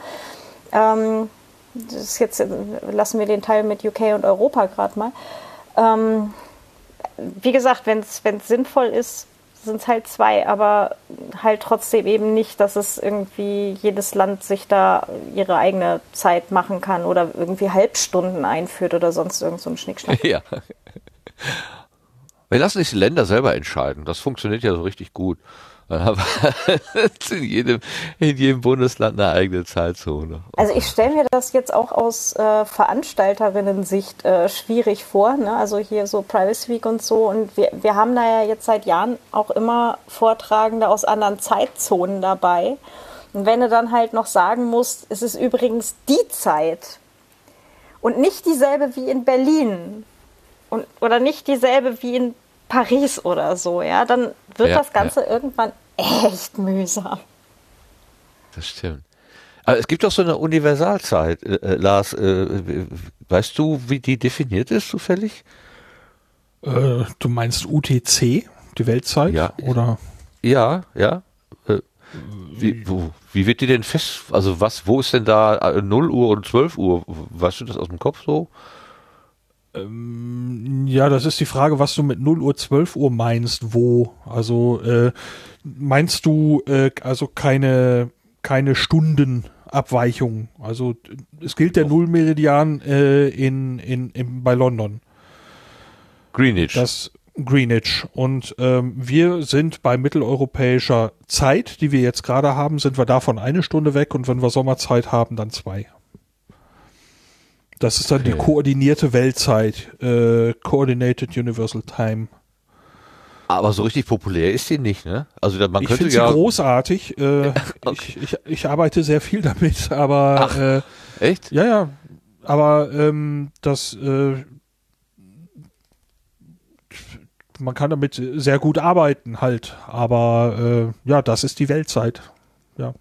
S5: ähm, das jetzt lassen wir den Teil mit UK und Europa gerade mal. Ähm, wie gesagt, wenn es sinnvoll ist, sind es halt zwei, aber halt trotzdem eben nicht, dass es irgendwie jedes Land sich da ihre eigene Zeit machen kann oder irgendwie Halbstunden einführt oder sonst irgend so ein Schnickschnack.
S1: Ja. Wir lassen sich die Länder selber entscheiden. Das funktioniert ja so richtig gut. Aber in jedem, in jedem Bundesland eine eigene Zeitzone.
S5: Also ich stelle mir das jetzt auch aus äh, Veranstalterinnen-Sicht äh, schwierig vor. Ne? Also hier so Privacy Week und so. Und wir, wir haben da ja jetzt seit Jahren auch immer Vortragende aus anderen Zeitzonen dabei. Und wenn du dann halt noch sagen musst, es ist übrigens die Zeit und nicht dieselbe wie in Berlin und, oder nicht dieselbe wie in Paris oder so, ja, dann wird ja, das Ganze ja. irgendwann echt mühsam.
S1: Das stimmt. Aber es gibt doch so eine Universalzeit, äh, äh Lars. Äh, weißt du, wie die definiert ist, zufällig?
S4: Äh, du meinst UTC, die Weltzeit?
S1: Ja.
S4: Oder?
S1: Ja, ja. Äh, wie, wo, wie wird die denn fest? Also was, wo ist denn da 0 Uhr und 12 Uhr? Weißt du das aus dem Kopf so?
S4: Ähm, ja, das ist die Frage, was du mit 0 Uhr, 12 Uhr meinst, wo. Also äh, meinst du äh, also keine, keine Stunden Abweichungen. Also es gilt der Nullmeridian äh, in, in, in, bei London.
S1: Greenwich.
S4: Das Greenwich. Und ähm, wir sind bei mitteleuropäischer Zeit, die wir jetzt gerade haben, sind wir davon eine Stunde weg und wenn wir Sommerzeit haben, dann zwei. Das ist dann okay. die koordinierte Weltzeit, äh, Coordinated Universal Time.
S1: Aber so richtig populär ist die nicht, ne? Also man
S4: ich
S1: könnte
S4: sie
S1: ja
S4: großartig. Äh, okay. ich, ich, ich arbeite sehr viel damit, aber
S1: Ach,
S4: äh,
S1: echt?
S4: Ja, ja. Aber ähm, das äh, man kann damit sehr gut arbeiten halt. Aber äh, ja, das ist die Weltzeit. Ja.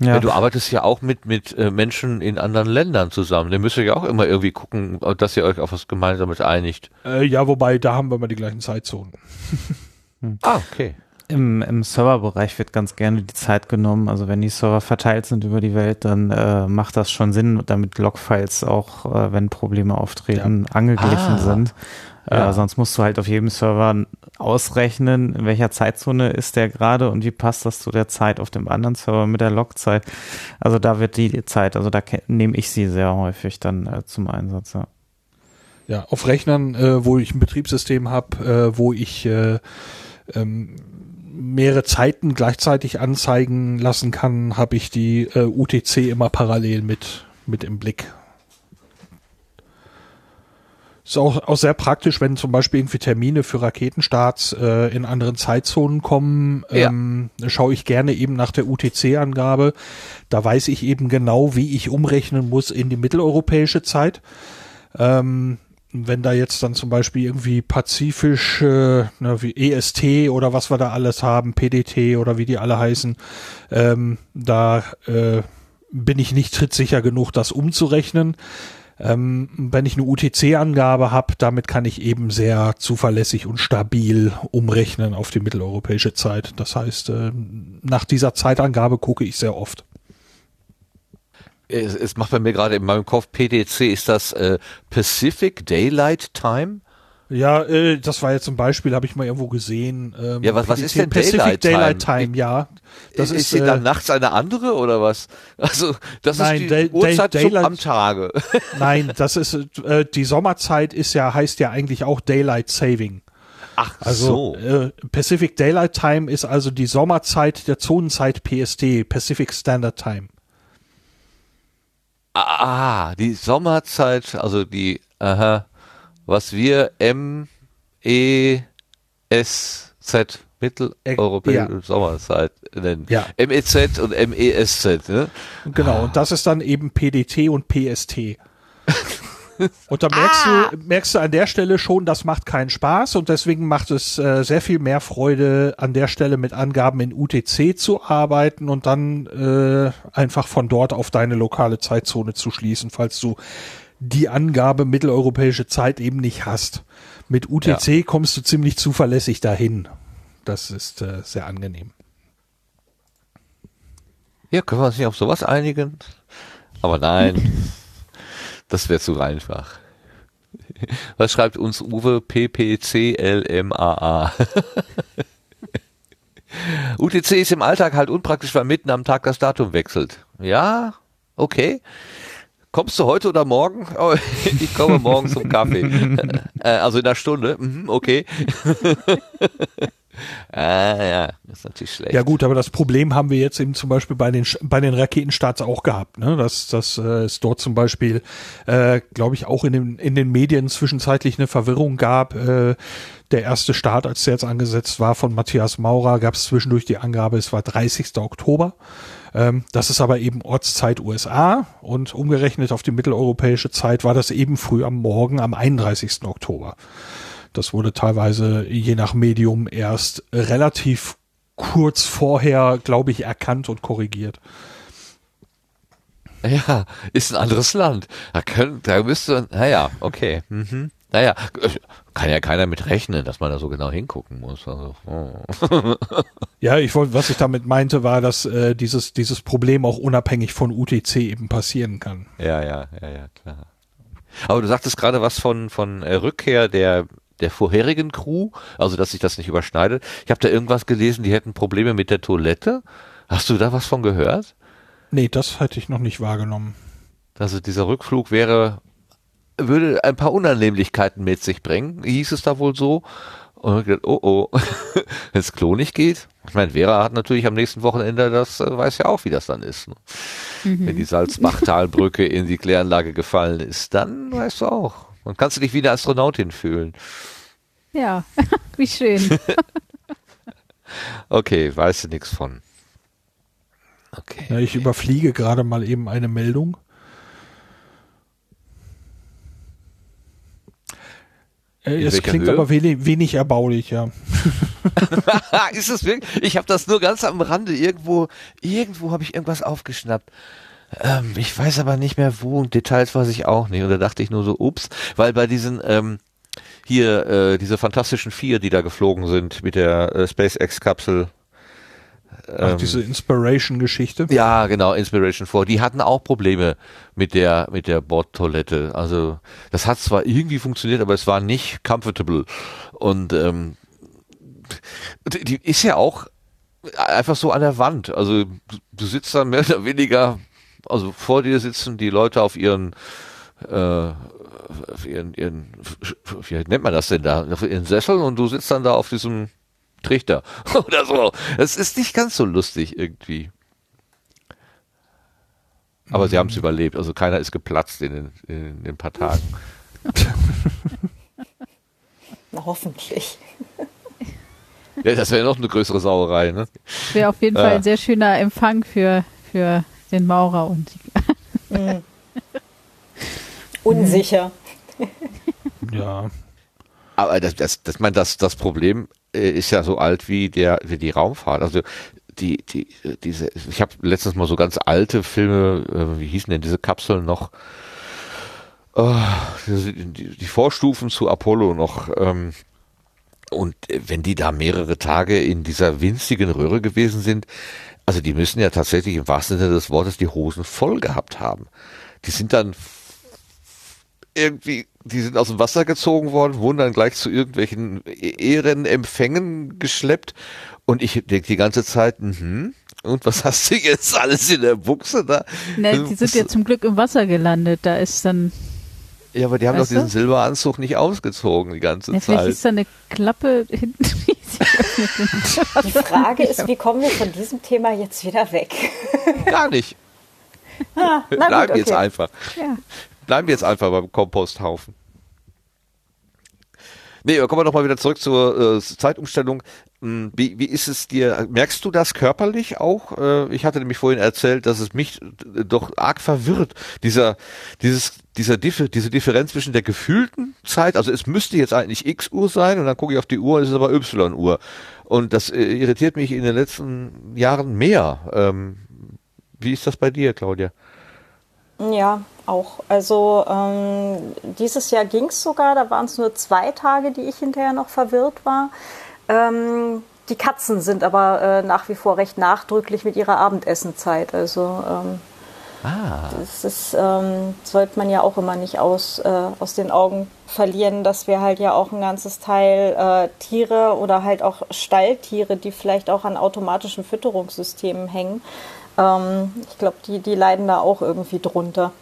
S1: Ja. ja. du arbeitest ja auch mit, mit äh, Menschen in anderen Ländern zusammen. Da müsst ihr ja auch immer irgendwie gucken, dass ihr euch auf was Gemeinsames einigt.
S4: Äh, ja, wobei, da haben wir mal die gleichen Zeitzonen.
S1: hm. Ah, okay.
S3: Im, Im Serverbereich wird ganz gerne die Zeit genommen. Also wenn die Server verteilt sind über die Welt, dann äh, macht das schon Sinn, damit Logfiles auch, äh, wenn Probleme auftreten, ja. angeglichen ah. sind. Ja. Äh, sonst musst du halt auf jedem Server ausrechnen, in welcher Zeitzone ist der gerade und wie passt das zu der Zeit auf dem anderen Server mit der Logzeit. Also da wird die Zeit, also da nehme ich sie sehr häufig dann äh, zum Einsatz. Ja.
S4: ja, auf Rechnern, äh, wo ich ein Betriebssystem habe, äh, wo ich äh, ähm, mehrere Zeiten gleichzeitig anzeigen lassen kann, habe ich die äh, UTC immer parallel mit, mit im Blick. Ist auch, auch sehr praktisch, wenn zum Beispiel irgendwie Termine für Raketenstarts äh, in anderen Zeitzonen kommen. Ja. Ähm, schaue ich gerne eben nach der UTC-Angabe. Da weiß ich eben genau, wie ich umrechnen muss in die mitteleuropäische Zeit. Ähm, wenn da jetzt dann zum Beispiel irgendwie pazifisch, äh, na, wie EST oder was wir da alles haben, PDT oder wie die alle heißen, ähm, da äh, bin ich nicht trittsicher genug, das umzurechnen. Ähm, wenn ich eine UTC-Angabe habe, damit kann ich eben sehr zuverlässig und stabil umrechnen auf die mitteleuropäische Zeit. Das heißt, äh, nach dieser Zeitangabe gucke ich sehr oft.
S1: Es, es macht bei mir gerade in meinem Kopf PDC, ist das äh, Pacific Daylight Time?
S4: Ja, äh, das war jetzt zum Beispiel, habe ich mal irgendwo gesehen.
S1: Ähm, ja, was, was ist denn
S4: Pacific
S1: Daylight,
S4: Daylight Time? Time ja,
S1: das ist, ist sie äh, dann nachts eine andere oder was? Also das nein, ist die Day, Uhrzeit Day, Daylight, am Tage.
S4: nein, das ist äh, die Sommerzeit ist ja heißt ja eigentlich auch Daylight Saving.
S1: Ach
S4: also,
S1: so.
S4: Äh, Pacific Daylight Time ist also die Sommerzeit der Zonenzeit PST, Pacific Standard Time.
S1: Ah, die Sommerzeit, also die, aha, was wir M, E, S, Z, Mitteleuropäische ja. Sommerzeit nennen.
S4: Ja.
S1: MEZ und MESZ, ne?
S4: Genau, und das ist dann eben PDT und PST. Und da merkst, ah. du, merkst du an der Stelle schon, das macht keinen Spaß und deswegen macht es äh, sehr viel mehr Freude, an der Stelle mit Angaben in UTC zu arbeiten und dann äh, einfach von dort auf deine lokale Zeitzone zu schließen, falls du die Angabe mitteleuropäische Zeit eben nicht hast. Mit UTC ja. kommst du ziemlich zuverlässig dahin. Das ist äh, sehr angenehm.
S1: Ja, können wir uns nicht auf sowas einigen? Aber nein, das wäre zu einfach. Was schreibt uns Uwe PPCLMAA? UTC ist im Alltag halt unpraktisch, weil mitten am Tag das Datum wechselt. Ja, okay. Kommst du heute oder morgen? Oh, ich komme morgen zum Kaffee. äh, also in einer Stunde. Mhm, okay. ah, ja, das ist natürlich schlecht.
S4: Ja gut, aber das Problem haben wir jetzt eben zum Beispiel bei den bei den Raketenstarts auch gehabt, ne? Dass dass äh, es dort zum Beispiel, äh, glaube ich, auch in den in den Medien zwischenzeitlich eine Verwirrung gab. Äh, der erste Start, als der jetzt angesetzt war von Matthias Maurer, gab es zwischendurch die Angabe, es war 30. Oktober. Ähm, das ist aber eben Ortszeit USA und umgerechnet auf die mitteleuropäische Zeit war das eben früh am Morgen am 31. Oktober. Das wurde teilweise je nach Medium erst relativ kurz vorher, glaube ich, erkannt und korrigiert.
S1: Ja, ist ein anderes Land. Da, können, da müsste, naja, okay. Mhm. Naja, kann ja keiner mit rechnen, dass man da so genau hingucken muss. Also, oh.
S4: ja, ich wollte, was ich damit meinte, war, dass äh, dieses, dieses Problem auch unabhängig von UTC eben passieren kann.
S1: Ja, ja, ja, ja, klar. Aber du sagtest gerade was von, von äh, Rückkehr der, der vorherigen Crew, also dass sich das nicht überschneidet. Ich habe da irgendwas gelesen, die hätten Probleme mit der Toilette. Hast du da was von gehört?
S4: Nee, das hätte ich noch nicht wahrgenommen.
S1: Also dieser Rückflug wäre, würde ein paar Unannehmlichkeiten mit sich bringen, hieß es da wohl so. Und ich gedacht, oh oh, wenn es Klo nicht geht. Ich meine, Vera hat natürlich am nächsten Wochenende, das äh, weiß ja auch, wie das dann ist. Ne? Mhm. Wenn die Salzbachtalbrücke in die Kläranlage gefallen ist, dann weißt du auch. Und kannst du dich wie eine Astronautin fühlen.
S2: Ja, wie schön.
S1: okay, weißt du nichts von.
S4: Okay. Ja, ich überfliege gerade mal eben eine Meldung. Äh, es klingt Höhe? aber wenig, wenig erbaulich, ja.
S1: ist es wirklich? Ich habe das nur ganz am Rande irgendwo, irgendwo habe ich irgendwas aufgeschnappt. Ähm, ich weiß aber nicht mehr wo und Details weiß ich auch nicht. Und da dachte ich nur so, ups, weil bei diesen ähm, hier äh, diese fantastischen vier, die da geflogen sind mit der äh, SpaceX-Kapsel,
S4: Ach, ähm, diese Inspiration-Geschichte?
S1: Ja, genau, Inspiration 4. Die hatten auch Probleme mit der, mit der Bordtoilette. Also, das hat zwar irgendwie funktioniert, aber es war nicht comfortable. Und, ähm, die, die ist ja auch einfach so an der Wand. Also, du sitzt da mehr oder weniger, also vor dir sitzen die Leute auf ihren, äh, ihren, ihren, wie nennt man das denn da? Auf ihren Sesseln und du sitzt dann da auf diesem Trichter oder so. Es ist nicht ganz so lustig irgendwie. Aber mhm. sie haben es überlebt. Also keiner ist geplatzt in den, in den paar Tagen.
S5: Na, hoffentlich.
S1: Ja, das wäre noch eine größere Sauerei, ne?
S2: Wäre auf jeden äh. Fall ein sehr schöner Empfang für, für den Maurer und die mhm.
S5: Unsicher.
S4: ja.
S1: Aber das, das, das, mein, das, das Problem ist ja so alt wie der wie die Raumfahrt. Also die die diese ich habe letztens mal so ganz alte Filme, äh, wie hießen denn diese Kapseln noch? Oh, die, die Vorstufen zu Apollo noch. Ähm, und wenn die da mehrere Tage in dieser winzigen Röhre gewesen sind, also die müssen ja tatsächlich im wahrsten Sinne des Wortes die Hosen voll gehabt haben. Die sind dann irgendwie, die sind aus dem Wasser gezogen worden, wurden dann gleich zu irgendwelchen Ehrenempfängen geschleppt und ich denke die ganze Zeit, mhm. Und was hast du jetzt alles in der Buchse da?
S2: Ne, die sind ja zum Glück im Wasser gelandet. Da ist dann.
S1: Ja, aber die haben doch diesen Silberanzug nicht ausgezogen die ganze ja, Zeit.
S2: Vielleicht ist da eine Klappe hinten.
S5: Die Frage ist, wie kommen wir von diesem Thema jetzt wieder weg?
S1: Gar nicht. Ah, Bleiben gut, okay. jetzt einfach. Ja bleiben wir jetzt einfach beim Komposthaufen. Nee, kommen wir doch mal wieder zurück zur äh, Zeitumstellung. Hm, wie, wie ist es dir? Merkst du das körperlich auch? Äh, ich hatte nämlich vorhin erzählt, dass es mich äh, doch arg verwirrt. Dieser, dieses, dieser Differ, diese Differenz zwischen der gefühlten Zeit, also es müsste jetzt eigentlich X Uhr sein und dann gucke ich auf die Uhr, es ist aber Y Uhr. Und das äh, irritiert mich in den letzten Jahren mehr. Ähm, wie ist das bei dir, Claudia?
S5: Ja, auch. Also ähm, dieses Jahr ging es sogar, da waren es nur zwei Tage, die ich hinterher noch verwirrt war. Ähm, die Katzen sind aber äh, nach wie vor recht nachdrücklich mit ihrer Abendessenzeit. Also ähm, ah. das ist, ähm, sollte man ja auch immer nicht aus, äh, aus den Augen verlieren, dass wir halt ja auch ein ganzes Teil äh, Tiere oder halt auch Stalltiere, die vielleicht auch an automatischen Fütterungssystemen hängen, ähm, ich glaube, die, die leiden da auch irgendwie drunter.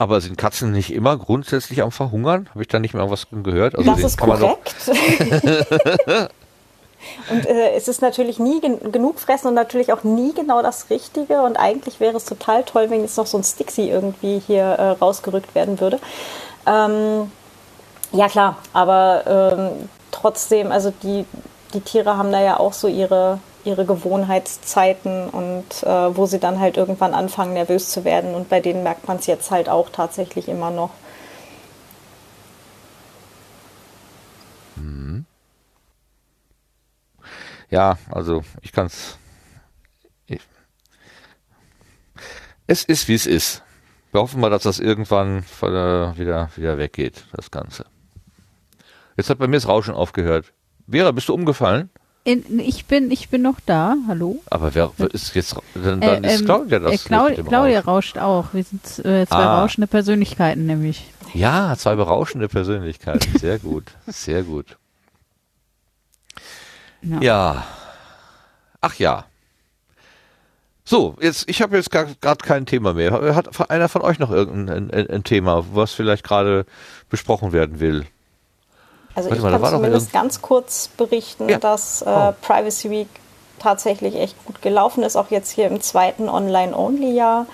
S1: Aber sind Katzen nicht immer grundsätzlich am Verhungern? Habe ich da nicht mehr was gehört?
S5: Also das ist korrekt. und äh, es ist natürlich nie gen genug fressen und natürlich auch nie genau das Richtige. Und eigentlich wäre es total toll, wenn jetzt noch so ein Stixi irgendwie hier äh, rausgerückt werden würde. Ähm, ja klar, aber ähm, trotzdem, also die, die Tiere haben da ja auch so ihre, ihre Gewohnheitszeiten und äh, wo sie dann halt irgendwann anfangen, nervös zu werden. Und bei denen merkt man es jetzt halt auch tatsächlich immer noch.
S1: Mhm. Ja, also ich kann es. Es ist, wie es ist. Wir hoffen mal, dass das irgendwann wieder, wieder weggeht, das Ganze. Jetzt hat bei mir das Rauschen aufgehört. Vera, bist du umgefallen?
S2: In, ich bin, ich bin noch da. Hallo.
S1: Aber wer ist jetzt? Dann, dann äh, ist ähm, Claudia das. Äh,
S2: Claudia, Claudia rauscht auch. Wir sind äh, zwei ah. rauschende Persönlichkeiten nämlich.
S1: Ja, zwei berauschende Persönlichkeiten. Sehr gut, sehr gut. Ja. ja. Ach ja. So, jetzt, ich habe jetzt gerade kein Thema mehr. Hat einer von euch noch irgendein ein, ein Thema, was vielleicht gerade besprochen werden will?
S5: Also ich mal, kann zumindest ganz kurz berichten, ja. dass äh, oh. Privacy Week tatsächlich echt gut gelaufen ist, auch jetzt hier im zweiten Online-Only-Jahr.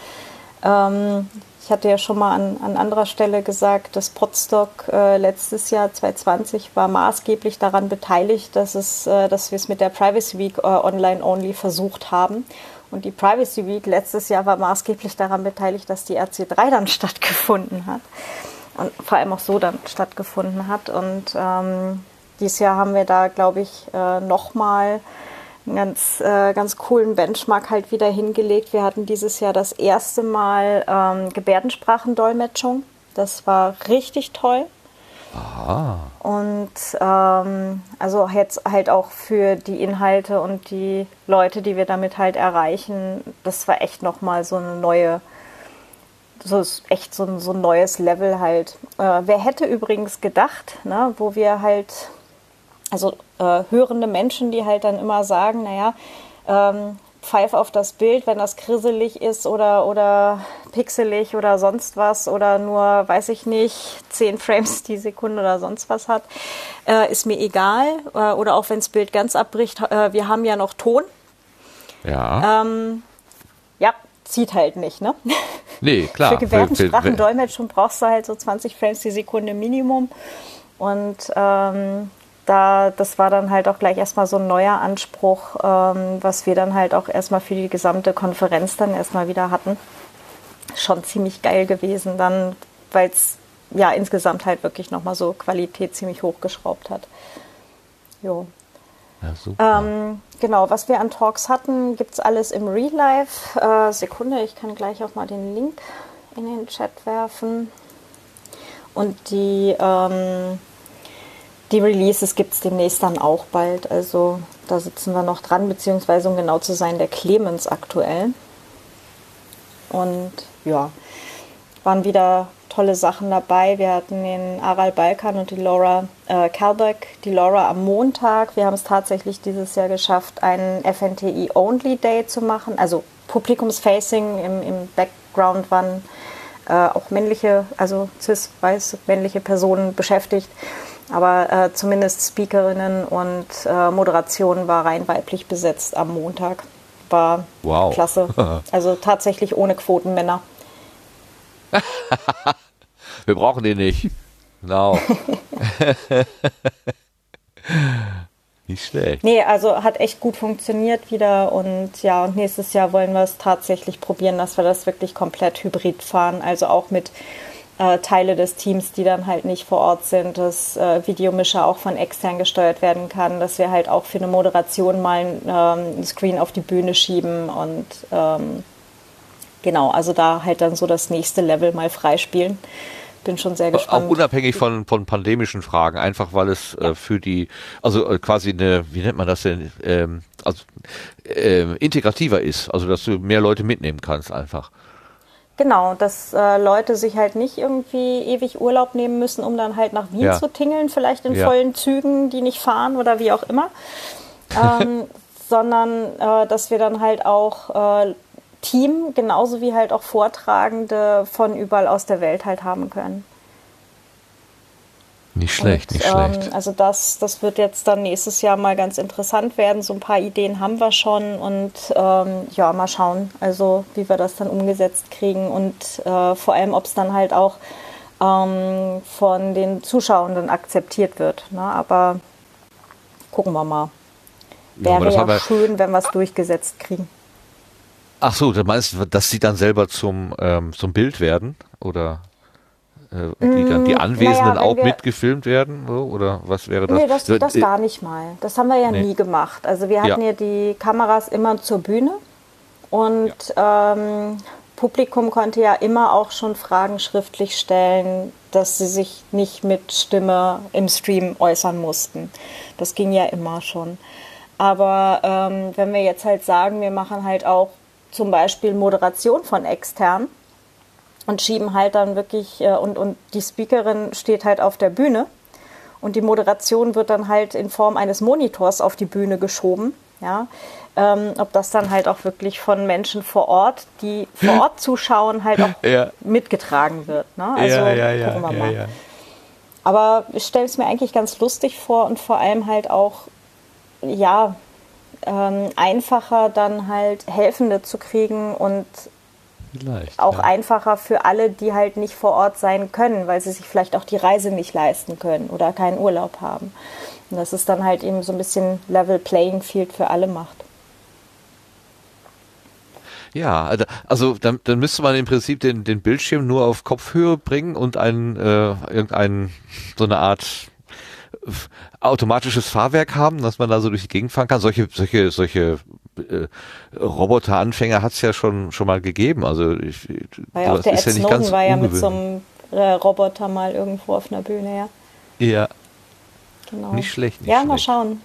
S5: Ähm, ich hatte ja schon mal an, an anderer Stelle gesagt, dass Podstock äh, letztes Jahr 2020 war maßgeblich daran beteiligt, dass, es, äh, dass wir es mit der Privacy Week äh, Online-Only versucht haben. Und die Privacy Week letztes Jahr war maßgeblich daran beteiligt, dass die RC3 dann stattgefunden hat. Und vor allem auch so dann stattgefunden hat. Und ähm, dieses Jahr haben wir da, glaube ich, äh, nochmal einen ganz, äh, ganz coolen Benchmark halt wieder hingelegt. Wir hatten dieses Jahr das erste Mal ähm, Gebärdensprachendolmetschung. Das war richtig toll. Aha. Und ähm, also jetzt halt auch für die Inhalte und die Leute, die wir damit halt erreichen, das war echt nochmal so eine neue, so ist echt so ein, so ein neues Level halt. Äh, wer hätte übrigens gedacht, ne, wo wir halt also äh, hörende Menschen, die halt dann immer sagen, naja, ähm, pfeif auf das Bild, wenn das kriselig ist oder, oder pixelig oder sonst was oder nur, weiß ich nicht, 10 Frames die Sekunde oder sonst was hat, äh, ist mir egal. Äh, oder auch wenn das Bild ganz abbricht, äh, wir haben ja noch Ton.
S1: Ja.
S5: Ähm, ja, zieht halt nicht, ne?
S1: Nee, klar.
S5: Für Gebärdensprachendolmetschung brauchst du halt so 20 Frames die Sekunde Minimum. Und ähm, da, das war dann halt auch gleich erstmal so ein neuer Anspruch, ähm, was wir dann halt auch erstmal für die gesamte Konferenz dann erstmal wieder hatten. Schon ziemlich geil gewesen dann, weil es ja insgesamt halt wirklich nochmal so Qualität ziemlich hochgeschraubt hat. Jo.
S1: Ja.
S5: Ähm, genau, was wir an Talks hatten, gibt es alles im Real Life. Äh, Sekunde, ich kann gleich auch mal den Link in den Chat werfen. Und die ähm, die Releases gibt es demnächst dann auch bald. Also da sitzen wir noch dran, beziehungsweise um genau zu sein, der Clemens aktuell. Und ja, waren wieder tolle Sachen dabei. Wir hatten den Aral Balkan und die Laura äh, Kalbeck, die Laura am Montag. Wir haben es tatsächlich dieses Jahr geschafft, einen FNTI Only Day zu machen. Also Publikumsfacing im, im Background waren äh, auch männliche, also cis-weiß männliche Personen beschäftigt. Aber äh, zumindest Speakerinnen und äh, Moderation war rein weiblich besetzt am Montag. War wow. klasse. Also tatsächlich ohne Quotenmänner.
S1: Wir brauchen die nicht. Genau. nicht schlecht.
S5: Nee, also hat echt gut funktioniert wieder und ja, und nächstes Jahr wollen wir es tatsächlich probieren, dass wir das wirklich komplett hybrid fahren. Also auch mit äh, Teile des Teams, die dann halt nicht vor Ort sind, dass äh, Videomischer auch von extern gesteuert werden kann, dass wir halt auch für eine Moderation mal ähm, ein Screen auf die Bühne schieben und ähm, genau, also da halt dann so das nächste Level mal freispielen. Bin schon sehr gespannt.
S1: Auch unabhängig von, von pandemischen Fragen, einfach weil es äh, für die, also äh, quasi eine, wie nennt man das denn, ähm, also äh, integrativer ist, also dass du mehr Leute mitnehmen kannst einfach.
S5: Genau, dass äh, Leute sich halt nicht irgendwie ewig Urlaub nehmen müssen, um dann halt nach Wien ja. zu tingeln, vielleicht in ja. vollen Zügen, die nicht fahren oder wie auch immer, ähm, sondern äh, dass wir dann halt auch äh, Team genauso wie halt auch Vortragende von überall aus der Welt halt haben können.
S1: Nicht schlecht, und, nicht ähm, schlecht.
S5: Also das, das wird jetzt dann nächstes Jahr mal ganz interessant werden. So ein paar Ideen haben wir schon und ähm, ja, mal schauen, also wie wir das dann umgesetzt kriegen und äh, vor allem, ob es dann halt auch ähm, von den Zuschauenden akzeptiert wird. Ne? Aber gucken wir mal. Wäre ja, ja schön, wenn wir es durchgesetzt kriegen.
S1: Ach so, du meinst, dass sie dann selber zum, ähm, zum Bild werden? Oder? Äh, die dann die mm, Anwesenden naja, auch mitgefilmt werden? So, oder was wäre das?
S5: Nee, das, das äh, gar nicht mal. Das haben wir ja nee. nie gemacht. Also wir hatten ja. ja. die Kameras immer zur Bühne und ja. ähm, Publikum konnte ja immer auch schon Fragen schriftlich stellen, dass sie sich nicht mit Stimme im Stream äußern mussten. Das ging ja immer schon. Aber ähm, wenn wir jetzt halt sagen, wir machen halt auch zum Beispiel Moderation von extern, und schieben halt dann wirklich, äh, und, und die Speakerin steht halt auf der Bühne und die Moderation wird dann halt in Form eines Monitors auf die Bühne geschoben. Ja, ähm, ob das dann halt auch wirklich von Menschen vor Ort, die vor Ort zuschauen, halt auch ja. mitgetragen wird. Ne?
S1: Also ja, ja, ja, gucken wir mal. Ja,
S5: Aber ich stelle es mir eigentlich ganz lustig vor und vor allem halt auch, ja, ähm, einfacher dann halt Helfende zu kriegen und Vielleicht, auch ja. einfacher für alle, die halt nicht vor Ort sein können, weil sie sich vielleicht auch die Reise nicht leisten können oder keinen Urlaub haben. Und dass es dann halt eben so ein bisschen Level Playing Field für alle macht.
S1: Ja, also, also dann, dann müsste man im Prinzip den, den Bildschirm nur auf Kopfhöhe bringen und ein, äh, irgendein, so eine Art automatisches Fahrwerk haben, dass man da so durch die Gegend fahren kann. Solche, solche, solche äh, Roboteranfänger hat es ja schon schon mal gegeben. Also ich,
S5: war ja auch der Ed ja Snowden war ja mit so einem äh, Roboter mal irgendwo auf einer Bühne,
S1: ja. Ja. Genau. Nicht schlecht. Nicht
S5: ja,
S1: schlecht.
S5: mal schauen.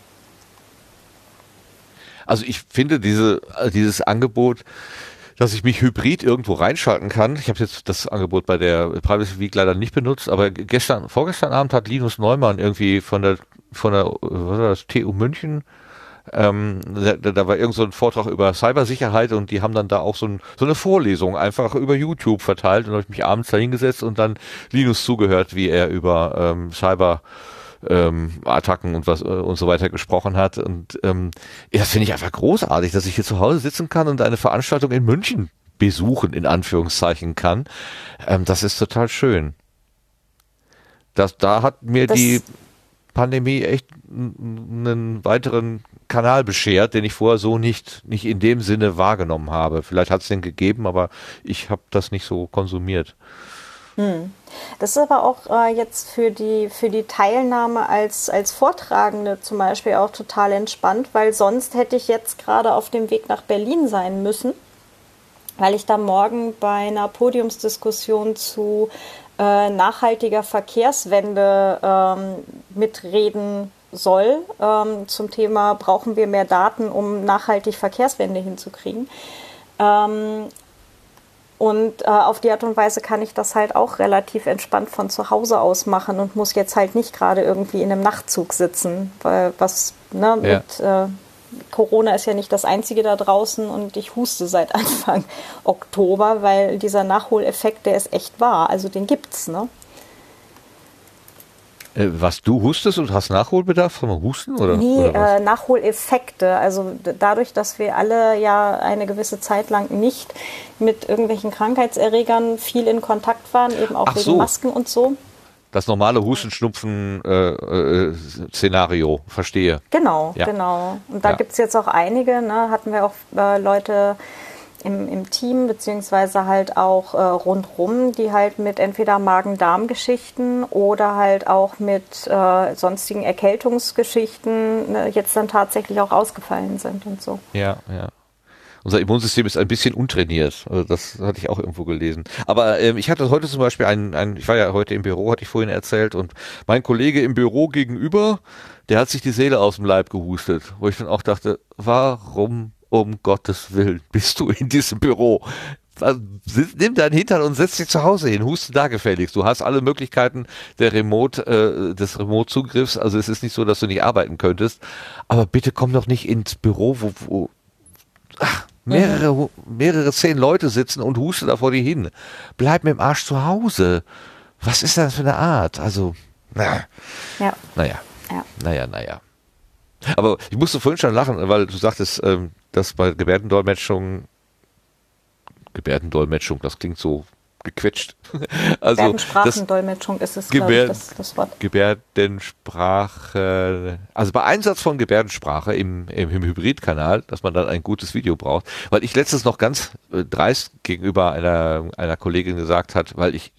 S1: Also ich finde diese, dieses Angebot, dass ich mich hybrid irgendwo reinschalten kann. Ich habe jetzt das Angebot bei der Privacy Week leider nicht benutzt, aber gestern, vorgestern Abend hat Linus Neumann irgendwie von der von der was war das, TU München ähm, da, da war irgend so ein Vortrag über Cybersicherheit und die haben dann da auch so, ein, so eine Vorlesung einfach über YouTube verteilt und habe ich mich abends da hingesetzt und dann Linus zugehört, wie er über ähm, Cyber ähm, Attacken und was äh, und so weiter gesprochen hat. Und ähm, das finde ich einfach großartig, dass ich hier zu Hause sitzen kann und eine Veranstaltung in München besuchen, in Anführungszeichen kann. Ähm, das ist total schön. Das, da hat mir das die Pandemie echt einen weiteren Kanal beschert, den ich vorher so nicht, nicht in dem Sinne wahrgenommen habe. Vielleicht hat es den gegeben, aber ich habe das nicht so konsumiert.
S5: Hm. Das ist aber auch äh, jetzt für die, für die Teilnahme als, als Vortragende zum Beispiel auch total entspannt, weil sonst hätte ich jetzt gerade auf dem Weg nach Berlin sein müssen, weil ich da morgen bei einer Podiumsdiskussion zu äh, nachhaltiger Verkehrswende ähm, mitreden soll ähm, zum Thema, brauchen wir mehr Daten, um nachhaltig Verkehrswende hinzukriegen. Und äh, auf die Art und Weise kann ich das halt auch relativ entspannt von zu Hause aus machen und muss jetzt halt nicht gerade irgendwie in einem Nachtzug sitzen, weil was ne, ja. mit äh, Corona ist ja nicht das einzige da draußen und ich huste seit Anfang Oktober, weil dieser Nachholeffekt, der ist echt wahr. Also den gibt's, ne?
S1: Äh, was du hustest und hast Nachholbedarf vom Husten oder?
S5: Nee, oder äh, Nachholeffekte. Also dadurch, dass wir alle ja eine gewisse Zeit lang nicht mit irgendwelchen Krankheitserregern viel in Kontakt waren, eben auch Ach wegen so. Masken und so.
S1: Das normale Hustenschnupfen-Szenario, äh, äh, verstehe.
S5: Genau, ja. genau. Und da ja. gibt es jetzt auch einige, ne? hatten wir auch äh, Leute im, im Team, beziehungsweise halt auch äh, rundrum, die halt mit entweder Magen-Darm-Geschichten oder halt auch mit äh, sonstigen Erkältungsgeschichten äh, jetzt dann tatsächlich auch ausgefallen sind und so.
S1: Ja, ja. Unser Immunsystem ist ein bisschen untrainiert. Also das hatte ich auch irgendwo gelesen. Aber ähm, ich hatte heute zum Beispiel einen, einen, ich war ja heute im Büro, hatte ich vorhin erzählt, und mein Kollege im Büro gegenüber, der hat sich die Seele aus dem Leib gehustet, wo ich dann auch dachte, warum um Gottes Willen bist du in diesem Büro? Nimm deinen Hintern und setz dich zu Hause hin, huste da gefälligst. Du hast alle Möglichkeiten der Remote, äh, des Remote-Zugriffs. Also es ist nicht so, dass du nicht arbeiten könntest. Aber bitte komm doch nicht ins Büro, wo, wo ach, mehrere, mehrere zehn Leute sitzen und huste da vor dir hin. Bleib mit dem Arsch zu Hause. Was ist das für eine Art? Also, na, ja. naja. Ja. Naja, naja. Aber ich musste vorhin schon lachen, weil du sagtest, ähm, dass bei Gebärdendolmetschung, Gebärdendolmetschung, das klingt so gequetscht.
S5: also Gebärdensprachendolmetschung ist es, Gebär, ich, das, das, Wort.
S1: Gebärdensprache, also bei Einsatz von Gebärdensprache im, im, im Hybridkanal, dass man dann ein gutes Video braucht, weil ich letztens noch ganz äh, dreist gegenüber einer, einer Kollegin gesagt hat, weil ich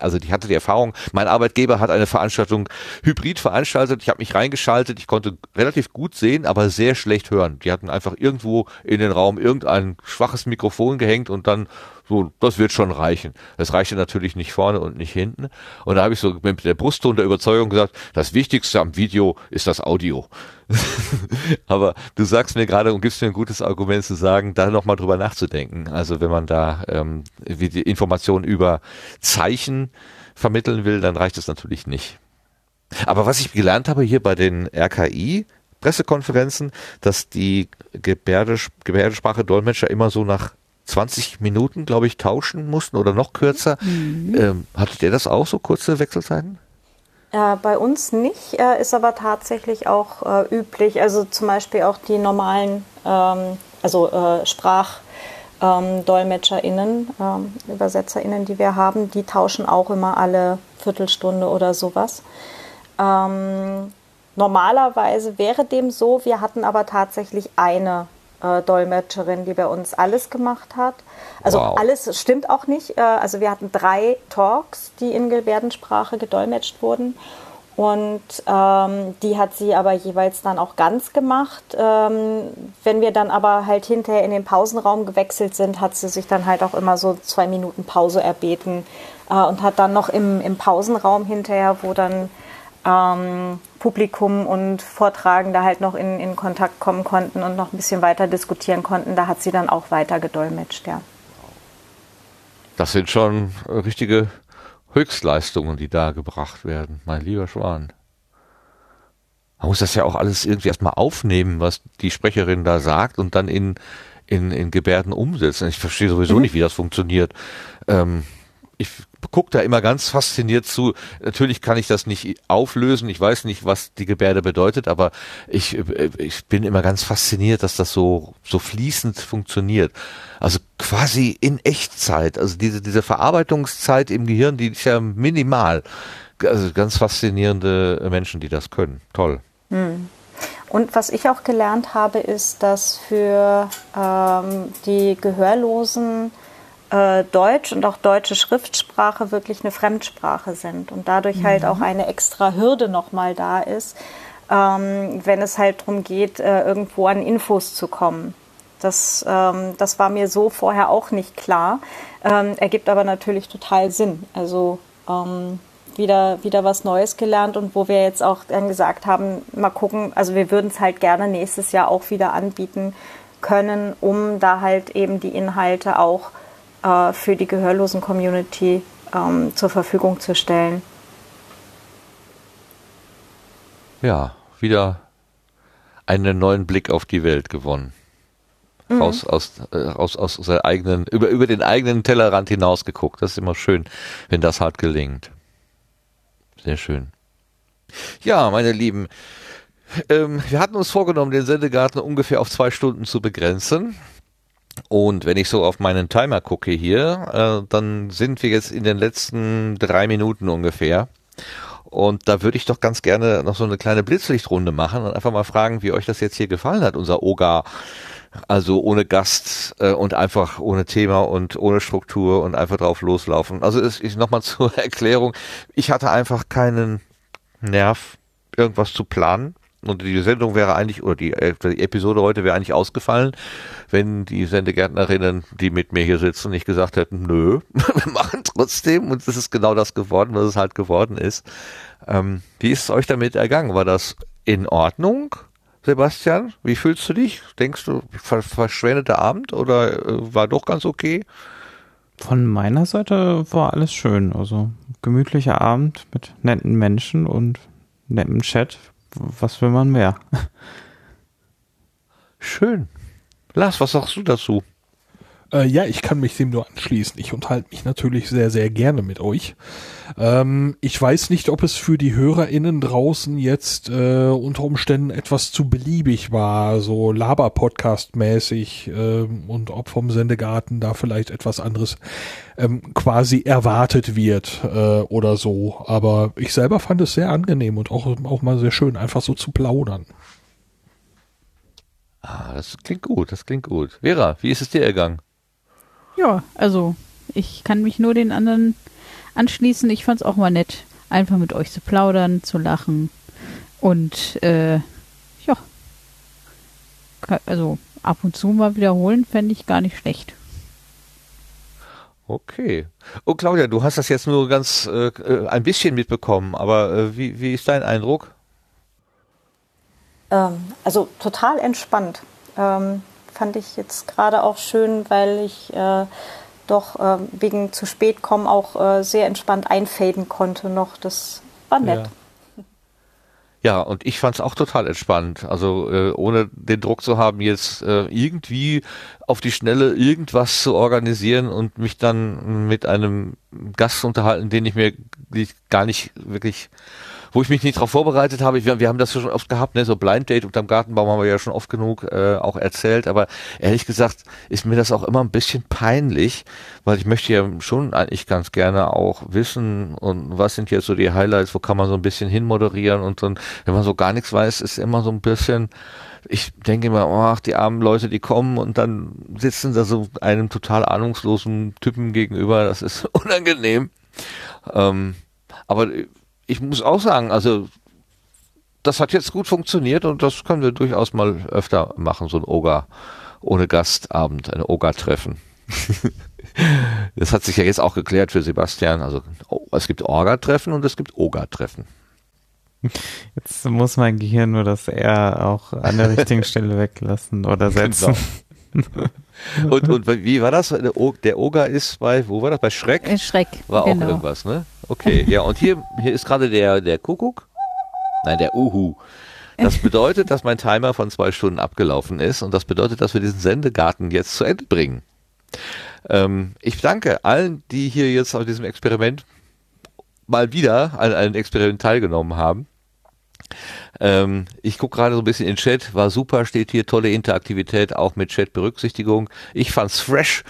S1: also ich hatte die Erfahrung, mein Arbeitgeber hat eine Veranstaltung hybrid veranstaltet, ich habe mich reingeschaltet, ich konnte relativ gut sehen, aber sehr schlecht hören. Die hatten einfach irgendwo in den Raum irgendein schwaches Mikrofon gehängt und dann so, das wird schon reichen. Das reichte natürlich nicht vorne und nicht hinten. Und da habe ich so mit der Brustton der Überzeugung gesagt, das Wichtigste am Video ist das Audio. Aber du sagst mir gerade und gibst mir ein gutes Argument zu sagen, da nochmal drüber nachzudenken. Also wenn man da ähm, wie die Informationen über Zeichen vermitteln will, dann reicht es natürlich nicht. Aber was ich gelernt habe hier bei den RKI, Pressekonferenzen, dass die Gebärdes Gebärdensprache-Dolmetscher immer so nach 20 Minuten, glaube ich, tauschen mussten oder noch kürzer. Mhm. Ähm, hattet ihr das auch, so kurze Wechselzeiten?
S5: Äh, bei uns nicht, äh, ist aber tatsächlich auch äh, üblich. Also zum Beispiel auch die normalen, ähm, also äh, SprachdolmetscherInnen, ähm, ÜbersetzerInnen, die wir haben, die tauschen auch immer alle Viertelstunde oder sowas. Ähm, normalerweise wäre dem so, wir hatten aber tatsächlich eine äh, Dolmetscherin, die bei uns alles gemacht hat. Also wow. alles stimmt auch nicht. Äh, also wir hatten drei Talks, die in Gebärdensprache gedolmetscht wurden. Und ähm, die hat sie aber jeweils dann auch ganz gemacht. Ähm, wenn wir dann aber halt hinterher in den Pausenraum gewechselt sind, hat sie sich dann halt auch immer so zwei Minuten Pause erbeten äh, und hat dann noch im, im Pausenraum hinterher, wo dann ähm, Publikum und Vortragende halt noch in, in Kontakt kommen konnten und noch ein bisschen weiter diskutieren konnten. Da hat sie dann auch weiter gedolmetscht, ja.
S1: Das sind schon richtige Höchstleistungen, die da gebracht werden, mein lieber Schwan. Man muss das ja auch alles irgendwie erstmal aufnehmen, was die Sprecherin da sagt und dann in, in, in Gebärden umsetzen. Ich verstehe sowieso mhm. nicht, wie das funktioniert. Ähm, ich gucke da immer ganz fasziniert zu. Natürlich kann ich das nicht auflösen. Ich weiß nicht, was die Gebärde bedeutet, aber ich, ich bin immer ganz fasziniert, dass das so, so fließend funktioniert. Also quasi in Echtzeit. Also diese, diese Verarbeitungszeit im Gehirn, die ist ja minimal. Also ganz faszinierende Menschen, die das können. Toll. Hm.
S5: Und was ich auch gelernt habe, ist, dass für ähm, die Gehörlosen äh, Deutsch und auch deutsche Schriftsprache wirklich eine Fremdsprache sind und dadurch halt mhm. halt auch eine extra Hürde nochmal da ist, ähm, wenn es halt darum geht, äh, irgendwo an Infos zu kommen. Das, ähm, das war mir so vorher auch nicht klar, ähm, ergibt aber natürlich total Sinn. Also ähm, wieder, wieder was Neues gelernt und wo wir jetzt auch dann gesagt haben, mal gucken, also wir würden es halt gerne nächstes Jahr auch wieder anbieten können, um da halt eben die Inhalte auch äh, für die Gehörlosen-Community ähm, zur Verfügung zu stellen.
S1: Ja, wieder einen neuen Blick auf die Welt gewonnen. Mhm. Raus aus, äh, aus, aus seiner eigenen, über, über den eigenen Tellerrand hinaus geguckt. Das ist immer schön, wenn das halt gelingt. Sehr schön. Ja, meine Lieben, ähm, wir hatten uns vorgenommen, den Sendegarten ungefähr auf zwei Stunden zu begrenzen. Und wenn ich so auf meinen Timer gucke hier, äh, dann sind wir jetzt in den letzten drei Minuten ungefähr. Und da würde ich doch ganz gerne noch so eine kleine Blitzlichtrunde machen und einfach mal fragen, wie euch das jetzt hier gefallen hat, unser Oga. Also ohne Gast äh, und einfach ohne Thema und ohne Struktur und einfach drauf loslaufen. Also nochmal zur Erklärung, ich hatte einfach keinen Nerv, irgendwas zu planen. Und die Sendung wäre eigentlich, oder die, äh, die Episode heute wäre eigentlich ausgefallen, wenn die Sendegärtnerinnen, die mit mir hier sitzen, nicht gesagt hätten, nö, wir machen trotzdem. Und das ist genau das geworden, was es halt geworden ist. Ähm, wie ist es euch damit ergangen? War das in Ordnung? Sebastian, wie fühlst du dich? Denkst du, ver verschwendeter Abend oder äh, war doch ganz okay?
S3: Von meiner Seite war alles schön. Also gemütlicher Abend mit netten Menschen und nettem Chat was will man mehr?
S1: Schön. Lars, was sagst du dazu?
S4: Äh, ja, ich kann mich dem nur anschließen. Ich unterhalte mich natürlich sehr, sehr gerne mit euch. Ähm, ich weiß nicht, ob es für die HörerInnen draußen jetzt äh, unter Umständen etwas zu beliebig war, so Laber-Podcast-mäßig äh, und ob vom Sendegarten da vielleicht etwas anderes ähm, quasi erwartet wird äh, oder so. Aber ich selber fand es sehr angenehm und auch, auch mal sehr schön, einfach so zu plaudern.
S1: Ah, das klingt gut, das klingt gut. Vera, wie ist es dir ergangen?
S2: Ja, also ich kann mich nur den anderen anschließen. Ich fand es auch mal nett, einfach mit euch zu plaudern, zu lachen und äh, ja, also ab und zu mal wiederholen fände ich gar nicht schlecht.
S1: Okay. Oh Claudia, du hast das jetzt nur ganz äh, äh ein bisschen mitbekommen, aber äh, wie, wie ist dein Eindruck?
S5: Ähm, also total entspannt. Ähm, fand ich jetzt gerade auch schön, weil ich äh, doch äh, wegen zu spät kommen auch äh, sehr entspannt einfaden konnte noch. Das war nett.
S1: Ja. Ja, und ich fand es auch total entspannt. Also äh, ohne den Druck zu haben, jetzt äh, irgendwie auf die Schnelle irgendwas zu organisieren und mich dann mit einem Gast unterhalten, den ich mir gar nicht wirklich wo ich mich nicht darauf vorbereitet habe. Wir, wir haben das schon oft gehabt, ne? so Blind Date unterm Gartenbaum haben wir ja schon oft genug äh, auch erzählt. Aber ehrlich gesagt ist mir das auch immer ein bisschen peinlich, weil ich möchte ja schon eigentlich ganz gerne auch wissen und was sind jetzt so die Highlights, wo kann man so ein bisschen hinmoderieren und dann, wenn man so gar nichts weiß, ist immer so ein bisschen ich denke immer, oh, ach, die armen Leute, die kommen und dann sitzen da so einem total ahnungslosen Typen gegenüber. Das ist unangenehm. Ähm, aber ich muss auch sagen, also das hat jetzt gut funktioniert und das können wir durchaus mal öfter machen, so ein Oga ohne Gastabend, ein Oga-Treffen. das hat sich ja jetzt auch geklärt für Sebastian. Also oh, es gibt Orga-Treffen und es gibt Oga-Treffen.
S3: Jetzt muss mein Gehirn nur das R auch an der richtigen Stelle weglassen oder genau. setzen.
S1: Genau. und, und wie war das? Der Oga ist bei, wo war das? Bei Schreck?
S2: Äh, Schreck.
S1: War genau. auch irgendwas, ne? Okay, ja, und hier, hier ist gerade der, der Kuckuck. Nein, der Uhu. Das bedeutet, dass mein Timer von zwei Stunden abgelaufen ist und das bedeutet, dass wir diesen Sendegarten jetzt zu Ende bringen. Ähm, ich danke allen, die hier jetzt auf diesem Experiment mal wieder an einem Experiment teilgenommen haben. Ähm, ich gucke gerade so ein bisschen in Chat, war super, steht hier tolle Interaktivität, auch mit Chat-Berücksichtigung. Ich fand's fresh.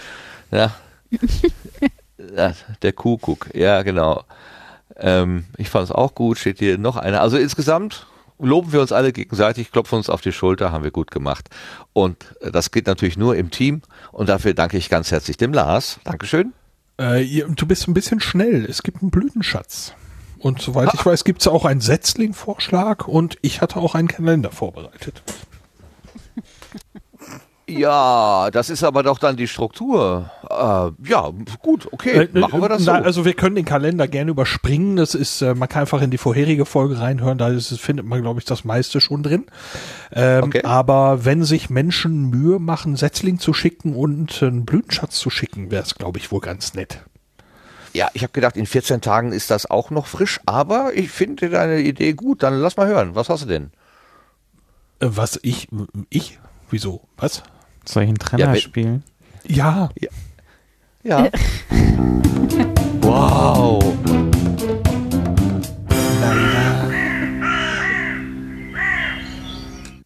S1: Ja. ja der Kuckuck, ja genau. Ähm, ich fand's auch gut, steht hier noch einer. Also insgesamt loben wir uns alle gegenseitig, klopfen uns auf die Schulter, haben wir gut gemacht. Und das geht natürlich nur im Team und dafür danke ich ganz herzlich dem Lars. Dankeschön.
S4: Äh, du bist ein bisschen schnell. Es gibt einen Blütenschatz. Und soweit ich weiß, gibt es auch einen Setzling-Vorschlag und ich hatte auch einen Kalender vorbereitet.
S1: Ja, das ist aber doch dann die Struktur. Äh, ja, gut, okay, äh, machen wir das so.
S4: also wir können den Kalender gerne überspringen. Das ist, äh, man kann einfach in die vorherige Folge reinhören. Da ist, findet man, glaube ich, das meiste schon drin. Ähm, okay. Aber wenn sich Menschen Mühe machen, Setzling zu schicken und einen Blütenschatz zu schicken, wäre es, glaube ich, wohl ganz nett.
S1: Ja, ich habe gedacht, in 14 Tagen ist das auch noch frisch, aber ich finde deine Idee gut. Dann lass mal hören. Was hast du denn?
S4: Äh, was ich, ich? Wieso? Was?
S3: Soll ich einen Trenner ja, spielen?
S4: Ja.
S1: Ja. ja. wow.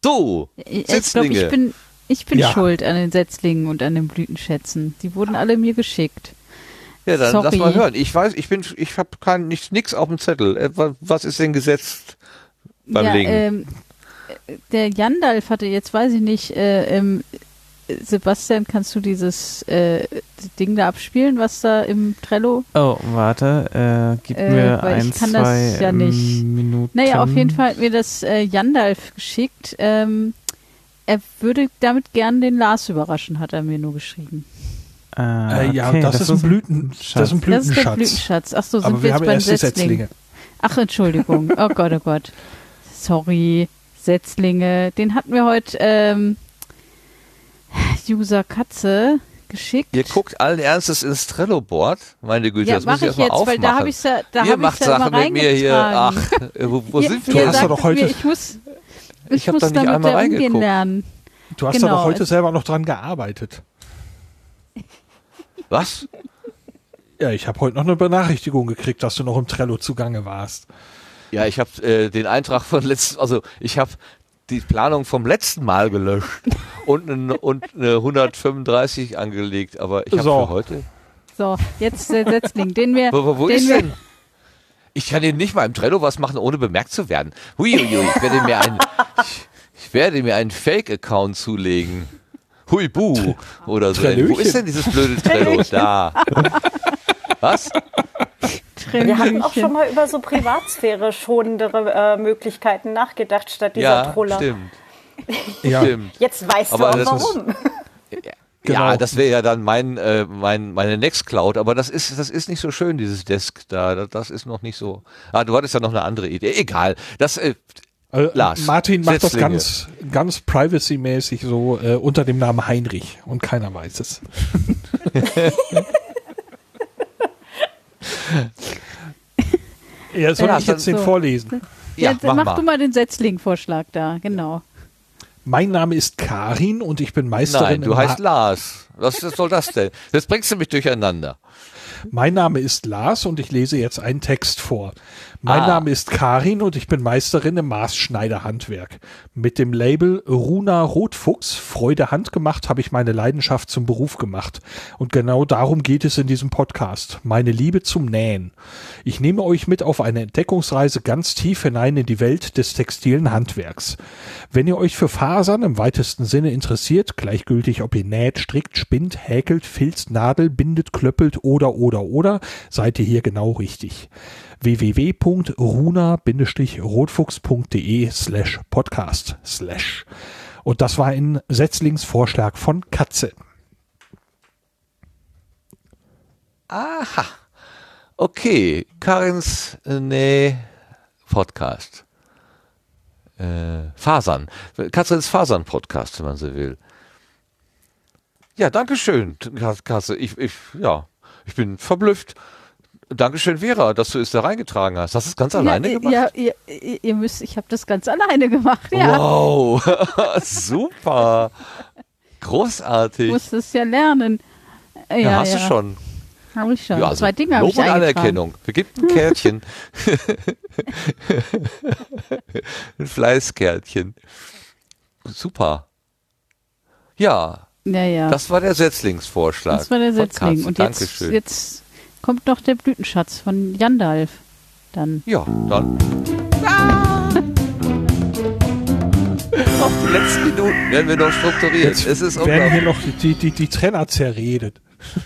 S1: So,
S2: ich glaube, ich bin, ich bin ja. schuld an den Setzlingen und an den Blütenschätzen. Die wurden alle mir geschickt.
S1: Ja, dann Sorry. lass mal hören. Ich weiß, ich bin, ich habe kein nichts auf dem Zettel. Äh, was ist denn gesetzt beim ja, Legen? Ähm,
S2: der Jandalf hatte jetzt, weiß ich nicht, äh, ähm, Sebastian, kannst du dieses äh, Ding da abspielen, was da im Trello?
S3: Oh, warte, äh, gib äh, mir ein, zwei ja Minuten.
S2: Naja, auf jeden Fall hat mir das äh, Jandalf geschickt. Ähm, er würde damit gern den Lars überraschen, hat er mir nur geschrieben.
S4: Ah, äh, ja, okay, das, das, ist ein Blütenschatz. Das ist ein Blütenschatz. Das
S2: Blütenschatz. Ach so, sind Aber wir, wir jetzt beim Setzling. Ach, Entschuldigung. Oh Gott, oh Gott. Sorry. Setzlinge. Den hatten wir heute ähm, User Katze geschickt.
S1: Ihr guckt allen Ernstes ins Trello-Board. Meine Güte,
S2: ja,
S1: das muss ich
S2: erstmal
S1: aufmachen.
S2: Weil da habe ich ja, da
S1: Ihr macht
S2: ja
S1: Sachen mit mir hier. Ach, wo, wo sind wir?
S4: Du hast doch heute.
S2: Mir, ich muss, ich, ich habe da nicht einmal reingeguckt. Lernen.
S4: Du hast genau. doch heute selber noch dran gearbeitet.
S1: Was?
S4: Ja, ich habe heute noch eine Benachrichtigung gekriegt, dass du noch im Trello zugange warst.
S1: Ja, ich habe äh, den Eintrag von letzten, also ich habe die Planung vom letzten Mal gelöscht und, eine, und eine 135 angelegt, aber ich habe so. für heute.
S2: So, jetzt der Setzling, den wir.
S1: Wo, wo, wo
S2: den
S1: ist wir, denn? Ich kann hier nicht mal im Trello was machen, ohne bemerkt zu werden. Huiuiui, ich werde mir einen, ich, ich werde mir einen Fake-Account zulegen. Huibu oder so. Wo ist denn dieses blöde Trello? Da. Was?
S5: Wir hatten auch schon mal über so Privatsphäre schonendere äh, Möglichkeiten nachgedacht statt dieser
S1: ja,
S5: Troller.
S1: Stimmt.
S5: ja. stimmt. Jetzt weißt aber du auch warum.
S1: Ist, genau. Ja, das wäre ja dann mein, äh, mein, meine Nextcloud, aber das ist, das ist nicht so schön, dieses Desk da. Das ist noch nicht so. Ah, du hattest ja noch eine andere Idee. Egal. Das, äh,
S4: äh, Lars. Martin macht Setzlinge. das ganz, ganz privacy-mäßig so äh, unter dem Namen Heinrich und keiner weiß es. ja, soll ja, ich jetzt so. den vorlesen?
S2: Ja, Jetzt mach, mach du mal den Setzling-Vorschlag da, genau.
S4: Mein Name ist Karin und ich bin Meisterin.
S1: Nein, du heißt Lars. Was soll das denn? Jetzt bringst du mich durcheinander.
S4: Mein Name ist Lars und ich lese jetzt einen Text vor. Mein ah. Name ist Karin und ich bin Meisterin im Maßschneiderhandwerk. Mit dem Label Runa Rotfuchs, Freude handgemacht, habe ich meine Leidenschaft zum Beruf gemacht. Und genau darum geht es in diesem Podcast. Meine Liebe zum Nähen. Ich nehme euch mit auf eine Entdeckungsreise ganz tief hinein in die Welt des textilen Handwerks. Wenn ihr euch für Fasern im weitesten Sinne interessiert, gleichgültig ob ihr näht, strickt, spinnt, häkelt, filzt, nadel, bindet, klöppelt oder oder oder, seid ihr hier genau richtig www.runa-rotfuchs.de slash podcast slash. Und das war ein Setzlingsvorschlag von Katze.
S1: Aha. Okay, Karins äh, nee, Podcast. Äh, Fasern. Katzens Fasern-Podcast, wenn man so will. Ja, danke schön, Katze. Ich, ich, ja, ich bin verblüfft. Dankeschön, Vera, dass du es da reingetragen hast. Hast du es ganz alleine
S2: ja,
S1: gemacht?
S2: Ja, ihr, ihr, müsst, ich habe das ganz alleine gemacht. Ja.
S1: Wow, super. Großartig.
S2: Du musst es ja lernen.
S1: Ja, ja hast du schon.
S2: Habe ich schon. Ja, also Zwei Dinge habe ich und
S1: Anerkennung. Wir geben ein Kärtchen. ein Fleißkärtchen. Super. Ja.
S2: Ja, ja.
S1: Das war der Setzlingsvorschlag.
S2: Das war der Setzling. Und jetzt, Dankeschön. jetzt kommt noch der Blütenschatz von Jandalf. Dann.
S1: Ja, dann. Ah! Auf die letzten Minuten werden wir noch strukturiert. Jetzt
S4: es ist werden hier noch die, die, die Trenner zerredet.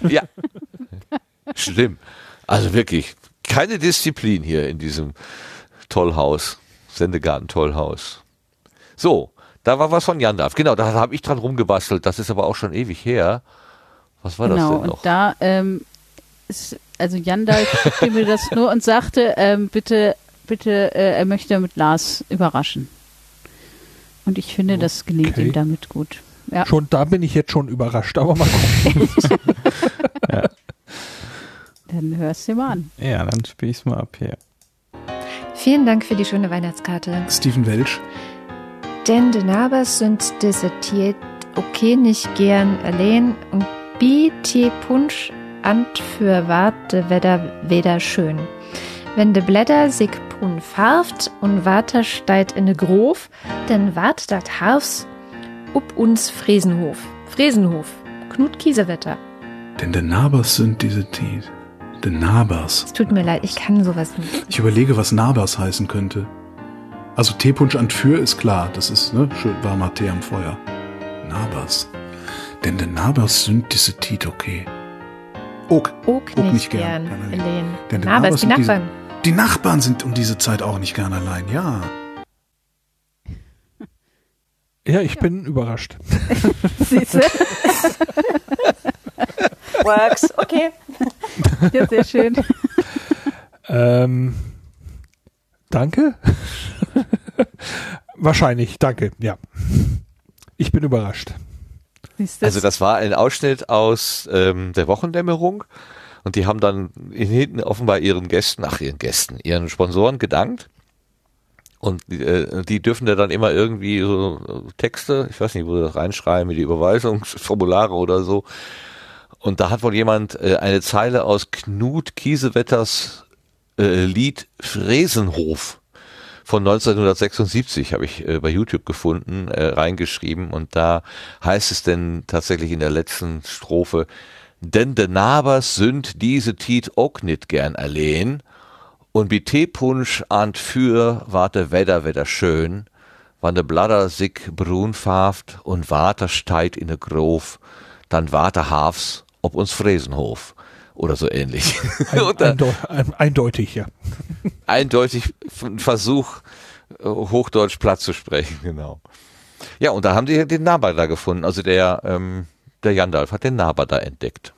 S1: Ja. Schlimm. Also wirklich, keine Disziplin hier in diesem Tollhaus. Sendegarten Tollhaus. So, da war was von Jandalf. Genau, da habe ich dran rumgebastelt. Das ist aber auch schon ewig her. Was war genau, das denn noch?
S2: Und da ähm, ist, also Jandal schickte mir das nur und sagte, ähm, bitte, bitte, äh, er möchte mit Lars überraschen. Und ich finde, das gelingt okay. ihm damit gut.
S4: Ja. Schon da bin ich jetzt schon überrascht, aber mal gucken.
S2: ja. Dann hörst du mal an.
S3: Ja, dann spiele ich es mal ab hier.
S6: Vielen Dank für die schöne Weihnachtskarte.
S4: Steven Welch.
S6: Denn de Nabers sind desertiert okay nicht gern allein und tie punsch Ant für warte Wetter weder schön. Wenn de Blätter sich brun farft und Water steigt in de Grof, denn wart dat Harfs up uns Friesenhof. Friesenhof, Knut Kiesewetter.
S7: Denn de Nabers sind diese Tiet. De Nabers.
S6: Es tut mir leid, ich kann sowas nicht.
S7: Ich überlege, was Nabers heißen könnte. Also Teepunsch an für ist klar, das ist ne, schön warmer Tee am Feuer. Nabers. Denn de Nabers sind diese Tiet okay.
S6: Ook. Ook, nicht, nicht gern, gern Elen.
S7: Denn Na, aber es die Nachbarn. Diese, die Nachbarn sind um diese Zeit auch nicht gern allein, ja.
S4: Ja, ich ja. bin überrascht. Siehst du?
S5: Works, okay.
S2: Ja, sehr schön.
S4: Ähm, danke. Wahrscheinlich, danke, ja. Ich bin überrascht.
S1: Also das war ein Ausschnitt aus ähm, der Wochendämmerung und die haben dann hinten offenbar ihren Gästen, ach ihren Gästen, ihren Sponsoren gedankt. Und äh, die dürfen ja dann immer irgendwie so Texte, ich weiß nicht, wo sie das reinschreiben, die Überweisungsformulare oder so. Und da hat wohl jemand äh, eine Zeile aus Knut Kiesewetters äh, Lied Fräsenhof von 1976 habe ich äh, bei YouTube gefunden, äh, reingeschrieben und da heißt es denn tatsächlich in der letzten Strophe, denn de Nabers sind diese Tiet auch nicht gern allein und bi Teepunsch ahnt für warte Wetter Wetter schön, wann de Bladder sich brun und Water steit in de Grof, dann warte Hafs ob uns Fräsenhof oder so ähnlich.
S4: Ein, eindeu eindeutig, ja.
S1: Eindeutig ein Versuch, äh, Hochdeutsch platt zu sprechen, genau. Ja, und da haben die den Naber da gefunden. Also der, ähm, der Jandalf hat den Naber da entdeckt.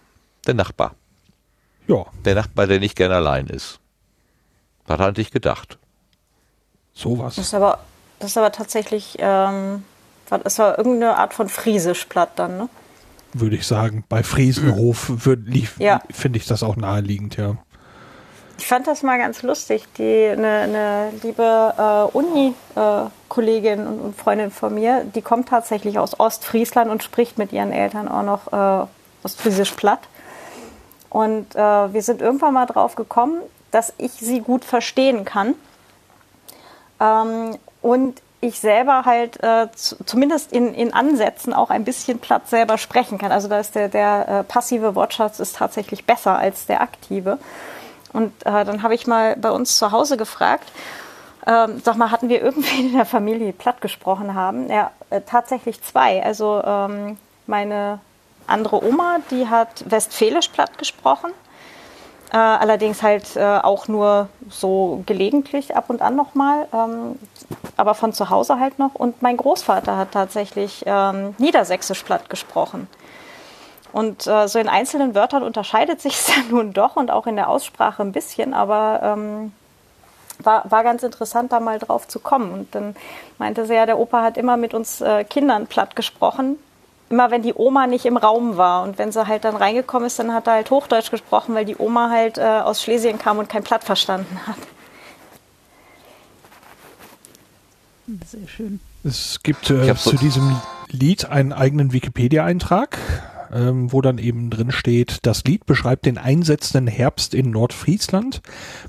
S1: Der Nachbar.
S4: Ja.
S1: Der Nachbar, der nicht gern allein ist. Hat er an dich gedacht.
S4: Sowas.
S5: Das ist aber, das ist aber tatsächlich, ähm, das war irgendeine Art von Friesisch platt dann, ne?
S4: Würde ich sagen. Bei Friesenhof ja. finde ich das auch naheliegend, ja.
S5: Ich fand das mal ganz lustig. Die eine, eine liebe äh, Uni-Kollegin und, und, Freundin von mir, die kommt tatsächlich aus Ostfriesland und spricht mit ihren Eltern auch noch äh, Ostfriesisch platt. Und äh, wir sind irgendwann mal drauf gekommen, dass ich sie gut verstehen kann. Ähm, und ich selber halt äh, zumindest in, in Ansätzen auch ein bisschen platt selber sprechen kann. Also da ist der, der äh, passive Wortschatz ist tatsächlich besser als der aktive. Und äh, dann habe ich mal bei uns zu Hause gefragt, ähm, sag mal, hatten wir irgendwie in der Familie platt gesprochen haben? Ja, äh, tatsächlich zwei. Also ähm, meine andere Oma, die hat Westfälisch platt gesprochen. Äh, allerdings halt äh, auch nur so gelegentlich ab und an nochmal, ähm, aber von zu Hause halt noch. Und mein Großvater hat tatsächlich ähm, Niedersächsisch platt gesprochen. Und äh, so in einzelnen Wörtern unterscheidet sich es dann nun doch und auch in der Aussprache ein bisschen, aber ähm, war, war ganz interessant, da mal drauf zu kommen. Und dann meinte sie ja, der Opa hat immer mit uns äh, Kindern platt gesprochen, immer wenn die Oma nicht im Raum war. Und wenn sie halt dann reingekommen ist, dann hat er halt Hochdeutsch gesprochen, weil die Oma halt äh, aus Schlesien kam und kein Platt verstanden hat.
S2: Sehr schön.
S4: Es gibt äh, zu diesem Lied einen eigenen Wikipedia-Eintrag ähm, wo dann eben drin steht, das Lied beschreibt den einsetzenden Herbst in Nordfriesland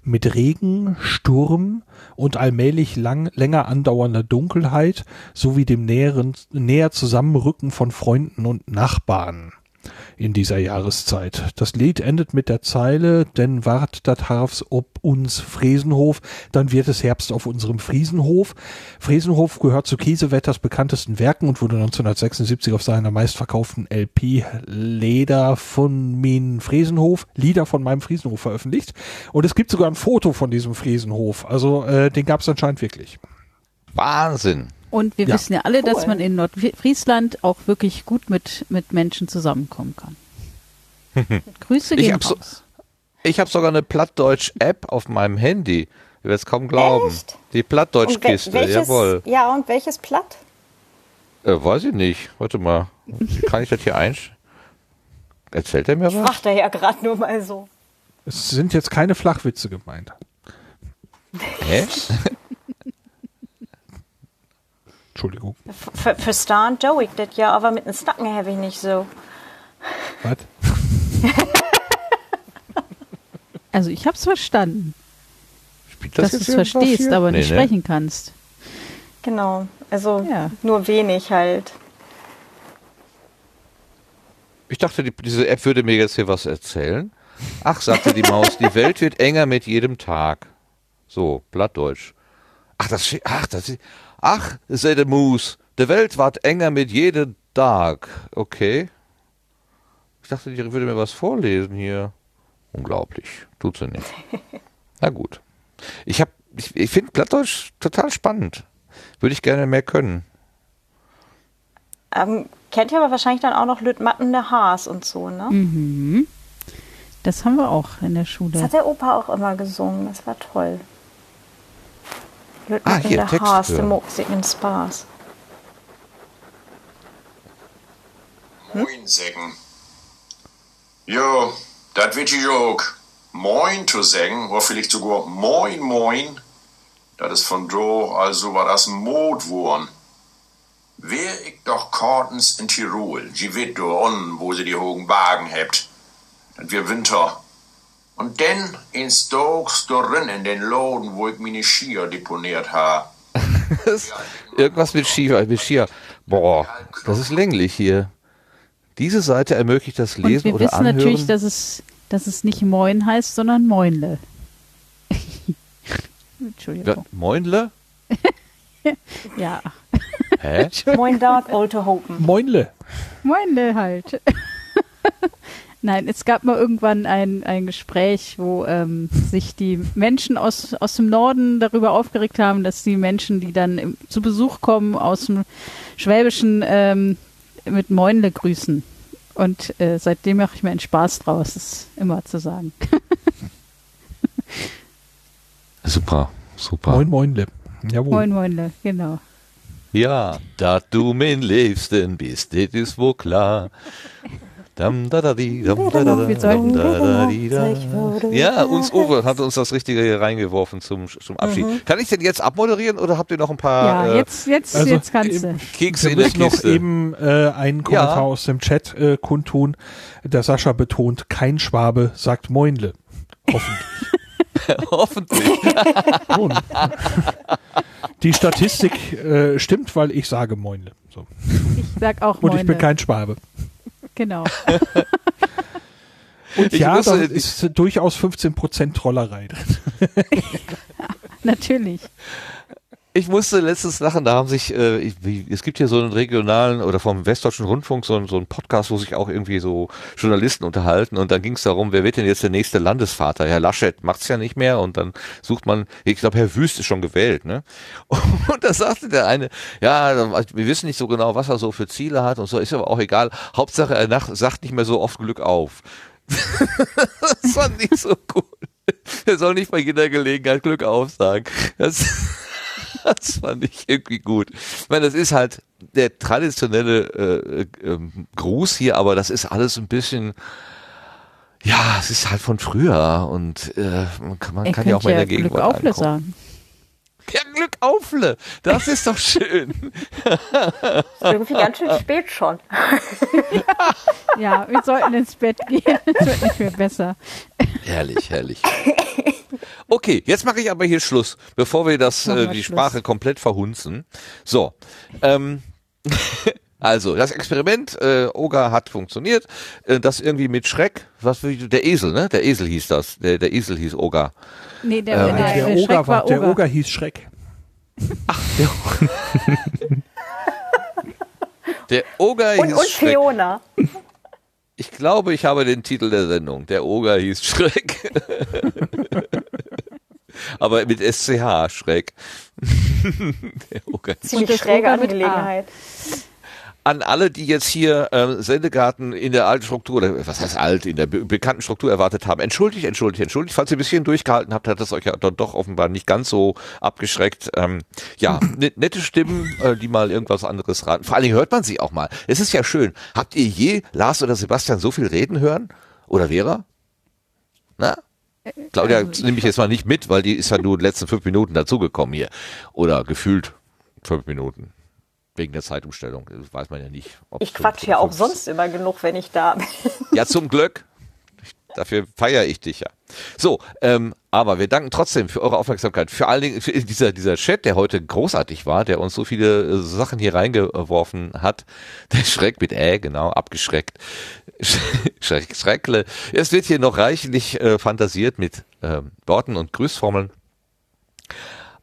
S4: mit Regen, Sturm und allmählich lang, länger andauernder Dunkelheit sowie dem näheren, näher Zusammenrücken von Freunden und Nachbarn in dieser Jahreszeit. Das Lied endet mit der Zeile, denn wart dat Harfs ob uns Fresenhof, dann wird es Herbst auf unserem Friesenhof. Friesenhof gehört zu Kiesewetters bekanntesten Werken und wurde 1976 auf seiner meistverkauften LP Leder von min Friesenhof, Lieder von meinem Friesenhof veröffentlicht. Und es gibt sogar ein Foto von diesem Friesenhof. Also äh, den gab es anscheinend wirklich.
S1: Wahnsinn.
S2: Und wir ja. wissen ja alle, cool. dass man in Nordfriesland auch wirklich gut mit, mit Menschen zusammenkommen kann. Grüße gehen
S1: ich hab raus. So, ich habe sogar eine Plattdeutsch-App auf meinem Handy. Du wirst kaum glauben. Echt? Die Plattdeutsch-Kiste, wel jawohl.
S5: Ja, und welches Platt?
S1: Äh, weiß ich nicht. Warte mal. Kann ich das hier einstellen? Erzählt er mir was?
S5: Macht er ja gerade nur mal so.
S4: Es sind jetzt keine Flachwitze gemeint.
S1: Hä?
S4: Entschuldigung.
S5: Ver Verstaan Joe ich das ja, aber mit den Snacken habe ich nicht so.
S4: Was?
S2: also ich habe es verstanden.
S1: Spielt das
S2: dass du es verstehst, aber nee, nicht ne? sprechen kannst.
S5: Genau, also ja. nur wenig halt.
S1: Ich dachte, die, diese App würde mir jetzt hier was erzählen. Ach, sagte die Maus, die Welt wird enger mit jedem Tag. So, Blattdeutsch. Ach, das, ach, das, Ach, der Moose, der Welt ward enger mit jedem Tag. Okay. Ich dachte, die würde mir was vorlesen hier. Unglaublich. Tut sie nicht. Na gut. Ich hab, ich, ich finde Plattdeutsch total spannend. Würde ich gerne mehr können.
S5: Ähm, kennt ihr aber wahrscheinlich dann auch noch Lütmatten der Haas und so, ne?
S2: Mhm. Das haben wir auch in der Schule.
S5: Das hat der Opa auch immer gesungen. Das war toll.
S1: Ah, hier, Text
S5: Haas, der Moxigen Spaß.
S8: Hm? Moin sagen. Jo, das wird ich auch. Moin zu sagen, oder vielleicht sogar Moin Moin. Das ist von do, also war das Modwurm. Wer ich doch Kartens in Tirol, die wird on, wo sie die hohen Wagen habt. Das wir Winter. Und dann in Stokes drin in den Laden, wo ich meine Skier deponiert habe.
S1: Irgendwas mit Skier, mit Skier. Boah, das ist länglich hier. Diese Seite ermöglicht das Lesen oder Anhören.
S2: Wir wissen natürlich, dass es, dass es nicht Moin heißt, sondern Moinle.
S1: Entschuldigung. Moinle?
S2: ja.
S1: Hä?
S5: Moin Dark Olte Hopen.
S4: Moinle.
S2: Moinle halt. Nein, es gab mal irgendwann ein, ein Gespräch, wo ähm, sich die Menschen aus, aus dem Norden darüber aufgeregt haben, dass die Menschen, die dann im, zu Besuch kommen aus dem Schwäbischen, ähm, mit Moinle grüßen. Und äh, seitdem mache ich mir einen Spaß draus, das immer zu sagen.
S1: super, super.
S4: Moin Moinle.
S2: Jawohl. Moin Moinle, genau.
S1: Ja, da du mein Liebsten bist, das ist wohl klar. Ja, uns Uwe hat uns das Richtige hier reingeworfen zum, zum Abschied. Kann ich denn jetzt abmoderieren oder habt ihr noch ein paar
S2: Ja,
S1: äh,
S2: jetzt, jetzt,
S4: also,
S2: jetzt kannst du.
S1: Kekse in der
S4: müssen noch
S1: Kiste?
S4: eben äh, einen Kommentar
S1: Ja.
S4: aus dem Chat äh, kundtun. Der Sascha betont, kein Schwabe sagt Moinle. Hoffentlich.
S1: Hoffentlich.
S4: Die Statistik äh, stimmt, weil ich sage Moinle. So.
S2: Ich sag auch
S4: Und ich bin kein Schwabe.
S2: Genau.
S4: Und
S1: Ich
S4: ja,
S1: wusste,
S4: da
S1: ich-
S4: ist durchaus 15% Trollerei drin.
S2: Natürlich.
S1: Ich musste letztens lachen, da haben sich, äh, ich- es gibt hier so einen regionalen oder vom Westdeutschen Rundfunk so, so einen Podcast, wo sich auch irgendwie so Journalisten unterhalten und dann ging es darum, wer wird denn jetzt der nächste Landesvater? Herr Laschet macht's ja nicht mehr und dann sucht man, ich glaube, Herr Wüst ist schon gewählt, ne? Und da sagte der eine, ja, wir wissen nicht so genau, was er so für Ziele hat und so, ist aber auch egal. Hauptsache, er nach, sagt nicht mehr so oft Glück auf. das fand ich so cool. Er soll nicht bei jeder Gelegenheit Glück auf sagen. Das, das fand ich irgendwie gut. Ich meine, das ist halt der traditionelle äh, ähm, Gruß hier, aber das ist alles ein bisschen, ja, es ist halt von früher und äh, man kann, man kann ja auch mal in der Gegenwart
S2: Glück sagen.
S1: Ja, Glück aufle, das ist doch schön.
S5: Irgendwie ganz schön spät schon.
S2: Ja, wir sollten ins Bett gehen. Es wird nicht mehr besser.
S1: Herrlich, herrlich. Okay, jetzt mache ich aber hier Schluss, bevor wir das äh, die
S2: Schluss.
S1: Sprache komplett verhunzen. So, ähm, also das Experiment äh, Oga hat funktioniert. Äh, das irgendwie mit Schreck, was für, der Esel, ne? Der Esel hieß das. Der, der Esel hieß Oga.
S2: Nee, der,
S1: Ähm,
S2: der,
S4: Der,
S2: der
S4: Oger
S2: Schreck war
S4: der
S2: Oger.
S4: Oger hieß Schreck.
S1: Der Oga
S5: Und,
S1: hieß
S5: und
S1: Schreck.
S5: Fiona.
S1: Ich glaube, ich habe den Titel der Sendung. Der Oger hieß Schreck. Aber mit SCH, Schreck. der Oger hieß
S5: Ziemlich
S2: das
S5: schräge
S2: Oger mit A.
S1: An alle, die jetzt hier ähm, Sendegarten in der alten Struktur, oder was heißt alt, in der be bekannten Struktur erwartet haben. Entschuldigt, entschuldigt, entschuldigt. Falls ihr ein bisschen durchgehalten habt, hat das euch ja dann doch offenbar nicht ganz so abgeschreckt. Ähm, ja, ne- nette Stimmen, äh, die mal irgendwas anderes raten. Vor allen Dingen hört man sie auch mal. Es ist ja schön. Habt ihr je Lars oder Sebastian so viel reden hören? Oder Vera? Na? Claudia
S2: also
S1: nehme ich jetzt mal nicht mit, weil die ist ja nur in den letzten fünf Minuten dazugekommen hier. Oder gefühlt fünf Minuten. Wegen der Zeitumstellung. Das weiß man ja nicht.
S5: Ich quatsch ja auch sonst immer genug, wenn ich da bin.
S1: Ja, zum Glück. Dafür feiere ich dich ja. So, ähm, aber wir danken trotzdem für eure Aufmerksamkeit. Vor allen Dingen für dieser, dieser Chat, der heute großartig war, der uns so viele äh, Sachen hier reingeworfen hat. Der Schreck mit Äh, genau, abgeschreckt. Schreck, Schreckle. Es wird hier noch reichlich äh, fantasiert mit ähm, Worten und Grüßformeln.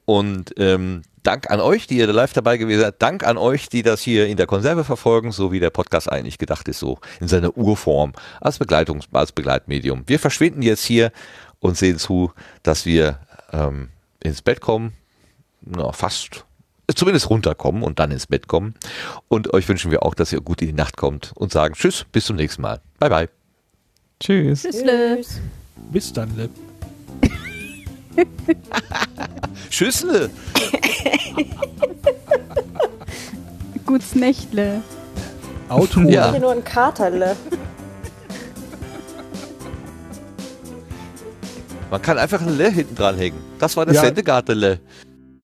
S1: Und ähm, Dank an euch, die ihr live dabei gewesen seid. Dank an euch, die das hier in der Konserve verfolgen, so wie der Podcast eigentlich gedacht ist, so in seiner Urform als Begleitungs als Begleitmedium. Wir verschwinden jetzt hier und sehen zu, dass wir ähm, ins Bett kommen, na, fast zumindest runterkommen und dann ins Bett kommen. Und euch wünschen wir auch, dass ihr gut in die Nacht kommt und sagen Tschüss, bis zum nächsten Mal. Bye bye.
S3: Tschüss.
S2: Tschüssle.
S4: Bis dann, Le.
S1: Tschüssle.
S2: Guts Nächtle.
S4: Auto.
S1: Ja.
S5: Hier nur ein Katerle.
S1: Man kann einfach ein Le hinten dran hängen. Das war das
S4: Ja.
S1: Sendegarten Le.